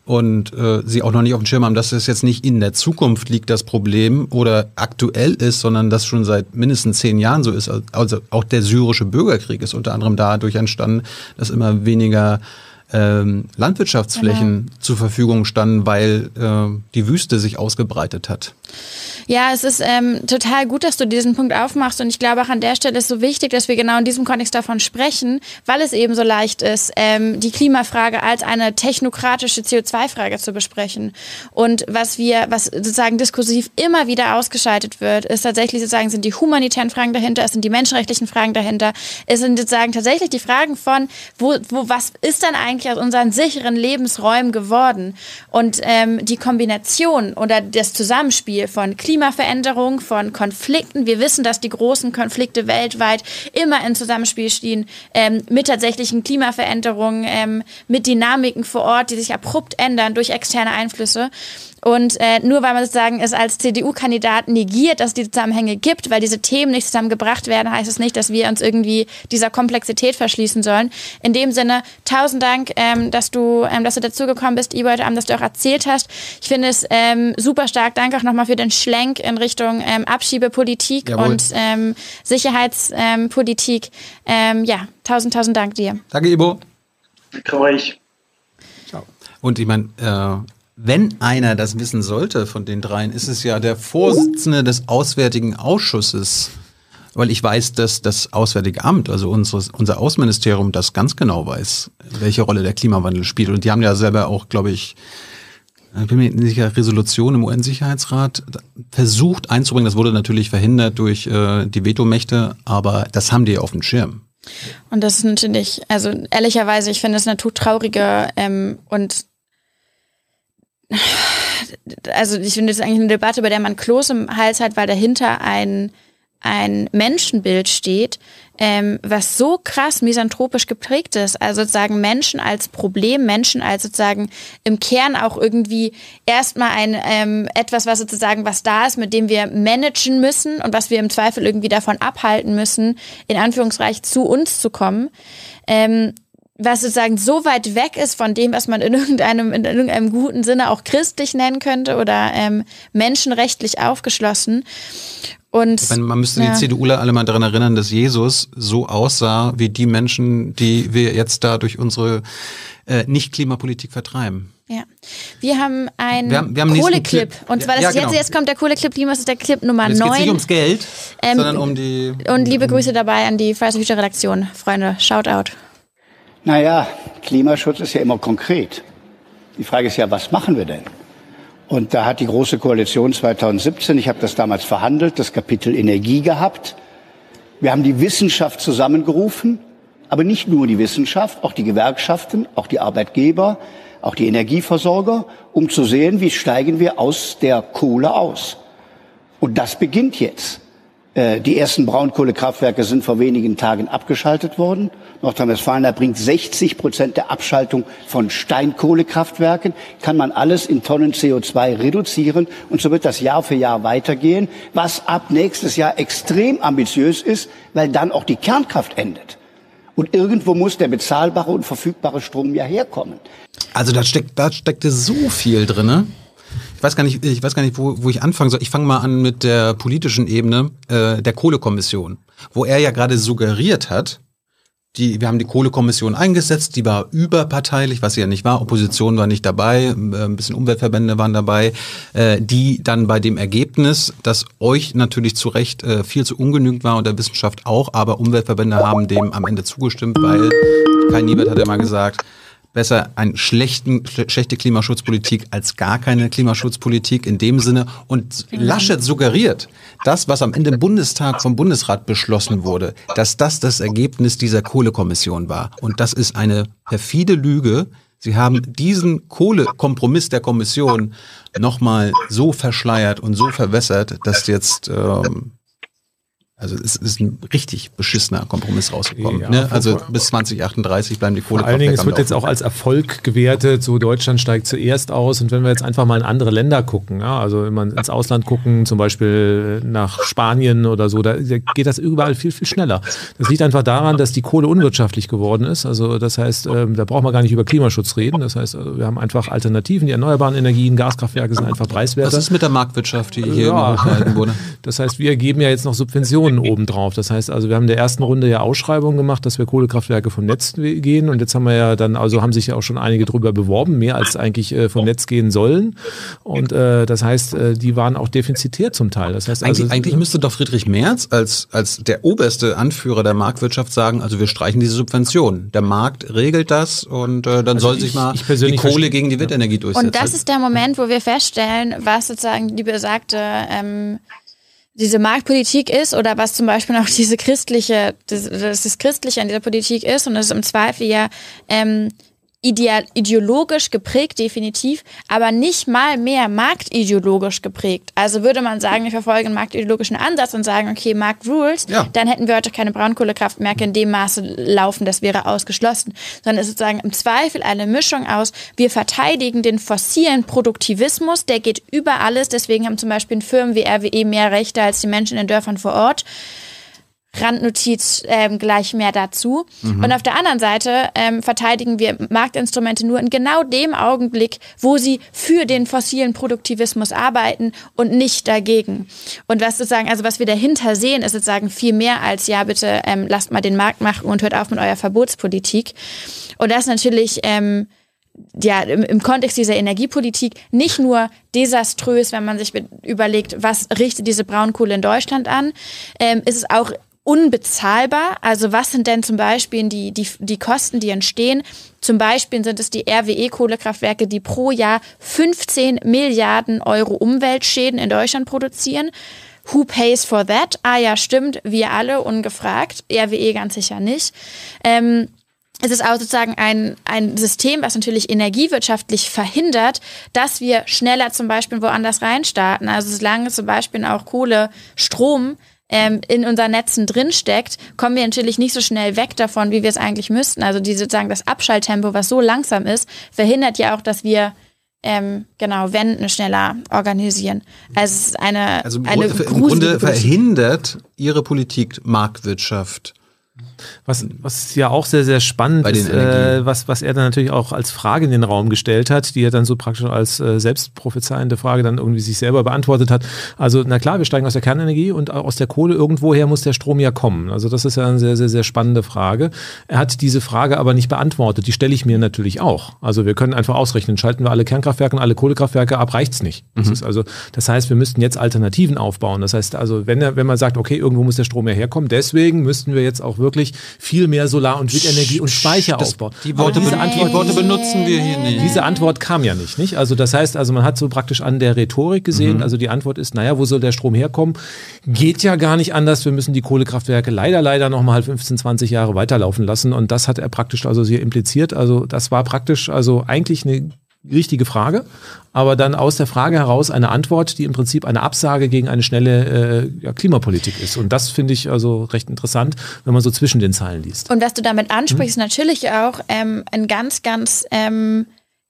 und äh, sie auch noch nicht auf dem Schirm haben, dass es jetzt nicht in der Zukunft liegt, das Problem oder aktuell ist, sondern das schon seit mindestens zehn Jahren so ist. Also auch der syrische Bürgerkrieg ist unter anderem dadurch entstanden, dass immer weniger ähm, Landwirtschaftsflächen genau. zur Verfügung standen, weil äh, die Wüste sich ausgebreitet hat. Ja, es ist ähm, total gut, dass du diesen Punkt aufmachst und ich glaube auch an der Stelle ist so wichtig, dass wir genau in diesem Kontext davon sprechen, weil es eben so leicht ist, ähm, die Klimafrage als eine technokratische CO2-Frage zu besprechen. Und was wir, was sozusagen diskursiv immer wieder ausgeschaltet wird, ist tatsächlich sozusagen sind die humanitären Fragen dahinter, es sind die menschenrechtlichen Fragen dahinter, es sind sozusagen tatsächlich die Fragen von, wo, wo was ist dann eigentlich aus unseren sicheren Lebensräumen geworden? Und ähm, die Kombination oder das Zusammenspiel von Klima Klimaveränderung, von Konflikten. Wir wissen, dass die großen Konflikte weltweit immer in Zusammenspiel stehen ähm, mit tatsächlichen Klimaveränderungen, ähm, mit Dynamiken vor Ort, die sich abrupt ändern durch externe Einflüsse. Und äh, nur weil man sozusagen es als CDU-Kandidat negiert, dass es die Zusammenhänge gibt, weil diese Themen nicht zusammengebracht werden, heißt es nicht, dass wir uns irgendwie dieser Komplexität verschließen sollen. In dem Sinne, tausend Dank, ähm, dass du, ähm, dass du dazugekommen bist, Ibo, heute Abend, dass du auch erzählt hast. Ich finde es ähm, super stark. Danke auch nochmal für den Schlenk in Richtung ähm, Abschiebepolitik Jawohl. und ähm, Sicherheitspolitik. Ähm, ja, tausend, tausend Dank dir. Danke, Ibo. Danke euch. Ciao. Und ich meine, äh wenn einer das wissen sollte von den dreien, ist es ja der Vorsitzende des Auswärtigen Ausschusses. Weil ich weiß, dass das Auswärtige Amt, also unseres, unser Außenministerium, das ganz genau weiß, welche Rolle der Klimawandel spielt. Und die haben ja selber auch, glaube ich, ich bin mir sicher, Resolution im UN-Sicherheitsrat versucht einzubringen. Das wurde natürlich verhindert durch äh, die Vetomächte, aber das haben die auf dem Schirm. Und das ist natürlich, also ehrlicherweise, ich finde es eine todtraurige ähm, und also ich finde das eigentlich eine Debatte, bei der man Kloß im Hals hat, weil dahinter ein, ein Menschenbild steht, ähm, was so krass misanthropisch geprägt ist. Also sozusagen Menschen als Problem, Menschen als sozusagen im Kern auch irgendwie erstmal ein ähm, etwas, was sozusagen was da ist, mit dem wir managen müssen und was wir im Zweifel irgendwie davon abhalten müssen, in Anführungsreich zu uns zu kommen. Ähm, was sozusagen so weit weg ist von dem, was man in irgendeinem, in irgendeinem guten Sinne auch christlich nennen könnte oder ähm, menschenrechtlich aufgeschlossen. Und meine, man müsste ja. die CDUler alle mal daran erinnern, dass Jesus so aussah wie die Menschen, die wir jetzt da durch unsere äh, Nicht-Klimapolitik vertreiben. Ja. Wir haben einen wir haben, wir haben Kohleclip. Und zwar das ja, genau. jetzt, jetzt kommt der Kohleclip, das ist der Clip Nummer jetzt 9. Es nicht ums Geld, ähm, sondern um die. Und liebe Grüße dabei an die Future Redaktion. Freunde, Shoutout. Naja, Klimaschutz ist ja immer konkret. Die Frage ist ja, was machen wir denn? Und da hat die Große Koalition 2017, ich habe das damals verhandelt, das Kapitel Energie gehabt. Wir haben die Wissenschaft zusammengerufen, aber nicht nur die Wissenschaft, auch die Gewerkschaften, auch die Arbeitgeber, auch die Energieversorger, um zu sehen, wie steigen wir aus der Kohle aus. Und das beginnt jetzt. Äh, die ersten Braunkohlekraftwerke sind vor wenigen Tagen abgeschaltet worden. Nordrhein-Westfalen erbringt 60 Prozent der Abschaltung von Steinkohlekraftwerken. Kann man alles in Tonnen CO2 reduzieren. Und so wird das Jahr für Jahr weitergehen, was ab nächstes Jahr extrem ambitiös ist, weil dann auch die Kernkraft endet. Und irgendwo muss der bezahlbare und verfügbare Strom ja herkommen. Also da steckt, da steckte so viel drinne ich weiß gar nicht, ich weiß gar nicht, wo, wo ich anfangen soll. Ich fange mal an mit der politischen Ebene äh, der Kohlekommission, wo er ja gerade suggeriert hat, die, wir haben die Kohlekommission eingesetzt, die war überparteilich, was sie ja nicht war. Opposition war nicht dabei, äh, ein bisschen Umweltverbände waren dabei, äh, die dann bei dem Ergebnis, das euch natürlich zu Recht äh, viel zu ungenügend war und der Wissenschaft auch, aber Umweltverbände haben dem am Ende zugestimmt, weil Kai Niebert hat ja mal gesagt, besser eine schlechten, schlechte Klimaschutzpolitik als gar keine Klimaschutzpolitik in dem Sinne. Und Laschet suggeriert, das, was am Ende im Bundestag vom Bundesrat beschlossen wurde, dass das das Ergebnis dieser Kohlekommission war. Und das ist eine perfide Lüge. Sie haben diesen Kohlekompromiss der Kommission nochmal so verschleiert und so verwässert, dass jetzt ähm, also es ist ein richtig beschissener Kompromiss rausgekommen. Ja, ne? Also bis 2038 bleiben die Kohle. Vor allen Dingen, es wird jetzt auch als Erfolg gewertet, so Deutschland steigt zuerst aus. Und wenn wir jetzt einfach mal in andere Länder gucken, ja, also wenn man ins Ausland gucken, zum Beispiel nach Spanien oder so, da geht das überall viel, viel schneller. Das liegt einfach daran, dass die Kohle unwirtschaftlich geworden ist. Also das heißt, ähm, da braucht man gar nicht über Klimaschutz reden. Das heißt, also wir haben einfach Alternativen, die erneuerbaren Energien, Gaskraftwerke sind einfach preiswerter. Was ist mit der Marktwirtschaft, die hier ja. hochgehalten wurde? Das heißt, wir geben ja jetzt noch Subventionen Subventionen obendrauf. Das heißt also, wir haben in der ersten Runde ja Ausschreibungen gemacht, dass wir Kohlekraftwerke vom Netz gehen und jetzt haben wir ja dann, also haben sich ja auch schon einige drüber beworben, mehr als eigentlich äh, vom Netz gehen sollen. Und äh, das heißt, äh, die waren auch defizitär zum Teil. Das heißt also, eigentlich, eigentlich müsste doch Friedrich Merz als, als der oberste Anführer der Marktwirtschaft sagen, also wir streichen diese Subventionen. Der Markt regelt das und äh, dann also soll ich, sich mal die Kohle gegen die Windenergie durchsetzen. Und das ist der Moment, wo wir feststellen, was sozusagen die besagte ähm, diese Marktpolitik ist oder was zum Beispiel auch [LAUGHS] diese christliche, das, das Christliche an dieser Politik ist und das ist im Zweifel ja ähm, ideal, ideologisch geprägt, definitiv, aber nicht mal mehr marktideologisch geprägt. Also würde man sagen, wir verfolgen einen marktideologischen Ansatz und sagen, okay, Markt rules, ja. dann hätten wir heute keine Braunkohlekraftwerke in dem Maße laufen, das wäre ausgeschlossen. Sondern es ist sozusagen im Zweifel eine Mischung aus, wir verteidigen den fossilen Produktivismus, der geht über alles, deswegen haben zum Beispiel Firmen wie RWE mehr Rechte als die Menschen in den Dörfern vor Ort. Randnotiz ähm, gleich mehr dazu. Mhm. Und auf der anderen Seite ähm, verteidigen wir Marktinstrumente nur in genau dem Augenblick, wo sie für den fossilen Produktivismus arbeiten und nicht dagegen. Und was sozusagen, also was wir dahinter sehen, ist sozusagen viel mehr als ja bitte ähm, lasst mal den Markt machen und hört auf mit eurer Verbotspolitik. Und das natürlich ähm, ja, im, im Kontext dieser Energiepolitik nicht nur desaströs, wenn man sich überlegt, was richtet diese Braunkohle in Deutschland an, ähm, ist es auch unbezahlbar. Also was sind denn zum Beispiel die, die, die Kosten, die entstehen? Zum Beispiel sind es die RWE-Kohlekraftwerke, die pro Jahr 15 Milliarden Euro Umweltschäden in Deutschland produzieren. Who pays for that? Ah ja, stimmt, wir alle ungefragt. RWE ganz sicher nicht. Ähm, es ist auch sozusagen ein, ein System, was natürlich energiewirtschaftlich verhindert, dass wir schneller zum Beispiel woanders reinstarten. Also solange zum Beispiel auch Kohle, Strom ähm, in unseren Netzen drinsteckt, kommen wir natürlich nicht so schnell weg davon, wie wir es eigentlich müssten. Also die sozusagen das Abschalttempo, was so langsam ist, verhindert ja auch, dass wir ähm, genau Wenden schneller organisieren. Also es ist eine, also eine im Grunde verhindert ihre Politik Marktwirtschaft. Was, was ja auch sehr, sehr spannend ist, äh, was, was er dann natürlich auch als Frage in den Raum gestellt hat, die er dann so praktisch als äh, selbstprophezeiende Frage dann irgendwie sich selber beantwortet hat. Also, na klar, wir steigen aus der Kernenergie und aus der Kohle irgendwoher muss der Strom ja kommen. Also, das ist ja eine sehr, sehr, sehr spannende Frage. Er hat diese Frage aber nicht beantwortet. Die stelle ich mir natürlich auch. Also, wir können einfach ausrechnen, schalten wir alle Kernkraftwerke und alle Kohlekraftwerke ab, reicht's nicht. Das mhm. ist also, das heißt, wir müssten jetzt Alternativen aufbauen. Das heißt also, wenn, er, wenn man sagt, okay, irgendwo muss der Strom ja herkommen, deswegen müssten wir jetzt auch wirklich viel mehr Solar- und Windenergie und Speicher aufbauen. Die Worte, diese Antwort, die Worte benutzen wir hier nicht. Diese Antwort kam ja nicht, nicht? Also das heißt, also man hat so praktisch an der Rhetorik gesehen, mhm. also die Antwort ist, naja, wo soll der Strom herkommen? Geht ja gar nicht anders, wir müssen die Kohlekraftwerke leider, leider noch mal 15, 20 Jahre weiterlaufen lassen und das hat er praktisch also hier impliziert. Also das war praktisch also eigentlich eine richtige Frage, aber dann aus der Frage heraus eine Antwort, die im Prinzip eine Absage gegen eine schnelle äh, ja, Klimapolitik ist. Und das finde ich also recht interessant, wenn man so zwischen den Zeilen liest. Und was du damit ansprichst, hm? natürlich auch ähm, ein ganz, ganz ähm,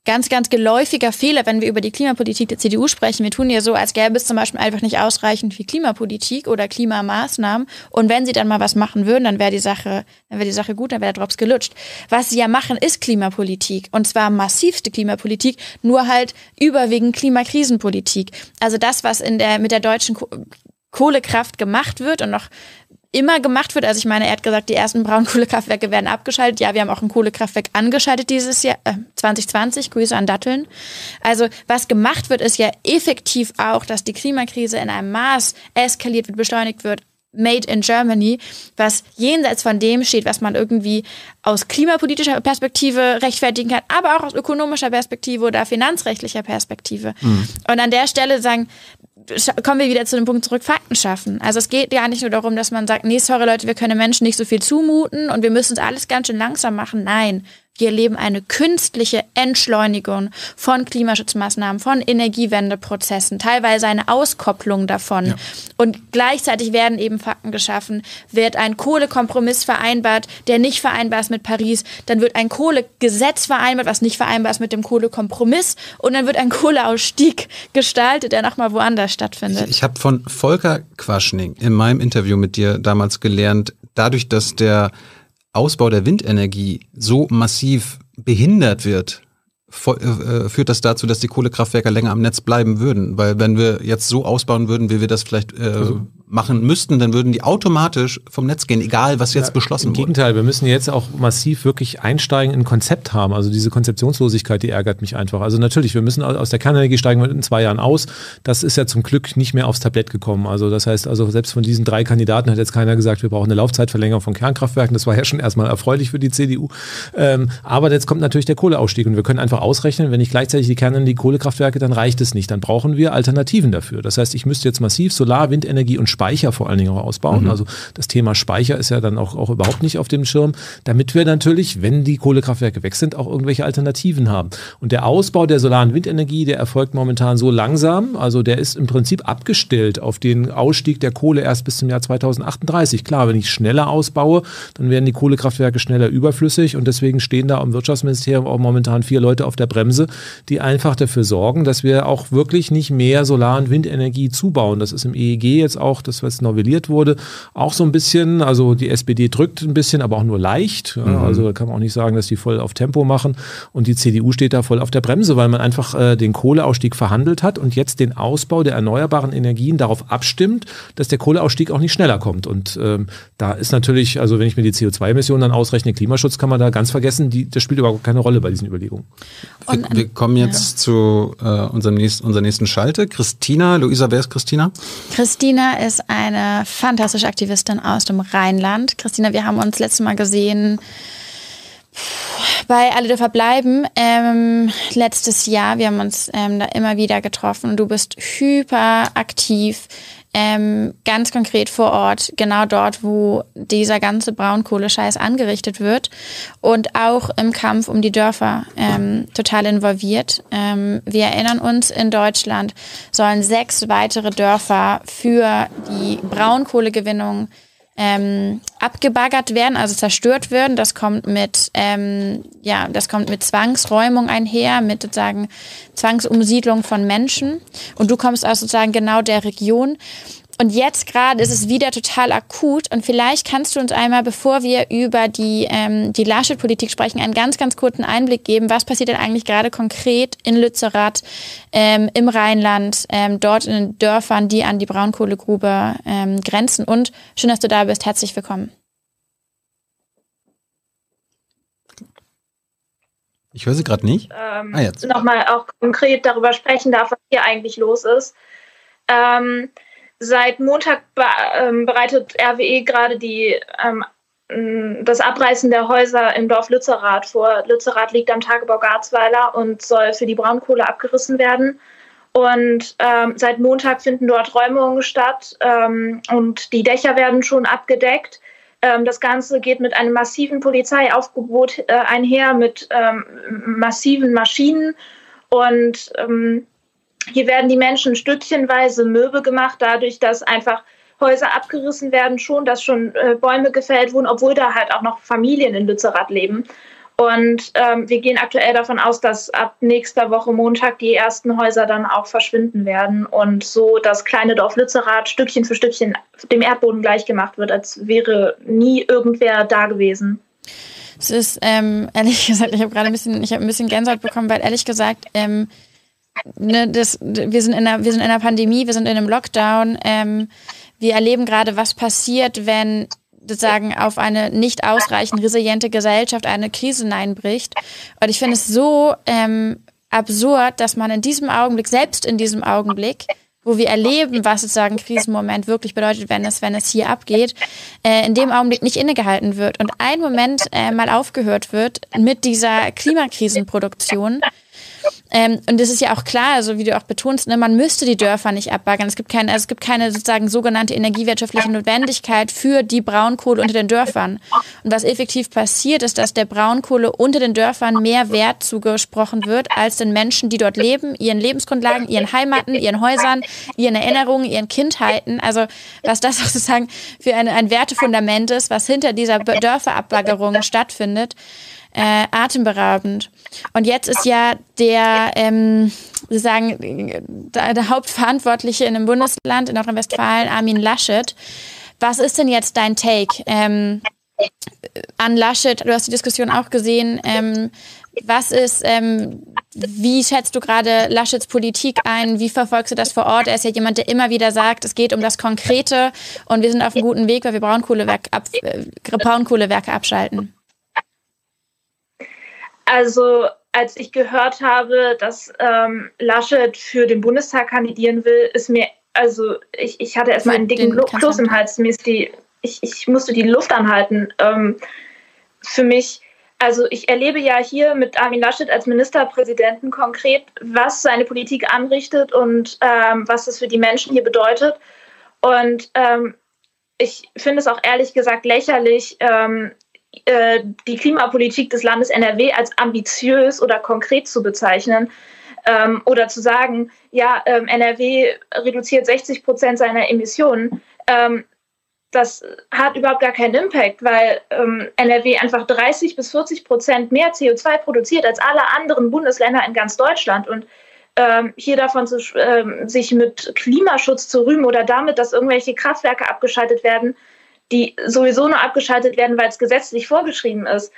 ganz, ganz geläufiger Fehler, wenn wir über die Klimapolitik der CDU sprechen. Wir tun ja so, als gäbe es zum Beispiel einfach nicht ausreichend viel Klimapolitik oder Klimamaßnahmen. Und wenn sie dann mal was machen würden, dann wäre die Sache, dann wäre die Sache gut, dann wäre der Drops gelutscht. Was sie ja machen, ist Klimapolitik. Und zwar massivste Klimapolitik, nur halt überwiegend Klimakrisenpolitik. Also das, was in der, mit der deutschen Kohlekraft gemacht wird und noch immer gemacht wird. Also ich meine, er hat gesagt, die ersten Braunkohlekraftwerke werden abgeschaltet. Ja, wir haben auch ein Kohlekraftwerk angeschaltet dieses Jahr, äh, 2020. Grüße an Datteln. Also was gemacht wird, ist ja effektiv auch, dass die Klimakrise in einem Maß eskaliert wird, beschleunigt wird. Made in Germany, was jenseits von dem steht, was man irgendwie aus klimapolitischer Perspektive rechtfertigen kann, aber auch aus ökonomischer Perspektive oder finanzrechtlicher Perspektive. Mhm. Und an der Stelle sagen, kommen wir wieder zu dem Punkt zurück, Fakten schaffen. Also es geht ja nicht nur darum, dass man sagt, nee, sorry Leute, wir können Menschen nicht so viel zumuten und wir müssen es alles ganz schön langsam machen. Nein, wir erleben eine künstliche Entschleunigung von Klimaschutzmaßnahmen, von Energiewendeprozessen, teilweise eine Auskopplung davon. Ja. Und gleichzeitig werden eben Fakten geschaffen. Wird ein Kohlekompromiss vereinbart, der nicht vereinbar ist mit Paris, dann wird ein Kohlegesetz vereinbart, was nicht vereinbar ist mit dem Kohlekompromiss, und dann wird ein Kohleausstieg gestaltet, der nochmal woanders stattfindet. Ich, ich habe von Volker Quaschning in meinem Interview mit dir damals gelernt, dadurch, dass der Ausbau der Windenergie so massiv behindert wird, äh, führt das dazu, dass die Kohlekraftwerke länger am Netz bleiben würden. Weil wenn wir jetzt so ausbauen würden, wie wir das vielleicht äh, also machen müssten, dann würden die automatisch vom Netz gehen, egal was jetzt ja, beschlossen wird. Im Gegenteil, wir müssen jetzt auch massiv wirklich einsteigen in ein Konzept haben. Also diese Konzeptionslosigkeit, die ärgert mich einfach. Also natürlich, wir müssen aus der Kernenergie steigen wir in zwei Jahren aus. Das ist ja zum Glück nicht mehr aufs Tablett gekommen. Also das heißt, also selbst von diesen drei Kandidaten hat jetzt keiner gesagt, wir brauchen eine Laufzeitverlängerung von Kernkraftwerken. Das war ja schon erstmal erfreulich für die CDU. Ähm, aber jetzt kommt natürlich der Kohleausstieg und wir können einfach ausrechnen, wenn ich gleichzeitig die Kernenergie Kohlekraftwerke, dann reicht es nicht. Dann brauchen wir Alternativen dafür. Das heißt, ich müsste jetzt massiv Solar, Windenergie und Speicher vor allen Dingen auch ausbauen. Mhm. Also das Thema Speicher ist ja dann auch, auch überhaupt nicht auf dem Schirm, damit wir natürlich, wenn die Kohlekraftwerke weg sind, auch irgendwelche Alternativen haben. Und der Ausbau der Solar- und Windenergie, der erfolgt momentan so langsam, also der ist im Prinzip abgestellt auf den Ausstieg der Kohle erst bis zum Jahr 2038. Klar, wenn ich schneller ausbaue, dann werden die Kohlekraftwerke schneller überflüssig und deswegen stehen da im Wirtschaftsministerium auch momentan vier Leute auf der Bremse, die einfach dafür sorgen, dass wir auch wirklich nicht mehr Solar- und Windenergie zubauen. Das ist im EEG jetzt auch, das was novelliert wurde, auch so ein bisschen, also die SPD drückt ein bisschen, aber auch nur leicht. Mhm. Also da kann man auch nicht sagen, dass die voll auf Tempo machen und die CDU steht da voll auf der Bremse, weil man einfach äh, den Kohleausstieg verhandelt hat und jetzt den Ausbau der erneuerbaren Energien darauf abstimmt, dass der Kohleausstieg auch nicht schneller kommt. Und ähm, da ist natürlich, also wenn ich mir die CO2-Emissionen dann ausrechne, Klimaschutz kann man da ganz vergessen, die, das spielt überhaupt keine Rolle bei diesen Überlegungen. Wir, wir kommen jetzt ja. zu äh, unserem nächsten, unserer nächsten Schalte. Christina, Luisa, wer ist Christina? Christina ist eine fantastische Aktivistin aus dem Rheinland. Christina, wir haben uns letztes Mal gesehen bei Alle dürfen bleiben ähm, letztes Jahr. Wir haben uns ähm, da immer wieder getroffen und du bist hyper aktiv ähm, ganz konkret vor Ort, genau dort, wo dieser ganze Braunkohlescheiß angerichtet wird und auch im Kampf um die Dörfer ähm, total involviert. Ähm, wir erinnern uns, in Deutschland sollen sechs weitere Dörfer für die Braunkohlegewinnung ähm, abgebaggert werden, also zerstört werden. Das kommt mit, ähm, ja, das kommt mit Zwangsräumung einher, mit sozusagen Zwangsumsiedlung von Menschen. Und du kommst aus sozusagen genau der Region. Und jetzt gerade ist es wieder total akut. Und vielleicht kannst du uns einmal, bevor wir über die, ähm, die Laschet-Politik sprechen, einen ganz, ganz kurzen Einblick geben. Was passiert denn eigentlich gerade konkret in Lützerath, ähm, im Rheinland, ähm, dort in den Dörfern, die an die Braunkohlegrube ähm, grenzen? Und schön, dass du da bist. Herzlich willkommen. Ich höre sie gerade nicht. Ähm, ah, jetzt. Nochmal auch konkret darüber sprechen darf, was hier eigentlich los ist. Ähm, Seit Montag ähm, bereitet RWE gerade die, ähm, das Abreißen der Häuser im Dorf Lützerath vor. Lützerath liegt am Tagebau Garzweiler und soll für die Braunkohle abgerissen werden. Und ähm, seit Montag finden dort Räumungen statt ähm, und die Dächer werden schon abgedeckt. Ähm, das Ganze geht mit einem massiven Polizeiaufgebot äh, einher, mit ähm, massiven Maschinen. Und hier werden die Menschen stückchenweise mürbe gemacht, dadurch, dass einfach Häuser abgerissen werden, schon, dass schon äh, Bäume gefällt wurden, obwohl da halt auch noch Familien in Lützerath leben. Und ähm, wir gehen aktuell davon aus, dass ab nächster Woche Montag die ersten Häuser dann auch verschwinden werden und so das kleine Dorf Lützerath Stückchen für Stückchen dem Erdboden gleichgemacht wird, als wäre nie irgendwer da gewesen. Es ist ähm, ehrlich [LAUGHS] gesagt, ich habe gerade ein bisschen, ich habe ein bisschen Gänsehaut bekommen, weil ehrlich gesagt ähm, ne, das, wir, sind in einer, wir sind in einer Pandemie, wir sind in einem Lockdown. Ähm, wir erleben gerade, was passiert, wenn sozusagen auf eine nicht ausreichend resiliente Gesellschaft eine Krise hineinbricht. Und ich finde es so ähm, absurd, dass man in diesem Augenblick, selbst in diesem Augenblick, wo wir erleben, was sozusagen Krisenmoment wirklich bedeutet, wenn es, wenn es hier abgeht, äh, in dem Augenblick nicht innegehalten wird und ein Moment äh, mal aufgehört wird mit dieser Klimakrisenproduktion ähm, und es ist ja auch klar, also wie du auch betonst, ne, man müsste die Dörfer nicht abbaggern. Es gibt keine, also es gibt keine sozusagen sogenannte energiewirtschaftliche Notwendigkeit für die Braunkohle unter den Dörfern. Und was effektiv passiert, ist, dass der Braunkohle unter den Dörfern mehr Wert zugesprochen wird als den Menschen, die dort leben, ihren Lebensgrundlagen, ihren Heimaten, ihren Häusern, ihren Erinnerungen, ihren Kindheiten. Also was das [LAUGHS] sozusagen für eine, ein Wertefundament ist, was hinter dieser Dörferabbaggerung stattfindet äh, atemberaubend. Und jetzt ist ja der, ähm, sozusagen, der, der Hauptverantwortliche in einem Bundesland in Nordrhein-Westfalen, Armin Laschet. Was ist denn jetzt dein Take? Ähm, an Laschet, du hast die Diskussion auch gesehen, ähm, was ist, ähm, wie schätzt du gerade Laschets Politik ein? Wie verfolgst du das vor Ort? Er ist ja jemand, der immer wieder sagt, es geht um das Konkrete und wir sind auf einem guten Weg, weil wir Braunkohlewerke, ab, äh, Braunkohlewerke abschalten. Also als ich gehört habe, dass ähm, Laschet für den Bundestag kandidieren will, ist mir, also ich, ich hatte erstmal einen dicken Kloß im Hals. Mir ist die, ich, ich musste die Luft anhalten. Ähm, für mich, also ich erlebe ja hier mit Armin Laschet als Ministerpräsidenten konkret, was seine Politik anrichtet und ähm, was das für die Menschen hier bedeutet. Und ähm, ich finde es auch ehrlich gesagt lächerlich, ähm, äh, die Klimapolitik des Landes NRW als ambitiös oder konkret zu bezeichnen ähm, oder zu sagen, ja, ähm, NRW reduziert 60 Prozent seiner Emissionen. Ähm, das hat überhaupt gar keinen Impact, weil ähm, NRW einfach 30 bis 40 Prozent mehr CO2 produziert als alle anderen Bundesländer in ganz Deutschland. Und ähm, hier davon zu, ähm, sich mit Klimaschutz zu rühmen oder damit, dass irgendwelche Kraftwerke abgeschaltet werden, die sowieso nur abgeschaltet werden, weil es gesetzlich vorgeschrieben ist.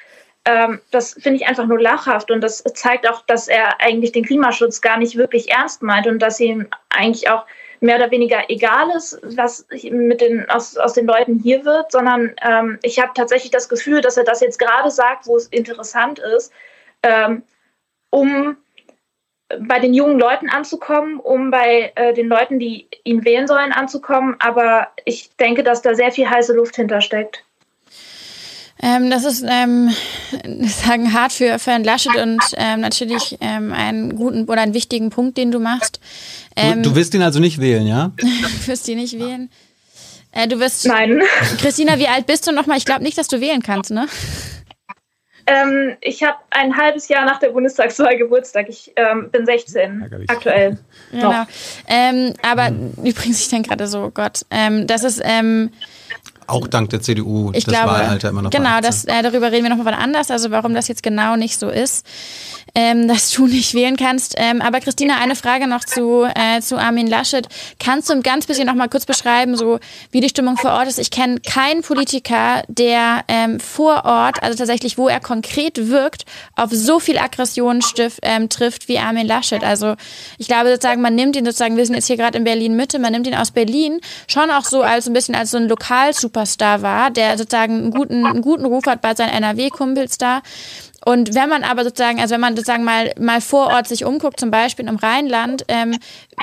Ähm, das finde ich einfach nur lachhaft und das zeigt auch, dass er eigentlich den Klimaschutz gar nicht wirklich ernst meint und dass ihm eigentlich auch mehr oder weniger egal ist, was mit den, aus, aus den Leuten hier wird, sondern ähm, ich habe tatsächlich das Gefühl, dass er das jetzt gerade sagt, wo es interessant ist, ähm, um bei den jungen Leuten anzukommen, um bei äh, den Leuten, die ihn wählen sollen, anzukommen. Aber ich denke, dass da sehr viel heiße Luft hintersteckt. Ähm, das ist, ähm, [LAUGHS] sagen, hart für, für Herrn Laschet und ähm, natürlich ähm, einen guten oder einen wichtigen Punkt, den du machst. du, du ähm, wirst ihn also nicht wählen, ja? [LAUGHS] du wirst ihn nicht wählen. Äh, du wirst. Nein. Christina, wie alt bist du nochmal? Ich glaube nicht, dass du wählen kannst, ne? Ähm, ich habe ein halbes Jahr nach der Bundestagswahl Geburtstag. Ich ähm, bin 16 Ärgerlich. aktuell. Genau. Ähm, aber mhm. übrigens, ich denke gerade so, oh Gott, ähm, das ist ähm, auch dank der CDU ich das glaube, Wahlalter immer noch. Genau, das, äh, darüber reden wir nochmal anders, also warum das jetzt genau nicht so ist ähm, dass du nicht wählen kannst. Ähm, aber Christina, eine Frage noch zu, äh, zu Armin Laschet. Kannst du ein ganz bisschen noch mal kurz beschreiben, so wie die Stimmung vor Ort ist? Ich kenne keinen Politiker, der ähm, vor Ort, also tatsächlich, wo er konkret wirkt, auf so viel Aggression stift, ähm, trifft wie Armin Laschet. Also ich glaube sozusagen, man nimmt ihn sozusagen, wir sind jetzt hier gerade in Berlin Mitte, man nimmt ihn aus Berlin schon auch so als ein bisschen als so ein Lokalsuperstar war, der sozusagen einen guten, einen guten Ruf hat bei seinen NRW-Kumpels da. Und wenn man aber sozusagen, also wenn man sozusagen mal, mal vor Ort sich umguckt, zum Beispiel im Rheinland, ähm,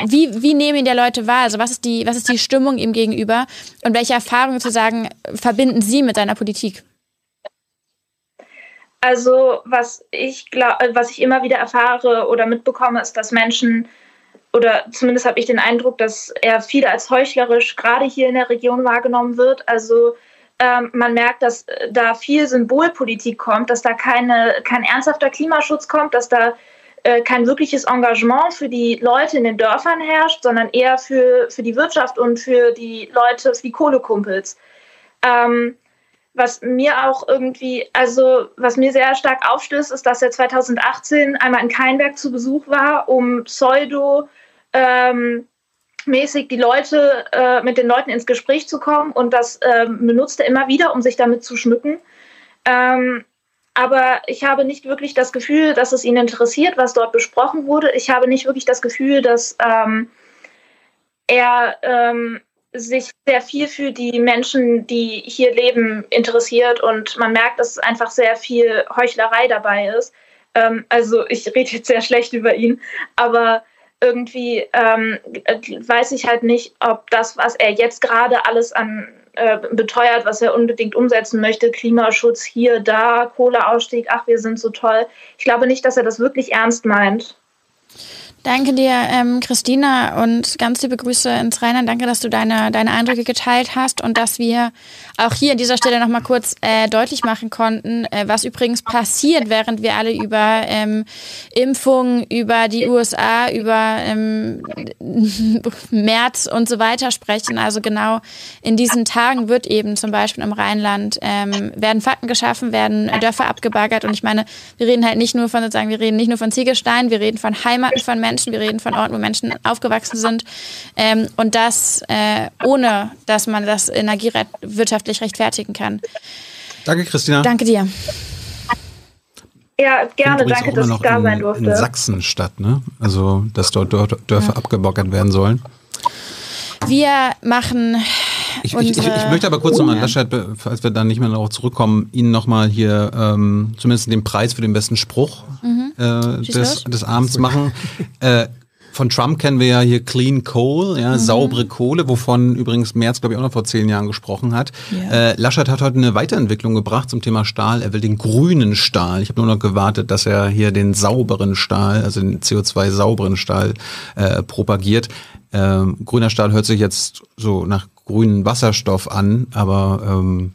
wie, wie nehmen ihn der Leute wahr? Also was ist die, was ist die Stimmung ihm gegenüber? Und welche Erfahrungen sozusagen verbinden Sie mit seiner Politik? Also was ich glaube, was ich immer wieder erfahre oder mitbekomme, ist, dass Menschen oder zumindest habe ich den Eindruck, dass er viel als heuchlerisch gerade hier in der Region wahrgenommen wird. Also ähm, man merkt, dass äh, da viel Symbolpolitik kommt, dass da keine, kein ernsthafter Klimaschutz kommt, dass da äh, kein wirkliches Engagement für die Leute in den Dörfern herrscht, sondern eher für, für die Wirtschaft und für die Leute, für die Kohlekumpels. Ähm, was mir auch irgendwie, also was mir sehr stark aufstößt, ist, dass er 2018 einmal in Keinberg zu Besuch war, um Pseudo ähm, mäßig die Leute, äh, mit den Leuten ins Gespräch zu kommen und das ähm, benutzt er immer wieder, um sich damit zu schmücken. Ähm, aber ich habe nicht wirklich das Gefühl, dass es ihn interessiert, was dort besprochen wurde. Ich habe nicht wirklich das Gefühl, dass ähm, er ähm, sich sehr viel für die Menschen, die hier leben, interessiert und man merkt, dass einfach sehr viel Heuchlerei dabei ist. Ähm, also ich rede jetzt sehr schlecht über ihn, aber irgendwie ähm, weiß ich halt nicht, ob das, was er jetzt gerade alles an äh, beteuert, was er unbedingt umsetzen möchte, Klimaschutz hier, da, Kohleausstieg, ach, wir sind so toll. Ich glaube nicht, dass er das wirklich ernst meint. Danke dir, ähm, Christina, und ganz liebe Grüße ins Rheinland. Danke, dass du deine, deine Eindrücke geteilt hast und dass wir auch hier an dieser Stelle nochmal kurz äh, deutlich machen konnten, äh, was übrigens passiert, während wir alle über ähm, Impfungen, über die USA, über ähm, [LAUGHS] März und so weiter sprechen. Also genau in diesen Tagen wird eben zum Beispiel im Rheinland ähm, werden Fakten geschaffen, werden Dörfer abgebaggert. Und ich meine, wir reden halt nicht nur von sozusagen, wir reden nicht nur von Ziegelstein, wir reden von Heimaten von Menschen, wir reden von Orten, wo Menschen aufgewachsen sind. Ähm, und das äh, ohne, dass man das energiewirtschaftlich rechtfertigen kann. Danke, Christina. Danke dir. Ja, gerne, danke, dass ich noch da in, sein durfte. In Sachsen statt, ne? Also, dass dort Dör- Dörfer abgebaggert werden sollen. Wir machen Ich, ich, ich, ich möchte aber kurz nochmal, Ja. Laschet, falls wir dann nicht mehr darauf zurückkommen, Ihnen nochmal hier ähm, zumindest den Preis für den besten Spruch Mhm. äh, des, des Abends machen. [LAUGHS] äh, von Trump kennen wir ja hier Clean Coal, ja, Mhm. saubere Kohle, wovon übrigens Merz, glaube ich, auch noch vor zehn Jahren gesprochen hat. Ja. Äh, Laschet hat heute eine Weiterentwicklung gebracht zum Thema Stahl. Er will den grünen Stahl. Ich habe nur noch gewartet, dass er hier den sauberen Stahl, also den CO2-sauberen Stahl äh, propagiert. Ähm, grüner Stahl hört sich jetzt so nach grünen Wasserstoff an, aber ähm,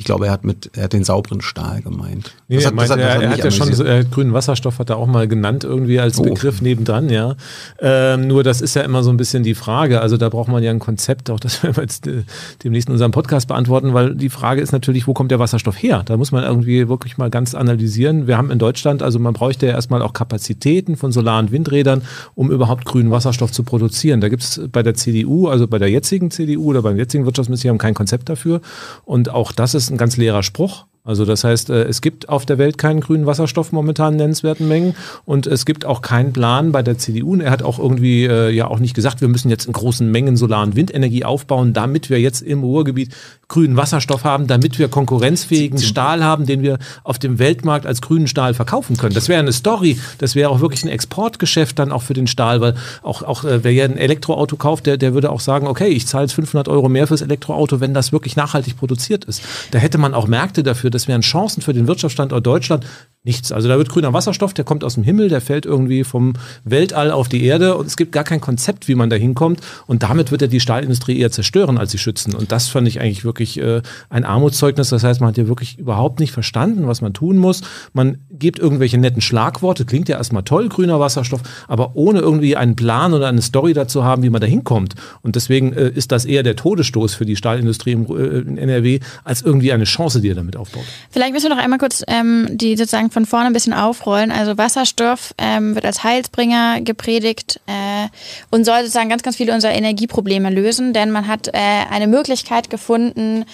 ich glaube, er hat mit, er hat den sauberen Stahl gemeint. Nee, Das er, hat- das meinte, hat- das er, er hat ja schon, so- er hat grünen Wasserstoff hat er auch mal genannt irgendwie als Oh. Begriff nebendran, ja. Ähm, nur das ist ja immer so ein bisschen die Frage. Also da braucht man ja ein Konzept, auch das [LAUGHS] werden wir jetzt äh, demnächst in unserem Podcast beantworten, weil die Frage ist natürlich, wo kommt der Wasserstoff her? Da muss man irgendwie wirklich mal ganz analysieren. Wir haben in Deutschland, also man bräuchte ja erstmal auch Kapazitäten von Solar- und Windrädern, um überhaupt grünen Wasserstoff zu produzieren. Da gibt es bei der CDU, also bei der jetzigen CDU oder beim jetzigen Wirtschaftsministerium kein Konzept dafür. Und auch das ist ein ganz leerer Spruch. Also das heißt, äh, es gibt auf der Welt keinen grünen Wasserstoff momentan in nennenswerten Mengen und es gibt auch keinen Plan bei der CDU. Und er hat auch irgendwie äh, ja auch nicht gesagt, wir müssen jetzt in großen Mengen Solar- und Windenergie aufbauen, damit wir jetzt im Ruhrgebiet grünen Wasserstoff haben, damit wir konkurrenzfähigen Stahl haben, den wir auf dem Weltmarkt als grünen Stahl verkaufen können. Das wäre eine Story, das wäre auch wirklich ein Exportgeschäft dann auch für den Stahl, weil auch, auch äh, wer ja ein Elektroauto kauft, der, der würde auch sagen, okay, ich zahle jetzt 500 Euro mehr fürs Elektroauto, wenn das wirklich nachhaltig produziert ist. Da hätte man auch Märkte dafür, das wären Chancen für den Wirtschaftsstandort Deutschland. Nichts. Also da wird grüner Wasserstoff, der kommt aus dem Himmel, der fällt irgendwie vom Weltall auf die Erde und es gibt gar kein Konzept, wie man da hinkommt. Und damit wird er die Stahlindustrie eher zerstören, als sie schützen. Und das fand ich eigentlich wirklich äh, ein Armutszeugnis. Das heißt, man hat ja wirklich überhaupt nicht verstanden, was man tun muss. Man gibt irgendwelche netten Schlagworte, klingt ja erstmal toll, grüner Wasserstoff, aber ohne irgendwie einen Plan oder eine Story dazu haben, wie man da hinkommt. Und deswegen äh, ist das eher der Todesstoß für die Stahlindustrie im, äh, in NRW, als irgendwie eine Chance, die er damit aufbaut. Vielleicht müssen wir noch einmal kurz ähm, die sozusagen von vorne ein bisschen aufrollen. Also Wasserstoff ähm, wird als Heilsbringer gepredigt äh, und soll sozusagen ganz, ganz viele unserer Energieprobleme lösen, denn man hat äh, eine Möglichkeit gefunden,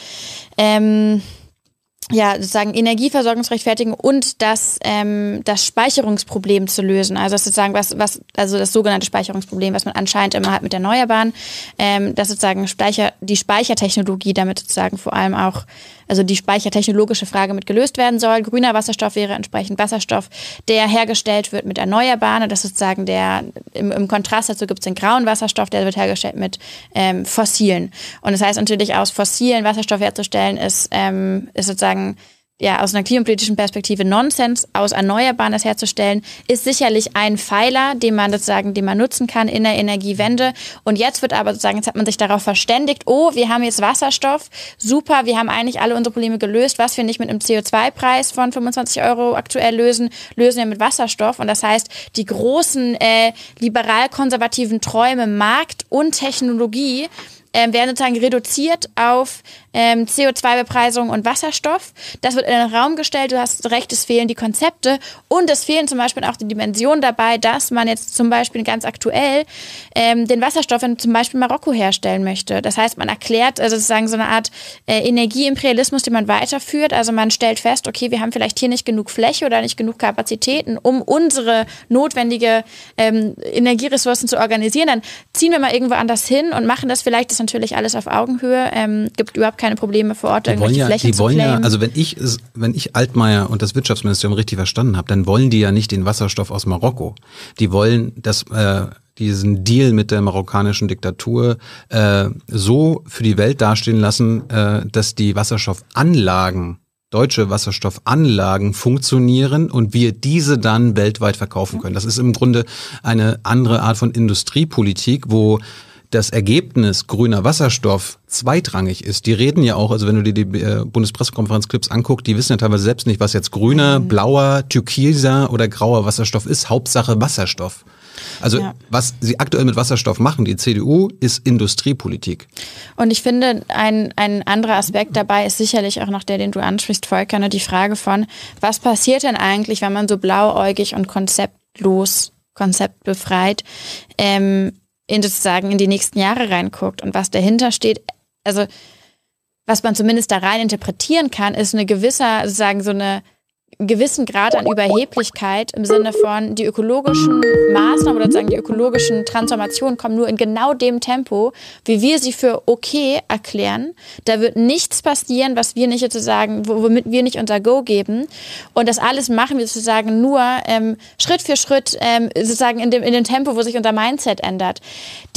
ähm, ja, sozusagen Energieversorgungsrechtfertigung und das, ähm, das Speicherungsproblem zu lösen. Also das sozusagen was, was, also das sogenannte Speicherungsproblem, was man anscheinend immer hat mit Erneuerbaren, ähm, dass sozusagen Speicher, die Speichertechnologie damit sozusagen vor allem auch, also die speichertechnologische Frage mit gelöst werden soll. Grüner Wasserstoff wäre entsprechend Wasserstoff, der hergestellt wird mit Erneuerbaren. Das ist sozusagen der, im, im Kontrast dazu gibt es den grauen Wasserstoff, der wird hergestellt mit ähm, fossilen. Und das heißt natürlich, aus fossilen Wasserstoff herzustellen, ist, ähm, ist sozusagen ja, aus einer klimapolitischen Perspektive Nonsens, aus Erneuerbaren das herzustellen, ist sicherlich ein Pfeiler, den man sozusagen, den man nutzen kann in der Energiewende. Und jetzt wird aber sozusagen, jetzt hat man sich darauf verständigt, oh, wir haben jetzt Wasserstoff, super, wir haben eigentlich alle unsere Probleme gelöst, was wir nicht mit einem CO2-Preis von 25 Euro aktuell lösen, lösen wir mit Wasserstoff. Und das heißt, die großen äh, liberal-konservativen Träume Markt und Technologie ähm, werden sozusagen reduziert auf ähm, CO2-Bepreisung und Wasserstoff. Das wird in den Raum gestellt. Du hast recht, es fehlen die Konzepte und es fehlen zum Beispiel auch die Dimensionen dabei, dass man jetzt zum Beispiel ganz aktuell ähm, den Wasserstoff in zum Beispiel Marokko herstellen möchte. Das heißt, man erklärt also sozusagen so eine Art äh, Energieimperialismus, den man weiterführt. Also man stellt fest, okay, wir haben vielleicht hier nicht genug Fläche oder nicht genug Kapazitäten, um unsere notwendige ähm, Energieressourcen zu organisieren. Dann ziehen wir mal irgendwo anders hin und machen das vielleicht. Das ist natürlich alles auf Augenhöhe. Ähm, gibt überhaupt keine Probleme vor Ort, Die irgendwelche ja, Flächen die zu wollen ja, also wenn ich wenn ich Altmaier und das Wirtschaftsministerium richtig verstanden habe, dann wollen die ja nicht den Wasserstoff aus Marokko. Die wollen das äh, diesen Deal mit der marokkanischen Diktatur äh, so für die Welt dastehen lassen, äh, dass die Wasserstoffanlagen deutsche Wasserstoffanlagen funktionieren und wir diese dann weltweit verkaufen können. Das ist im Grunde eine andere Art von Industriepolitik, wo das Ergebnis grüner Wasserstoff zweitrangig ist. Die reden ja auch, also wenn du dir die äh, Bundespressekonferenz-Clips anguckst, die wissen ja teilweise selbst nicht, was jetzt grüner, blauer, türkiser oder grauer Wasserstoff ist. Hauptsache Wasserstoff. Also Ja. was sie aktuell mit Wasserstoff machen, die CDU, ist Industriepolitik. Und ich finde, ein, ein anderer Aspekt dabei ist sicherlich auch noch der, den du ansprichst, Volker, ne? die Frage von, was passiert denn eigentlich, wenn man so blauäugig und konzeptlos, konzeptbefreit ähm, in sozusagen in die nächsten Jahre reinguckt und was dahinter steht. Also was man zumindest da rein interpretieren kann, ist eine gewisse, sozusagen so eine gewissen Grad an Überheblichkeit im Sinne von die ökologischen Maßnahmen oder sozusagen die ökologischen Transformationen kommen nur in genau dem Tempo, wie wir sie für okay erklären. Da wird nichts passieren, was wir nicht sozusagen, womit wir nicht unser Go geben. Und das alles machen wir sozusagen nur ähm, Schritt für Schritt ähm, sozusagen in dem, in dem Tempo, wo sich unser Mindset ändert.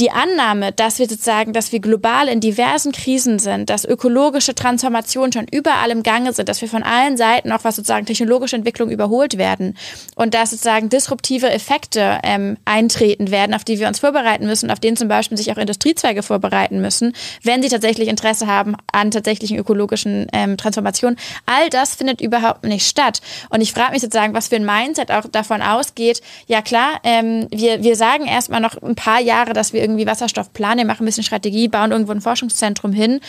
Die Annahme, dass wir sozusagen, dass wir global in diversen Krisen sind, dass ökologische Transformationen schon überall im Gange sind, dass wir von allen Seiten auch was sozusagen technologische Entwicklung überholt werden und dass sozusagen disruptive Effekte ähm, eintreten werden, auf die wir uns vorbereiten müssen, auf denen zum Beispiel sich auch Industriezweige vorbereiten müssen, wenn sie tatsächlich Interesse haben an tatsächlichen ökologischen ähm, Transformationen. All das findet überhaupt nicht statt. Und ich frage mich sozusagen, was für ein Mindset auch davon ausgeht. Ja klar, ähm, wir, wir sagen erstmal noch ein paar Jahre, dass wir irgendwie Wasserstoff planen, wir machen ein bisschen Strategie, bauen irgendwo ein Forschungszentrum hin.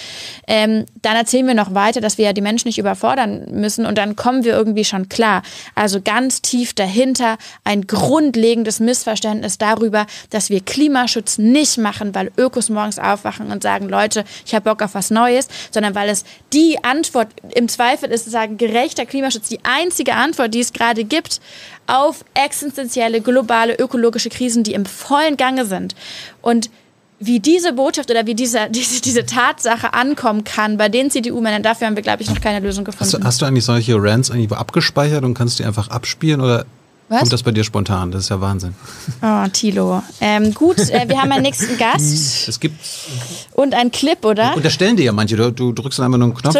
Ähm, dann erzählen wir noch weiter, dass wir ja die Menschen nicht überfordern müssen und dann kommen wir irgendwie schon klar. Also ganz tief dahinter ein grundlegendes Missverständnis darüber, dass wir Klimaschutz nicht machen, weil Ökos morgens aufwachen und sagen, Leute, ich habe Bock auf was Neues, sondern weil es die Antwort im Zweifel ist, sagen, gerechter Klimaschutz, die einzige Antwort, die es gerade gibt auf existenzielle, globale, ökologische Krisen, die im vollen Gange sind. Und wie diese Botschaft oder wie diese, [LAUGHS] diese, diese Tatsache ankommen kann bei den CDU-Männern, dafür haben wir, glaube ich, noch keine Lösung gefunden. Hast du, hast du eigentlich solche Rants irgendwo abgespeichert und kannst die einfach abspielen oder Was? kommt das bei dir spontan? Das ist ja Wahnsinn. Oh, Tilo. Ähm, gut, äh, wir haben einen nächsten Gast. [LAUGHS] Es gibt. Und ein Clip, oder? Unterstellen dir ja manche. Du, du drückst dann einfach nur einen Knopf.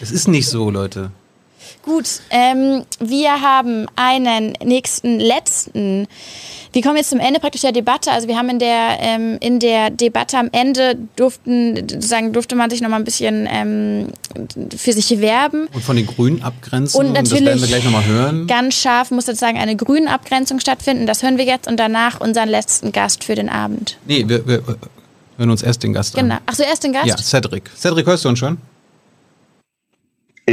Es ist nicht so, Leute. Gut, ähm, wir haben einen nächsten, letzten wir kommen jetzt zum Ende praktisch der Debatte. Also wir haben in der, ähm, in der Debatte am Ende durften, sozusagen durfte man sich noch mal ein bisschen ähm, für sich werben. Und von den Grünen abgrenzen. Und natürlich, das werden wir gleich noch mal hören. Ganz scharf muss sozusagen eine grünen Abgrenzung stattfinden. Das hören wir jetzt und danach unseren letzten Gast für den Abend. Nee, wir, wir hören uns erst den Gast genau. an. Ach so, erst den Gast? Ja, Cedric. Cedric, hörst du uns schon?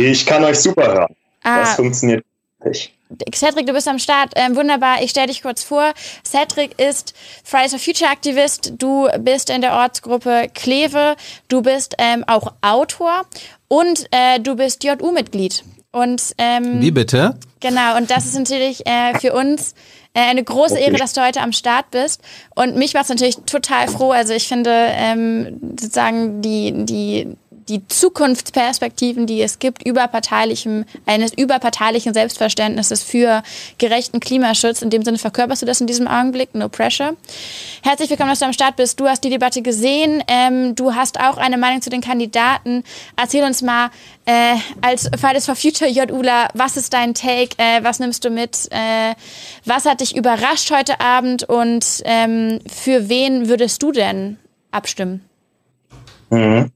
Ich kann euch super hören. Ah. Das funktioniert nicht. Cedric, du bist am Start. Ähm, wunderbar. Ich stelle dich kurz vor. Cedric ist Fridays for Future Aktivist. Du bist in der Ortsgruppe Kleve. Du bist ähm, auch Autor und äh, du bist JU-Mitglied. Und ähm, wie bitte? Genau. Und das ist natürlich äh, für uns äh, eine große okay. Ehre, dass du heute am Start bist. Und mich macht es natürlich total froh. Also ich finde ähm, sozusagen die die die Zukunftsperspektiven, die es gibt, überparteilichem, eines überparteilichen Selbstverständnisses für gerechten Klimaschutz. In dem Sinne verkörperst du das in diesem Augenblick. No pressure. Herzlich willkommen, dass du am Start bist. Du hast die Debatte gesehen. Ähm, du hast auch eine Meinung zu den Kandidaten. Erzähl uns mal äh, als Fridays for Future JULA, was ist dein Take? Äh, was nimmst du mit? Äh, was hat dich überrascht heute Abend? Und ähm, für wen würdest du denn abstimmen? Mhm.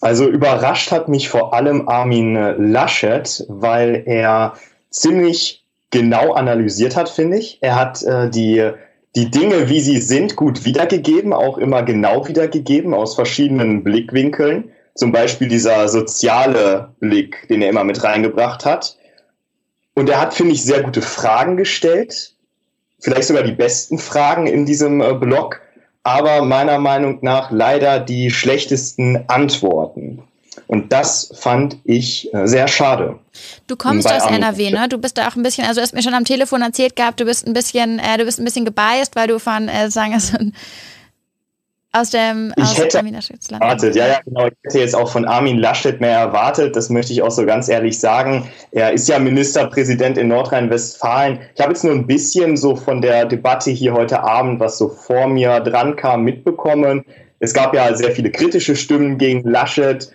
Also überrascht hat mich vor allem Armin Laschet, weil er ziemlich genau analysiert hat, finde ich. Er hat äh, die, die Dinge, wie sie sind, gut wiedergegeben, auch immer genau wiedergegeben aus verschiedenen Blickwinkeln. Zum Beispiel dieser soziale Blick, den er immer mit reingebracht hat. Und er hat, finde ich, sehr gute Fragen gestellt. Vielleicht sogar die besten Fragen in diesem äh, Blog aber meiner Meinung nach leider die schlechtesten Antworten. Und das fand ich äh, sehr schade. Du kommst aus NRW, ne? Du bist da auch ein bisschen, also du hast mir schon am Telefon erzählt gehabt, du bist ein bisschen, äh, du bist ein bisschen gebiased, weil du von, äh, sagen wir so aus dem ich aus hätte erwartet, ja, ja, genau. Ich hätte jetzt auch von Armin Laschet mehr erwartet. Das möchte ich auch so ganz ehrlich sagen. Er ist ja Ministerpräsident in Nordrhein-Westfalen. Ich habe jetzt nur ein bisschen so von der Debatte hier heute Abend, was so vor mir dran kam, mitbekommen. Es gab ja sehr viele kritische Stimmen gegen Laschet.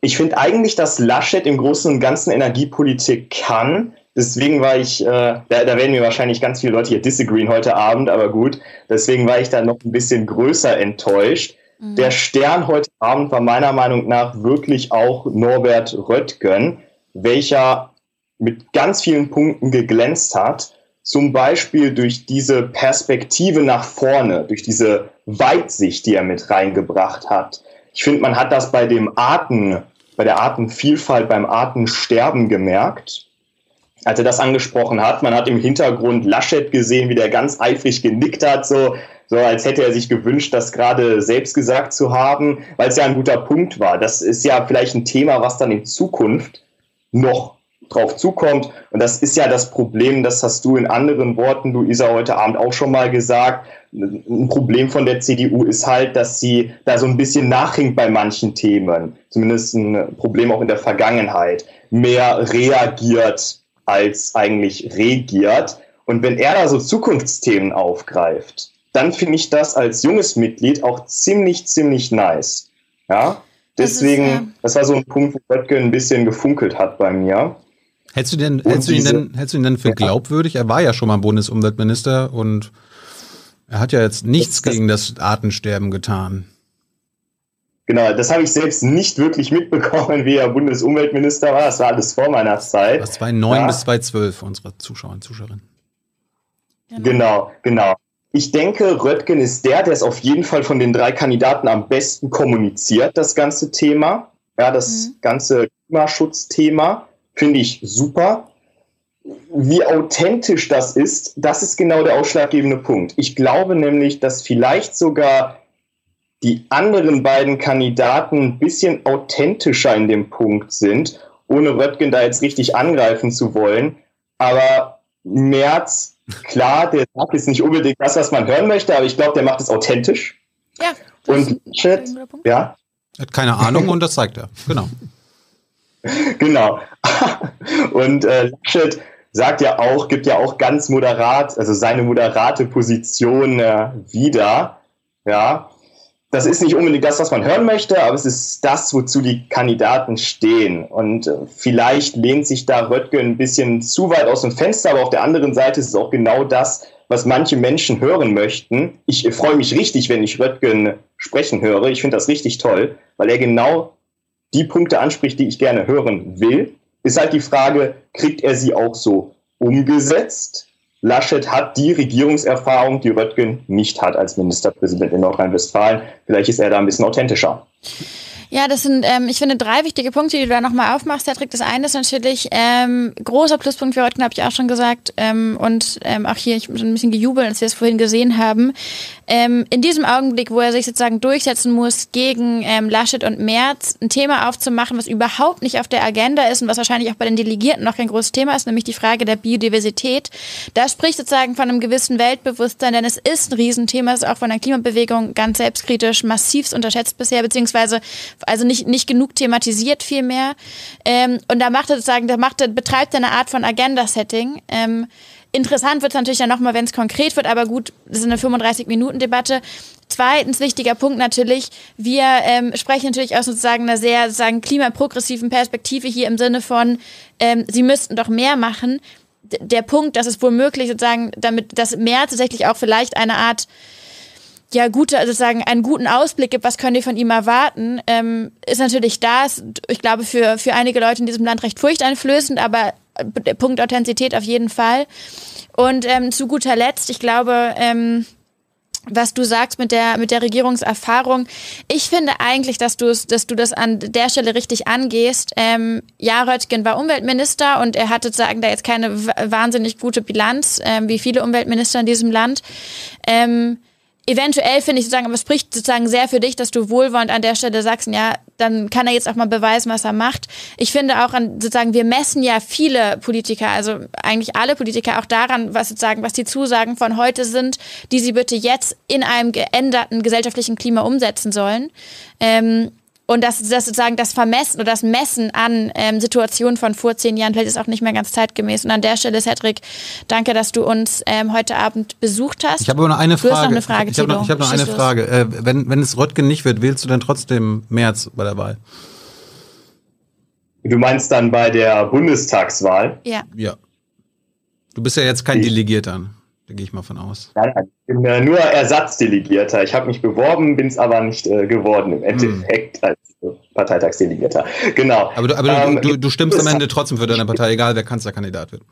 Ich finde eigentlich, dass Laschet im Großen und Ganzen Energiepolitik kann. Deswegen war ich, äh, da, da werden mir wahrscheinlich ganz viele Leute hier disagreeen heute Abend, aber gut. Deswegen war ich da noch ein bisschen größer enttäuscht. Mhm. Der Stern heute Abend war meiner Meinung nach wirklich auch Norbert Röttgen, welcher mit ganz vielen Punkten geglänzt hat. Zum Beispiel durch diese Perspektive nach vorne, durch diese Weitsicht, die er mit reingebracht hat. Ich finde, man hat das bei dem Arten, bei der Artenvielfalt, beim Artensterben gemerkt als er das angesprochen hat. Man hat im Hintergrund Laschet gesehen, wie der ganz eifrig genickt hat, so, so als hätte er sich gewünscht, das gerade selbst gesagt zu haben, weil es ja ein guter Punkt war. Das ist ja vielleicht ein Thema, was dann in Zukunft noch drauf zukommt. Und das ist ja das Problem, das hast du in anderen Worten, Luisa, heute Abend auch schon mal gesagt. Ein Problem von der CDU ist halt, dass sie da so ein bisschen nachhinkt bei manchen Themen. Zumindest ein Problem auch in der Vergangenheit. Mehr reagiert als eigentlich regiert. Und wenn er da so Zukunftsthemen aufgreift, dann finde ich das als junges Mitglied auch ziemlich, ziemlich nice. Ja, deswegen, das, ist, ja. das war so ein Punkt, wo Böttgen ein bisschen gefunkelt hat bei mir. Hättest du, denn, hättest, du ihn denn, hättest du ihn denn für glaubwürdig? Er war ja schon mal Bundesumweltminister und er hat ja jetzt nichts das, gegen das Artensterben getan. Genau, das habe ich selbst nicht wirklich mitbekommen, wie er Bundesumweltminister war. Das war alles vor meiner Zeit. Das 2009 ja. bis 2012, unsere Zuschauer und Zuschauerinnen. Genau. genau, genau. Ich denke, Röttgen ist der, der es auf jeden Fall von den drei Kandidaten am besten kommuniziert, das ganze Thema. Ja, das mhm. ganze Klimaschutzthema finde ich super. Wie authentisch das ist, das ist genau der ausschlaggebende Punkt. Ich glaube nämlich, dass vielleicht sogar die anderen beiden Kandidaten ein bisschen authentischer in dem Punkt sind, ohne Röttgen da jetzt richtig angreifen zu wollen. Aber Merz Klar, der sagt jetzt nicht unbedingt das, was man hören möchte, aber ich glaube, der macht es authentisch. Ja. Und Laschet, ja. Hat keine Ahnung und das zeigt er. Genau. [LAUGHS] genau. [LAUGHS] Und äh, Laschet sagt ja auch, gibt ja auch ganz moderat, also seine moderate Position äh, wieder. Ja das ist nicht unbedingt das, was man hören möchte, aber es ist das, wozu die Kandidaten stehen. Und äh, vielleicht lehnt sich da Röttgen ein bisschen zu weit aus dem Fenster, aber auf der anderen Seite ist es auch genau das, was manche Menschen hören möchten. Ich freue mich richtig, wenn ich Röttgen sprechen höre. Ich finde das richtig toll, weil er genau die Punkte anspricht, die ich gerne hören will. Ist halt die Frage, kriegt er sie auch so umgesetzt? Laschet hat die Regierungserfahrung, die Röttgen nicht hat als Ministerpräsident in Nordrhein-Westfalen. Vielleicht ist er da ein bisschen authentischer. Ja, das sind, ähm, ich finde, drei wichtige Punkte, die du da nochmal aufmachst, Patrick. Das eine ist natürlich ähm, großer Pluspunkt für Röttgen, habe ich auch schon gesagt. Ähm, und ähm, auch hier, ich bin ein bisschen gejubelt, als wir es vorhin gesehen haben. Ähm, in diesem Augenblick, wo er sich sozusagen durchsetzen muss, gegen ähm, Laschet und Merz ein Thema aufzumachen, was überhaupt nicht auf der Agenda ist und was wahrscheinlich auch bei den Delegierten noch kein großes Thema ist, nämlich die Frage der Biodiversität. Da spricht sozusagen von einem gewissen Weltbewusstsein, denn es ist ein Riesenthema, es ist auch von der Klimabewegung ganz selbstkritisch massivst unterschätzt bisher, beziehungsweise also nicht, nicht genug thematisiert vielmehr. Ähm, und da macht er sozusagen, da macht er, betreibt er eine Art von Agenda-Setting. Ähm, interessant wird es natürlich dann nochmal, wenn es konkret wird, aber gut, das ist eine 35-Minuten-Debatte. Zweitens wichtiger Punkt natürlich, wir ähm, sprechen natürlich aus sozusagen einer sehr sozusagen klimaprogressiven Perspektive hier im Sinne von, ähm, sie müssten doch mehr machen. D der Punkt, dass es wohl möglich sozusagen, damit das mehr tatsächlich auch vielleicht eine Art ja gute, also sagen einen guten Ausblick gibt, was könnt ihr von ihm erwarten, ähm, ist natürlich da. Ist, ich glaube für für einige Leute in diesem Land recht furchteinflößend, aber der Punkt Authentizität auf jeden Fall. Und ähm, zu guter Letzt, ich glaube, ähm, was du sagst mit der mit der Regierungserfahrung. Ich finde eigentlich, dass du dass du das an der Stelle richtig angehst. Ähm, ja, Röttgen war Umweltminister und er hatte sagen da jetzt keine wahnsinnig gute Bilanz, ähm, wie viele Umweltminister in diesem Land. Ähm, eventuell finde ich sozusagen, aber es spricht sozusagen sehr für dich, dass du wohlwollend an der Stelle sagst, ja, dann kann er jetzt auch mal beweisen, was er macht. Ich finde auch an, sozusagen, wir messen ja viele Politiker, also eigentlich alle Politiker auch daran, was sozusagen, was die Zusagen von heute sind, die sie bitte jetzt in einem geänderten gesellschaftlichen Klima umsetzen sollen. Ähm, und das, das sozusagen das Vermessen oder das Messen an ähm, Situationen von vor zehn Jahren vielleicht ist auch nicht mehr ganz zeitgemäß. Und an der Stelle, Cedric, danke, dass du uns ähm, heute Abend besucht hast. Ich habe aber noch eine Frage. Du hast noch eine Frage, Ich habe noch, ich hab noch eine Frage. Äh, wenn, wenn es Röttgen nicht wird, wählst du dann trotzdem März bei der Wahl? Du meinst dann bei der Bundestagswahl? Ja. Ja. Du bist ja jetzt kein Delegierter. Da gehe ich mal von aus. Nein, nein, ich bin äh, nur Ersatzdelegierter. Ich habe mich beworben, bin es aber nicht äh, geworden im. Endeffekt hm. als äh, Parteitagsdelegierter. Genau. Aber, du, aber ähm, du, du, stimmst am Ende trotzdem für deine Partei, egal wer Kanzlerkandidat wird.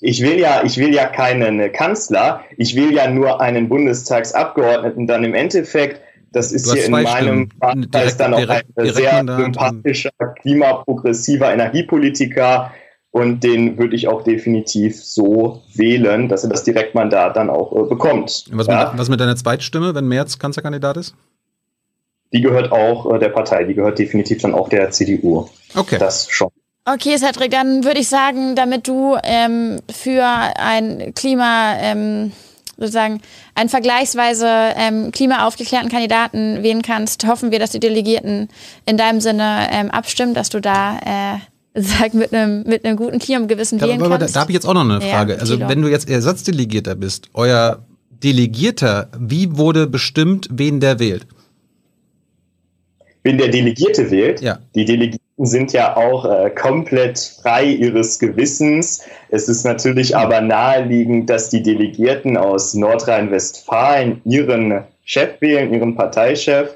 Ich will ja, ich will ja keinen Kanzler, ich will ja nur einen Bundestagsabgeordneten dann im Endeffekt. Das ist hier in meinem Fall dann auch ein sehr sympathischer, klimaprogressiver Energiepolitiker und den würde ich auch definitiv so wählen, dass er das Direktmandat dann auch äh, bekommt. Was, ja? mit, was mit deiner Zweitstimme, wenn Merz Kanzlerkandidat ist? Die gehört auch äh, der Partei, die gehört definitiv dann auch der CDU. Okay. Das schon. Okay, Cedric, dann würde ich sagen, damit du ähm, für ein Klima, ähm, sozusagen einen vergleichsweise ähm, klimaaufgeklärten Kandidaten wählen kannst, hoffen wir, dass die Delegierten in deinem Sinne ähm, abstimmen, dass du da äh, sag, mit einem mit einem guten Klimagewissen wählen aber, kannst. Da, da habe ich jetzt auch noch eine Ja, Frage. also Thilo. wenn du jetzt Ersatzdelegierter bist, euer Delegierter, wie wurde bestimmt, wen der wählt? Wenn der Delegierte wählt, Ja. die Delegierten sind ja auch äh, komplett frei ihres Gewissens. Es ist natürlich aber naheliegend, dass die Delegierten aus Nordrhein-Westfalen ihren Chef wählen, ihren Parteichef.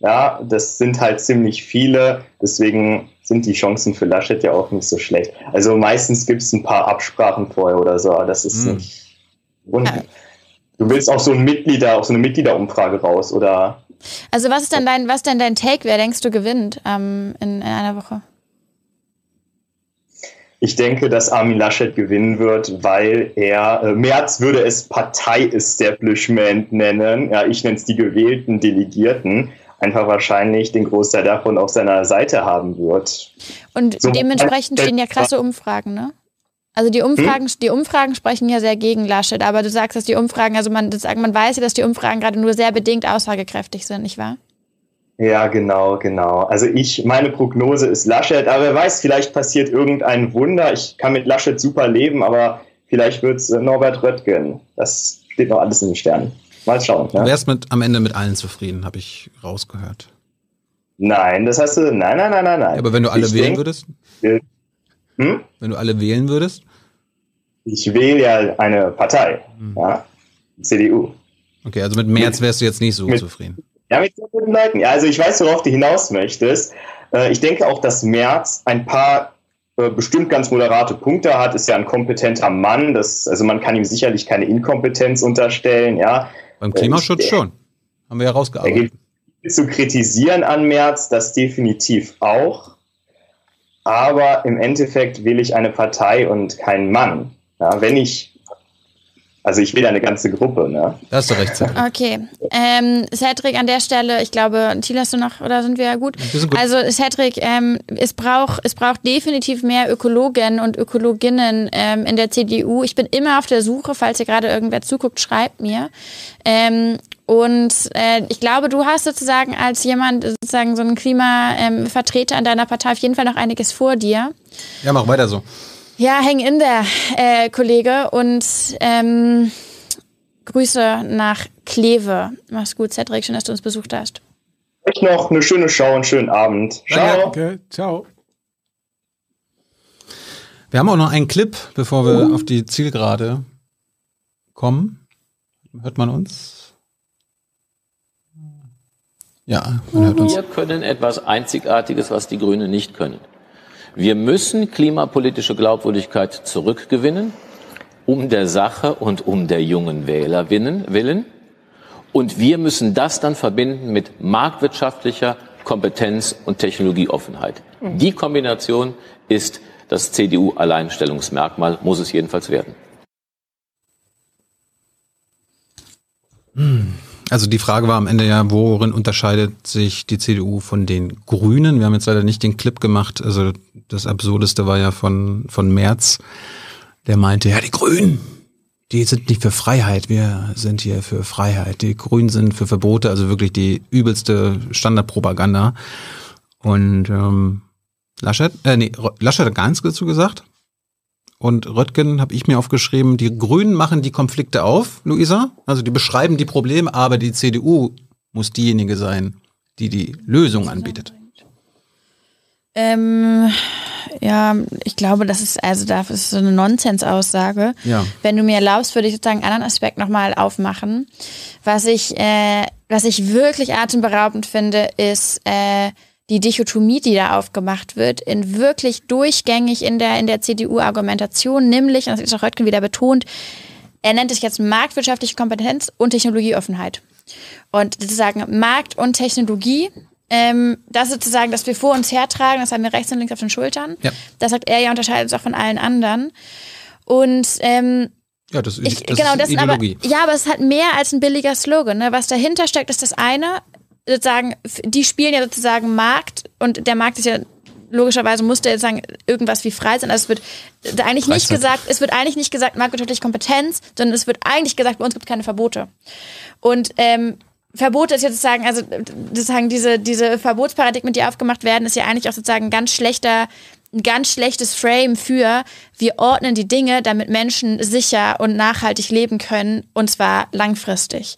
Ja, das sind halt ziemlich viele. Deswegen sind die Chancen für Laschet ja auch nicht so schlecht. Also meistens gibt es ein paar Absprachen vorher oder so, aber das ist Hm. nicht. Und du willst auch so ein Mitglieder, auch so eine Mitgliederumfrage raus oder Also was ist denn dein, was denn dein Take? Wer denkst du gewinnt ähm, in, in einer Woche? Ich denke, dass Armin Laschet gewinnen wird, weil er, äh, Merz würde es Partei-Establishment nennen. Ja, ich nenne es die gewählten Delegierten. Einfach wahrscheinlich den Großteil davon auf seiner Seite haben wird. Und So, dementsprechend äh, stehen ja krasse Umfragen, ne? Also die Umfragen, die Umfragen sprechen ja sehr gegen Laschet, aber du sagst, dass die Umfragen, also man, das, man weiß ja, dass die Umfragen gerade nur sehr bedingt aussagekräftig sind, nicht wahr? Ja, genau, genau. Also ich, meine Prognose ist Laschet, aber wer weiß, vielleicht passiert irgendein Wunder. Ich kann mit Laschet super leben, aber vielleicht wird es Norbert Röttgen. Das steht noch alles in den Sternen. Mal schauen. Du Ja? wärst mit, am Ende mit allen zufrieden, habe ich rausgehört. Nein, das du. Nein, nein, nein, nein, nein. Ja, aber wenn du alle Ich wählen denk- würdest? Hm? Wenn du alle wählen würdest? Ich wähle ja eine Partei, ja, die CDU. Okay, also mit März wärst du jetzt nicht so Mit- zufrieden. Ja, mit sehr guten Leuten. Ja, also ich weiß, worauf du hinaus möchtest. Äh, ich denke auch, dass Merz ein paar äh, bestimmt ganz moderate Punkte hat, ist ja ein kompetenter Mann. Das, also man kann ihm sicherlich keine Inkompetenz unterstellen, ja. Beim Klimaschutz Ich- schon. Haben wir ja rausgearbeitet. zu kritisieren an Merz, das definitiv auch. Aber im Endeffekt wähle ich eine Partei und keinen Mann. Ja, wenn ich, also ich wähle eine ganze Gruppe, ne? Da hast du recht, Cedric. Okay. Ähm, Cedric, an der Stelle, ich glaube, Thiel hast du noch, oder sind wir gut? Wir sind gut. Also Cedric, ähm, es, braucht, es braucht definitiv mehr Ökologen und Ökologinnen ähm, in der CDU. Ich bin immer auf der Suche, falls ihr gerade irgendwer zuguckt, schreibt mir. Ähm, und äh, ich glaube, du hast sozusagen als jemand, sozusagen so ein Klimavertreter ähm, in deiner Partei auf jeden Fall noch einiges vor dir. Ja, mach weiter so. Ja, häng in der, äh, Kollege. Und ähm, Grüße nach Kleve. Mach's gut, Cedric. Schön, dass du uns besucht hast. Euch noch eine schöne Show und schönen Abend. Ciao. Okay, ciao. Wir haben auch noch einen Clip, bevor wir auf die Zielgerade kommen. Hört man uns? Ja, man hört uns. Wir können etwas Einzigartiges, was die Grünen nicht können. Wir müssen klimapolitische Glaubwürdigkeit zurückgewinnen, um der Sache und um der jungen Wähler willen. Und wir müssen das dann verbinden mit marktwirtschaftlicher Kompetenz und Technologieoffenheit. Die Kombination ist das CDU-Alleinstellungsmerkmal, muss es jedenfalls werden. Also die Frage war am Ende ja, worin unterscheidet sich die CDU von den Grünen? Wir haben jetzt leider nicht den Clip gemacht. Also das Absurdeste war ja von, von Merz, der meinte, ja, die Grünen, die sind nicht für Freiheit, wir sind hier für Freiheit. Die Grünen sind für Verbote, also wirklich die übelste Standardpropaganda. Und ähm, Laschet, äh, nee, Laschet hat gar nichts dazu gesagt. Und Röttgen habe ich mir aufgeschrieben, die Grünen machen die Konflikte auf, Luisa. Also die beschreiben die Probleme, aber die CDU muss diejenige sein, die die Lösung anbietet. Ähm, ja, ich glaube, das ist, also das ist so eine Nonsensaussage. Ja. Wenn du mir erlaubst, würde ich sozusagen einen anderen Aspekt nochmal aufmachen. Was ich, äh, was ich wirklich atemberaubend finde, ist äh, die Dichotomie, die da aufgemacht wird, in wirklich durchgängig in der, in der CDU-Argumentation, nämlich, und das ist auch Röttgen wieder betont, er nennt es jetzt marktwirtschaftliche Kompetenz und Technologieoffenheit. Und sozusagen Markt und Technologie, ähm, das sozusagen, dass wir vor uns hertragen, das haben wir rechts und links auf den Schultern. Ja. Das sagt er ja, unterscheidet uns auch von allen anderen. Und ähm, Ja, das, ist- ich, das genau, ist das sind aber, Ideologie. ja, aber es ist halt mehr als ein billiger Slogan. Ne? Was dahinter steckt, ist das eine, sozusagen, die spielen ja sozusagen Markt und der Markt ist ja logischerweise musste jetzt sagen, irgendwas wie frei sein. Also es wird eigentlich nicht gesagt, es wird eigentlich nicht gesagt marktwirtschaftliche Kompetenz, sondern es wird eigentlich gesagt, bei uns gibt es keine Verbote. Und ähm, Verbote ist jetzt sozusagen, also sozusagen diese, diese Verbotsparadigmen, die aufgemacht werden, ist ja eigentlich auch sozusagen ein ganz schlechter ein ganz schlechtes Frame für, wir ordnen die Dinge, damit Menschen sicher und nachhaltig leben können und zwar langfristig.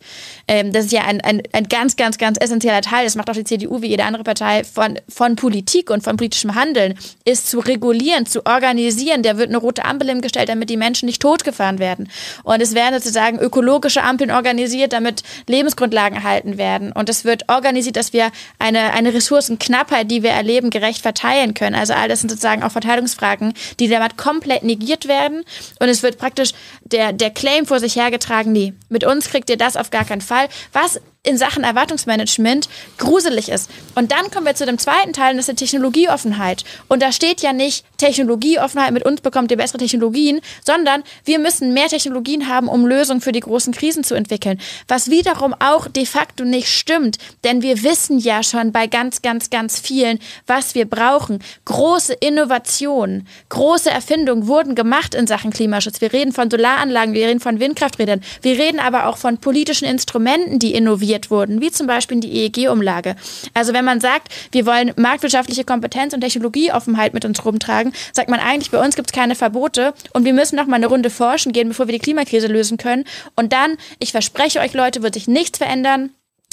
Ähm, das ist ja ein, ein, ein ganz, ganz, ganz essentieller Teil, das macht auch die CDU wie jede andere Partei von, von Politik und von politischem Handeln, ist zu regulieren, zu organisieren. Da wird eine rote Ampel hingestellt, damit die Menschen nicht totgefahren werden. Und es werden sozusagen ökologische Ampeln organisiert, damit Lebensgrundlagen erhalten werden. Und es wird organisiert, dass wir eine, eine Ressourcenknappheit, die wir erleben, gerecht verteilen können. Also all das sind sozusagen auch Verteilungsfragen, die damit komplett negiert werden. Und es wird praktisch der, der Claim vor sich hergetragen, nee, mit uns kriegt ihr das auf gar keinen Fall. Was in Sachen Erwartungsmanagement gruselig ist. Und dann kommen wir zu dem zweiten Teil, das ist die Technologieoffenheit. Und da steht ja nicht Technologieoffenheit, mit uns bekommt ihr bessere Technologien, sondern wir müssen mehr Technologien haben, um Lösungen für die großen Krisen zu entwickeln. Was wiederum auch de facto nicht stimmt, denn wir wissen ja schon bei ganz, ganz, ganz vielen, was wir brauchen. Große Innovationen, große Erfindungen wurden gemacht in Sachen Klimaschutz. Wir reden von Solaranlagen, wir reden von Windkrafträdern, wir reden aber auch von politischen Instrumenten, die innoviert integriert wurden, wie zum Beispiel die EEG-Umlage. Also wenn man sagt, wir wollen marktwirtschaftliche Kompetenz und Technologieoffenheit mit uns rumtragen, sagt man eigentlich, bei uns gibt es keine Verbote und wir müssen noch mal eine Runde forschen gehen, bevor wir die Klimakrise lösen können. Und dann, ich verspreche euch Leute, wird sich nichts verändern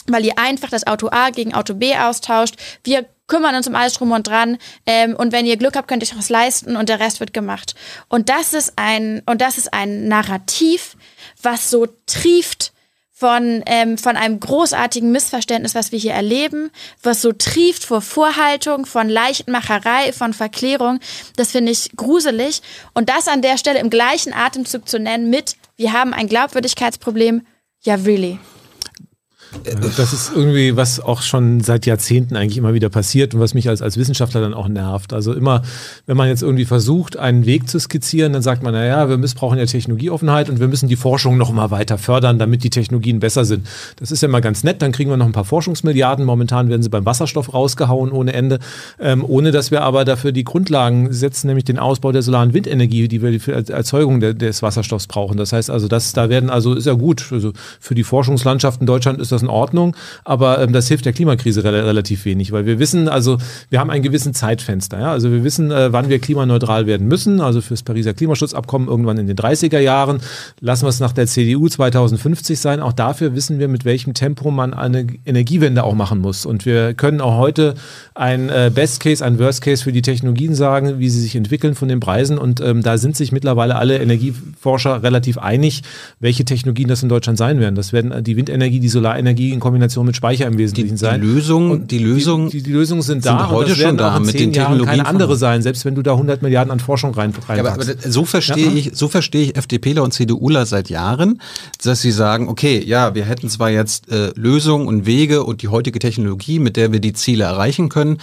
weil ihr einfach das Auto A gegen Auto B austauscht. Wir kümmern uns um alles drum und dran. Ähm, und wenn ihr Glück habt, könnt ihr euch was leisten und der Rest wird gemacht. Und das ist ein, und das ist ein Narrativ, was so trieft von, ähm, von einem großartigen Missverständnis, was wir hier erleben, was so trieft vor Vorhaltung, von Leichtmacherei, von Verklärung. Das finde ich gruselig. Und das an der Stelle im gleichen Atemzug zu nennen mit, wir haben ein Glaubwürdigkeitsproblem, ja, really. Das ist irgendwie, was auch schon seit Jahrzehnten eigentlich immer wieder passiert und was mich als, als Wissenschaftler dann auch nervt. Also immer, wenn man jetzt irgendwie versucht, einen Weg zu skizzieren, dann sagt man, naja, wir missbrauchen ja Technologieoffenheit und wir müssen die Forschung noch mal weiter fördern, damit die Technologien besser sind. Das ist ja mal ganz nett, dann kriegen wir noch ein paar Forschungsmilliarden. Momentan werden sie beim Wasserstoff rausgehauen ohne Ende, ähm, ohne dass wir aber dafür die Grundlagen setzen, nämlich den Ausbau der Solar- und Windenergie, die wir für die Erzeugung der, des Wasserstoffs brauchen. Das heißt also, das, da werden, also ist ja gut, also für die Forschungslandschaft in Deutschland ist das in Ordnung, aber ähm, das hilft der Klimakrise re relativ wenig, weil wir wissen, also wir haben einen gewissen Zeitfenster. Ja? Also wir wissen, äh, wann wir klimaneutral werden müssen, also fürs Pariser Klimaschutzabkommen irgendwann in den 30er Jahren. Lassen wir es nach der CDU 2050 sein. Auch dafür wissen wir, mit welchem Tempo man eine Energiewende auch machen muss. Und wir können auch heute ein äh, Best Case, ein Worst Case für die Technologien sagen, wie sie sich entwickeln von den Preisen. Und ähm, da sind sich mittlerweile alle Energieforscher relativ einig, welche Technologien das in Deutschland sein werden. Das werden die Windenergie, die Solarenergie, Energie in Kombination mit Speicher im Wesentlichen die, sein. Die Lösung, die Lösung, die, die, die Lösungen sind da. Sind heute schon da mit den Technologien. keine andere sein, selbst wenn du da 100 Milliarden an Forschung rein, rein ja, aber, aber, so verstehe ja. ich, so verstehe ich FDPler und CDUler seit Jahren, dass sie sagen, okay, ja, wir hätten zwar jetzt äh, Lösungen und Wege und die heutige Technologie, mit der wir die Ziele erreichen können,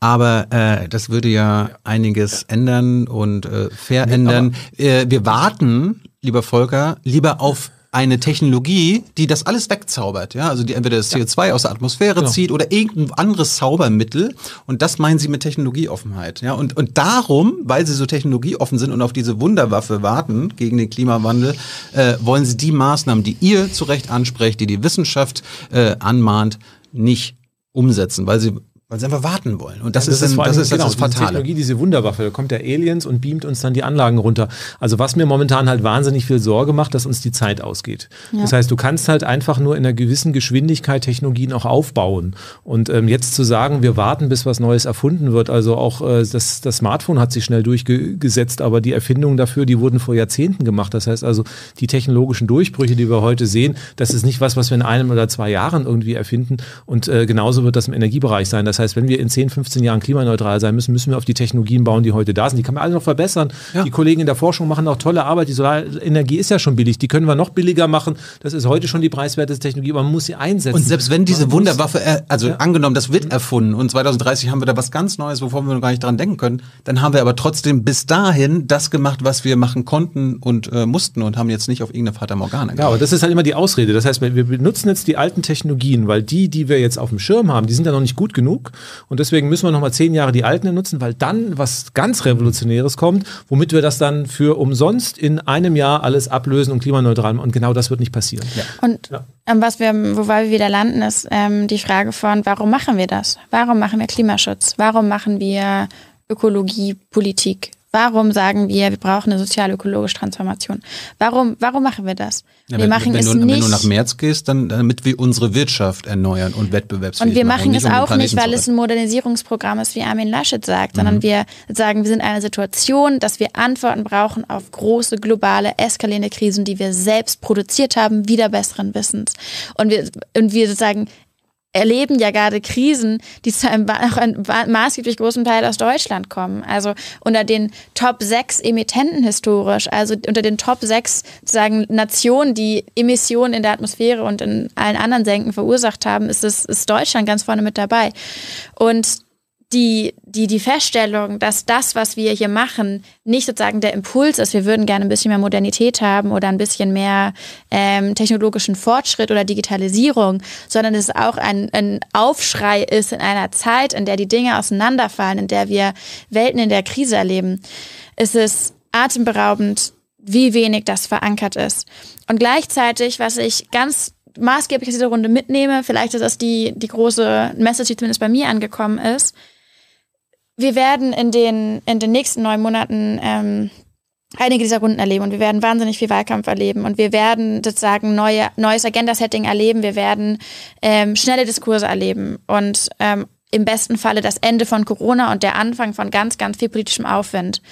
aber äh, das würde ja einiges ja. ändern und äh, verändern. Äh, wir warten, lieber Volker, lieber auf eine Technologie, die das alles wegzaubert, ja, also die entweder das CO2 ja. aus der Atmosphäre genau. zieht oder irgendein anderes Zaubermittel und das meinen sie mit Technologieoffenheit, ja, und, und darum, weil sie so technologieoffen sind und auf diese Wunderwaffe warten gegen den Klimawandel, äh, wollen sie die Maßnahmen, die ihr zu Recht ansprecht, die die Wissenschaft äh, anmahnt, nicht umsetzen, weil sie weil sie einfach warten wollen. Und das, ja, das ist, ein, das, ist genau, das Fatale. Diese Technologie, diese Wunderwaffe, da kommt der Aliens und beamt uns dann die Anlagen runter. Also was mir momentan halt wahnsinnig viel Sorge macht, dass uns die Zeit ausgeht. Ja. Das heißt, du kannst halt einfach nur in einer gewissen Geschwindigkeit Technologien auch aufbauen. Und ähm, jetzt zu sagen, wir warten, bis was Neues erfunden wird, also auch äh, das, das Smartphone hat sich schnell durchgesetzt, aber die Erfindungen dafür, die wurden vor Jahrzehnten gemacht. Das heißt also, die technologischen Durchbrüche, die wir heute sehen, das ist nicht was, was wir in einem oder zwei Jahren irgendwie erfinden. Und äh, genauso wird das im Energiebereich sein. Das das heißt, wenn wir in 10, 15 Jahren klimaneutral sein müssen, müssen wir auf die Technologien bauen, die heute da sind. Die kann man alle noch verbessern. Ja. Die Kollegen in der Forschung machen auch tolle Arbeit. Die Solarenergie ist ja schon billig. Die können wir noch billiger machen. Das ist heute schon die preiswerteste Technologie, aber man muss sie einsetzen. Und selbst wenn diese Wunderwaffe, also ja. angenommen, das wird erfunden und 2030 haben wir da was ganz Neues, wovon wir noch gar nicht dran denken können, dann haben wir aber trotzdem bis dahin das gemacht, was wir machen konnten und äh, mussten und haben jetzt nicht auf irgendeine Fata Morgana Ja, aber das ist halt immer die Ausrede. Das heißt, wir benutzen jetzt die alten Technologien, weil die, die wir jetzt auf dem Schirm haben, die sind ja noch nicht gut genug genug. Und deswegen müssen wir nochmal zehn Jahre die alten nutzen, weil dann was ganz Revolutionäres kommt, womit wir das dann für umsonst in einem Jahr alles ablösen und klimaneutral. Und genau das wird nicht passieren. Ja. Und ja. Ähm, was wir, wobei wir wieder landen, ist ähm, die Frage von, warum machen wir das? Warum machen wir Klimaschutz? Warum machen wir Ökologie, Politik? Warum sagen wir, wir brauchen eine sozial-ökologische Transformation? Warum, warum machen wir das? Ja, wir wenn, machen wenn, es du, nicht. wenn du nach März gehst, dann damit wir unsere Wirtschaft erneuern und wettbewerbsfähig Und wir machen und es um auch nicht, weil es ein Modernisierungsprogramm ist, wie Armin Laschet sagt, sondern Mhm. wir sagen, wir sind in einer Situation, dass wir Antworten brauchen auf große, globale, eskalierende Krisen, die wir selbst produziert haben, wieder besseren Wissens. Und wir, und wir sozusagen erleben ja gerade Krisen, die zu einem auch einem maßgeblich großen Teil aus Deutschland kommen. Also unter den Top 6 Emittenten historisch, also unter den Top 6 sozusagen Nationen, die Emissionen in der Atmosphäre und in allen anderen Senken verursacht haben, ist, es, ist Deutschland ganz vorne mit dabei. Und die, die, die Feststellung, dass das, was wir hier machen, nicht sozusagen der Impuls ist, wir würden gerne ein bisschen mehr Modernität haben oder ein bisschen mehr ähm, technologischen Fortschritt oder Digitalisierung, sondern es auch ein, ein Aufschrei ist in einer Zeit, in der die Dinge auseinanderfallen, in der wir Welten in der Krise erleben. Es ist atemberaubend, wie wenig das verankert ist. Und gleichzeitig, was ich ganz maßgeblich aus dieser Runde mitnehme, vielleicht ist das die, die große Message, die zumindest bei mir angekommen ist, wir werden in den, in den nächsten neun Monaten ähm, einige dieser Runden erleben und wir werden wahnsinnig viel Wahlkampf erleben und wir werden sozusagen neue, neues Agenda-Setting erleben, wir werden ähm, schnelle Diskurse erleben und ähm, im besten Falle das Ende von Corona und der Anfang von ganz, ganz viel politischem Aufwind.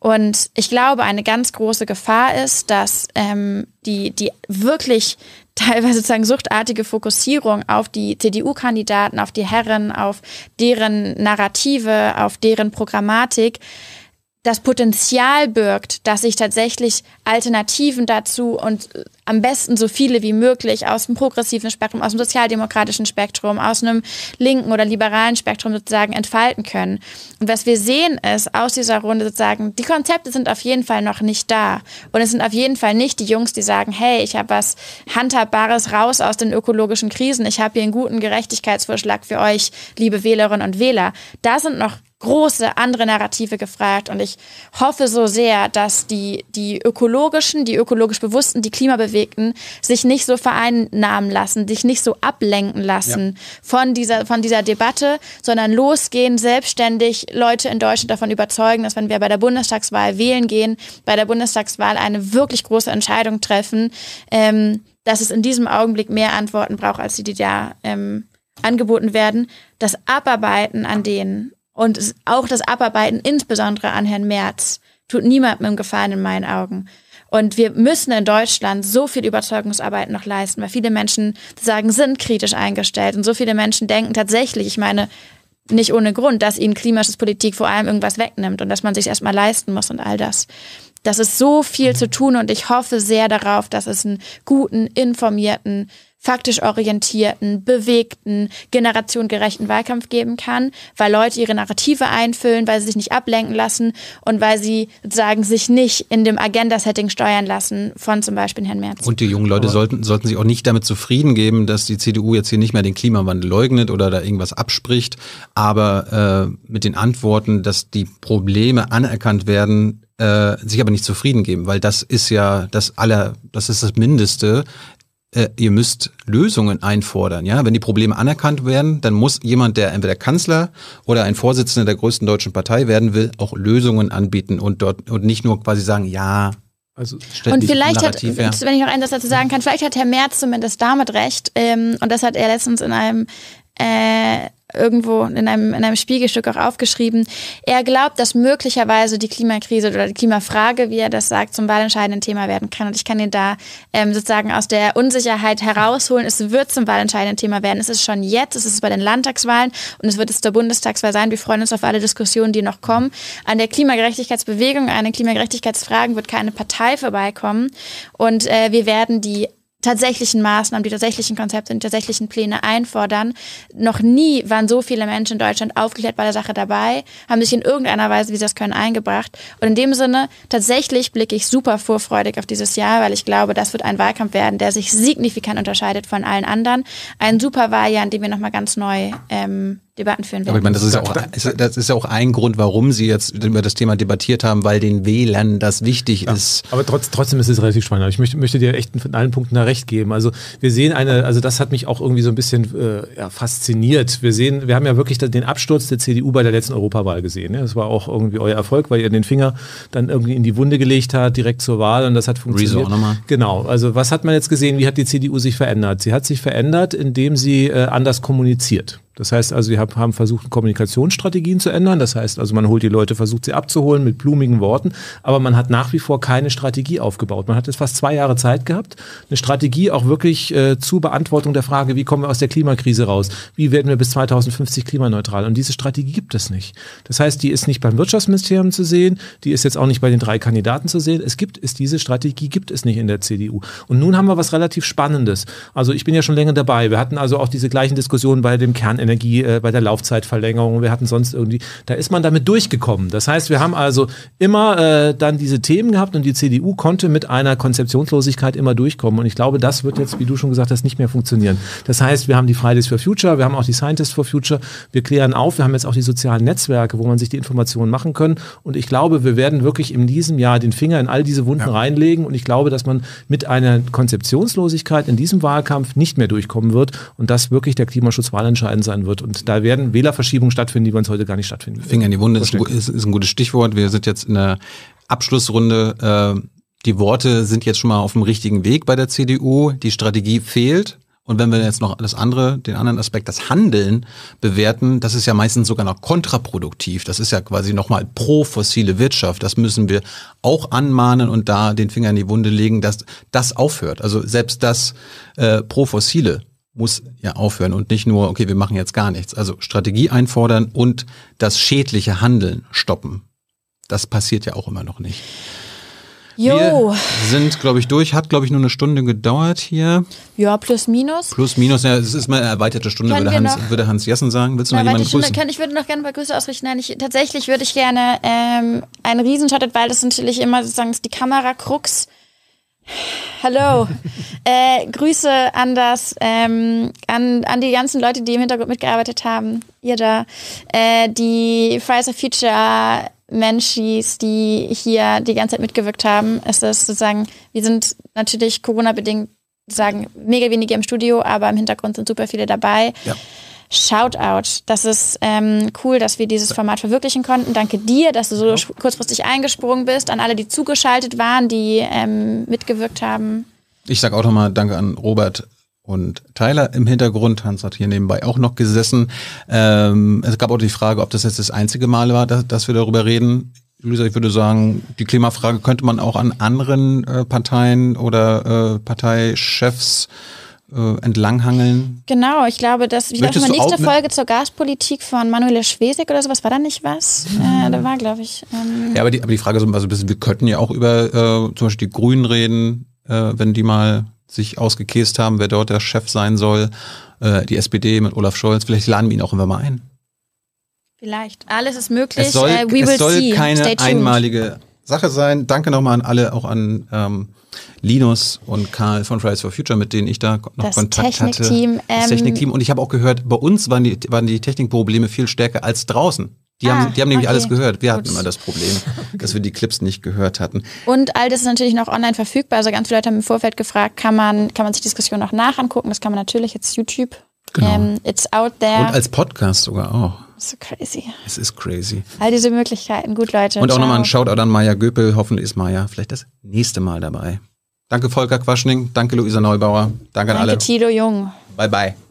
Und ich glaube, eine ganz große Gefahr ist, dass ähm, die, die wirklich teilweise sozusagen suchtartige Fokussierung auf die CDU-Kandidaten, auf die Herren, auf deren Narrative, auf deren Programmatik das Potenzial birgt, dass sich tatsächlich Alternativen dazu und am besten so viele wie möglich aus dem progressiven Spektrum, aus dem sozialdemokratischen Spektrum, aus einem linken oder liberalen Spektrum sozusagen entfalten können. Und was wir sehen ist aus dieser Runde sozusagen, die Konzepte sind auf jeden Fall noch nicht da. Und es sind auf jeden Fall nicht die Jungs, die sagen, hey, ich habe was Handhabbares raus aus den ökologischen Krisen, ich habe hier einen guten Gerechtigkeitsvorschlag für euch, liebe Wählerinnen und Wähler. Da sind noch große andere Narrative gefragt und ich hoffe so sehr, dass die, die ökologischen, die ökologisch Bewussten, die Klimabewegten sich nicht so vereinnahmen lassen, sich nicht so ablenken lassen ja. von, dieser, von dieser Debatte, sondern losgehen, selbstständig Leute in Deutschland davon überzeugen, dass wenn wir bei der Bundestagswahl wählen gehen, bei der Bundestagswahl eine wirklich große Entscheidung treffen, ähm, dass es in diesem Augenblick mehr Antworten braucht, als die, die da ähm, angeboten werden. Das Abarbeiten an denen und auch das Abarbeiten, insbesondere an Herrn Merz, tut niemandem Gefallen in meinen Augen. Und wir müssen in Deutschland so viel Überzeugungsarbeit noch leisten, weil viele Menschen sagen, sind kritisch eingestellt und so viele Menschen denken tatsächlich, ich meine, nicht ohne Grund, dass ihnen Klimaschutzpolitik vor allem irgendwas wegnimmt und dass man sich erstmal leisten muss und all das. Das ist so viel zu tun und ich hoffe sehr darauf, dass es einen guten, informierten, faktisch orientierten, bewegten, generationengerechten Wahlkampf geben kann, weil Leute ihre Narrative einfüllen, weil sie sich nicht ablenken lassen und weil sie sozusagen sich nicht in dem Agenda-Setting steuern lassen von zum Beispiel Herrn Merz. Und die jungen Leute sollten, sollten sich auch nicht damit zufrieden geben, dass die CDU jetzt hier nicht mehr den Klimawandel leugnet oder da irgendwas abspricht, aber äh, mit den Antworten, dass die Probleme anerkannt werden, äh, sich aber nicht zufrieden geben, weil das ist ja das aller, das ist das Mindeste, äh, ihr müsst Lösungen einfordern. Ja, wenn die Probleme anerkannt werden, dann muss jemand, der entweder Kanzler oder ein Vorsitzender der größten deutschen Partei werden will, auch Lösungen anbieten und dort und nicht nur quasi sagen, ja. Also und vielleicht hat, ja. wenn ich noch einen Satz dazu sagen kann, vielleicht hat Herr Merz zumindest damit recht, ähm, und das hat er letztens in einem äh, irgendwo in einem, in einem Spiegelstück auch aufgeschrieben. Er glaubt, dass möglicherweise die Klimakrise oder die Klimafrage, wie er das sagt, zum wahlentscheidenden Thema werden kann. Und ich kann ihn da ähm, sozusagen aus der Unsicherheit herausholen. Es wird zum wahlentscheidenden Thema werden. Es ist schon jetzt, es ist bei den Landtagswahlen und es wird es zur Bundestagswahl sein. Wir freuen uns auf alle Diskussionen, die noch kommen. An der Klimagerechtigkeitsbewegung, an den Klimagerechtigkeitsfragen wird keine Partei vorbeikommen. Und äh, wir werden die tatsächlichen Maßnahmen, die tatsächlichen Konzepte, die tatsächlichen Pläne einfordern. Noch nie waren so viele Menschen in Deutschland aufgeklärt bei der Sache dabei, haben sich in irgendeiner Weise, wie sie das können, eingebracht. Und in dem Sinne, tatsächlich blicke ich super vorfreudig auf dieses Jahr, weil ich glaube, das wird ein Wahlkampf werden, der sich signifikant unterscheidet von allen anderen. Ein super Wahljahr, in dem wir nochmal ganz neu ähm, Debatten führen werden. Aber ich meine, das ist, ja auch, das ist ja auch ein Grund, warum Sie jetzt über das Thema debattiert haben, weil den Wählern das wichtig ja, ist. Aber trotz, trotzdem ist es relativ spannend. Ich möchte, möchte dir echt in allen Punkten da recht geben. Also wir sehen eine, also das hat mich auch irgendwie so ein bisschen äh, ja, fasziniert. Wir sehen, wir haben ja wirklich den Absturz der CDU bei der letzten Europawahl gesehen. Ne? Das war auch irgendwie euer Erfolg, weil ihr den Finger dann irgendwie in die Wunde gelegt habt, direkt zur Wahl und das hat funktioniert. Rezo nochmal. Genau. Also was hat man jetzt gesehen? Wie hat die CDU sich verändert? Sie hat sich verändert, indem sie äh, anders kommuniziert. Das heißt also, sie haben versucht, Kommunikationsstrategien zu ändern. Das heißt also, man holt die Leute, versucht sie abzuholen mit blumigen Worten, aber man hat nach wie vor keine Strategie aufgebaut. Man hat jetzt fast zwei Jahre Zeit gehabt, eine Strategie auch wirklich äh, zur Beantwortung der Frage, wie kommen wir aus der Klimakrise raus? Wie werden wir bis 2050 klimaneutral? Und diese Strategie gibt es nicht. Das heißt, die ist nicht beim Wirtschaftsministerium zu sehen, die ist jetzt auch nicht bei den drei Kandidaten zu sehen. Es gibt es diese Strategie gibt es nicht in der CDU. Und nun haben wir was relativ Spannendes. Also ich bin ja schon länger dabei. Wir hatten also auch diese gleichen Diskussionen bei dem Kern Energie äh, bei der Laufzeitverlängerung, wir hatten sonst irgendwie, da ist man damit durchgekommen. Das heißt, wir haben also immer äh, dann diese Themen gehabt und die CDU konnte mit einer Konzeptionslosigkeit immer durchkommen. Und ich glaube, das wird jetzt, wie du schon gesagt hast, nicht mehr funktionieren. Das heißt, wir haben die Fridays for Future, wir haben auch die Scientists for Future, wir klären auf, wir haben jetzt auch die sozialen Netzwerke, wo man sich die Informationen machen kann. Und ich glaube, wir werden wirklich in diesem Jahr den Finger in all diese Wunden ja. reinlegen. Und ich glaube, dass man mit einer Konzeptionslosigkeit in diesem Wahlkampf nicht mehr durchkommen wird und dass wirklich der Klimaschutz wahlentscheidend sein sein wird. Und da werden Wählerverschiebungen stattfinden, die bei uns heute gar nicht stattfinden. Finger in die Wunde ist, ist, ist ein gutes Stichwort. Wir sind jetzt in der Abschlussrunde. Äh, die Worte sind jetzt schon mal auf dem richtigen Weg bei der CDU. Die Strategie fehlt. Und wenn wir jetzt noch das andere, den anderen Aspekt, das Handeln bewerten, das ist ja meistens sogar noch kontraproduktiv. Das ist ja quasi nochmal pro fossile Wirtschaft. Das müssen wir auch anmahnen und da den Finger in die Wunde legen, dass das aufhört. Also selbst das äh, pro fossile muss ja aufhören und nicht nur, okay, wir machen jetzt gar nichts. Also Strategie einfordern und das schädliche Handeln stoppen. Das passiert ja auch immer noch nicht. Jo. Wir sind, glaube ich, durch. Hat, glaube ich, nur eine Stunde gedauert hier. Ja, plus minus. Plus minus, ja, es ist mal eine erweiterte Stunde, würde Hans, würde Hans Jessen sagen. Willst du noch jemanden grüßen? Kann, ich würde noch gerne ein paar Grüße ausrichten. Nein, ich, tatsächlich würde ich gerne ähm, einen Riesenshot, weil das natürlich immer sozusagen die Kamera-Krux Hallo. Äh, Grüße an das, ähm, an, an die ganzen Leute, die im Hintergrund mitgearbeitet haben. Ihr da. Äh, die Fridays for Future Menschis, die hier die ganze Zeit mitgewirkt haben. Es ist sozusagen, wir sind natürlich Corona-bedingt sagen mega wenige im Studio, aber im Hintergrund sind super viele dabei. Ja. Shoutout. Das ist ähm, cool, dass wir dieses Format verwirklichen konnten. Danke dir, dass du so kurzfristig eingesprungen bist. An alle, die zugeschaltet waren, die ähm, mitgewirkt haben. Ich sage auch nochmal Danke an Robert und Tyler im Hintergrund. Hans hat hier nebenbei auch noch gesessen. Ähm, es gab auch die Frage, ob das jetzt das einzige Mal war, dass, dass wir darüber reden. Luisa, ich würde sagen, die Klimafrage könnte man auch an anderen äh, Parteien oder äh, Parteichefs äh, entlanghangeln. Genau, ich glaube, dass ich glaube, nächste Folge zur Gaspolitik von Manuela Schwesig oder sowas, war da nicht was? Mhm. Äh, da war, glaube ich. Ähm ja, aber die, aber die Frage ist also ein bisschen, wir könnten ja auch über äh, zum Beispiel die Grünen reden, äh, wenn die mal sich ausgekäst haben, wer dort der Chef sein soll. Äh, die SPD mit Olaf Scholz, vielleicht laden wir ihn auch immer mal ein. Vielleicht. Alles ist möglich. Es soll, uh, es soll keine einmalige Sache sein. Danke nochmal an alle, auch an ähm, Linus und Karl von Fridays for Future, mit denen ich da noch das Kontakt Technikteam, hatte. Das ähm, Technikteam. Und ich habe auch gehört, bei uns waren die, waren die Technikprobleme viel stärker als draußen. Die, ah, haben, die haben nämlich okay. alles gehört. Wir Gut. hatten immer das Problem, [LAUGHS] dass wir die Clips nicht gehört hatten. Und all das ist natürlich noch online verfügbar. Also ganz viele Leute haben im Vorfeld gefragt, kann man, kann man sich die Diskussion noch nachangucken? Das kann man natürlich jetzt YouTube. Genau. Um, it's out there. Und als Podcast sogar auch. So crazy. Es ist crazy. All diese Möglichkeiten. Gut, Leute. Und auch nochmal ein Shoutout an Maya Göpel. Hoffentlich ist Maya vielleicht das nächste Mal dabei. Danke Volker Quaschning, danke Luisa Neubauer, danke, danke an alle. Danke Tilo Jung. Bye bye.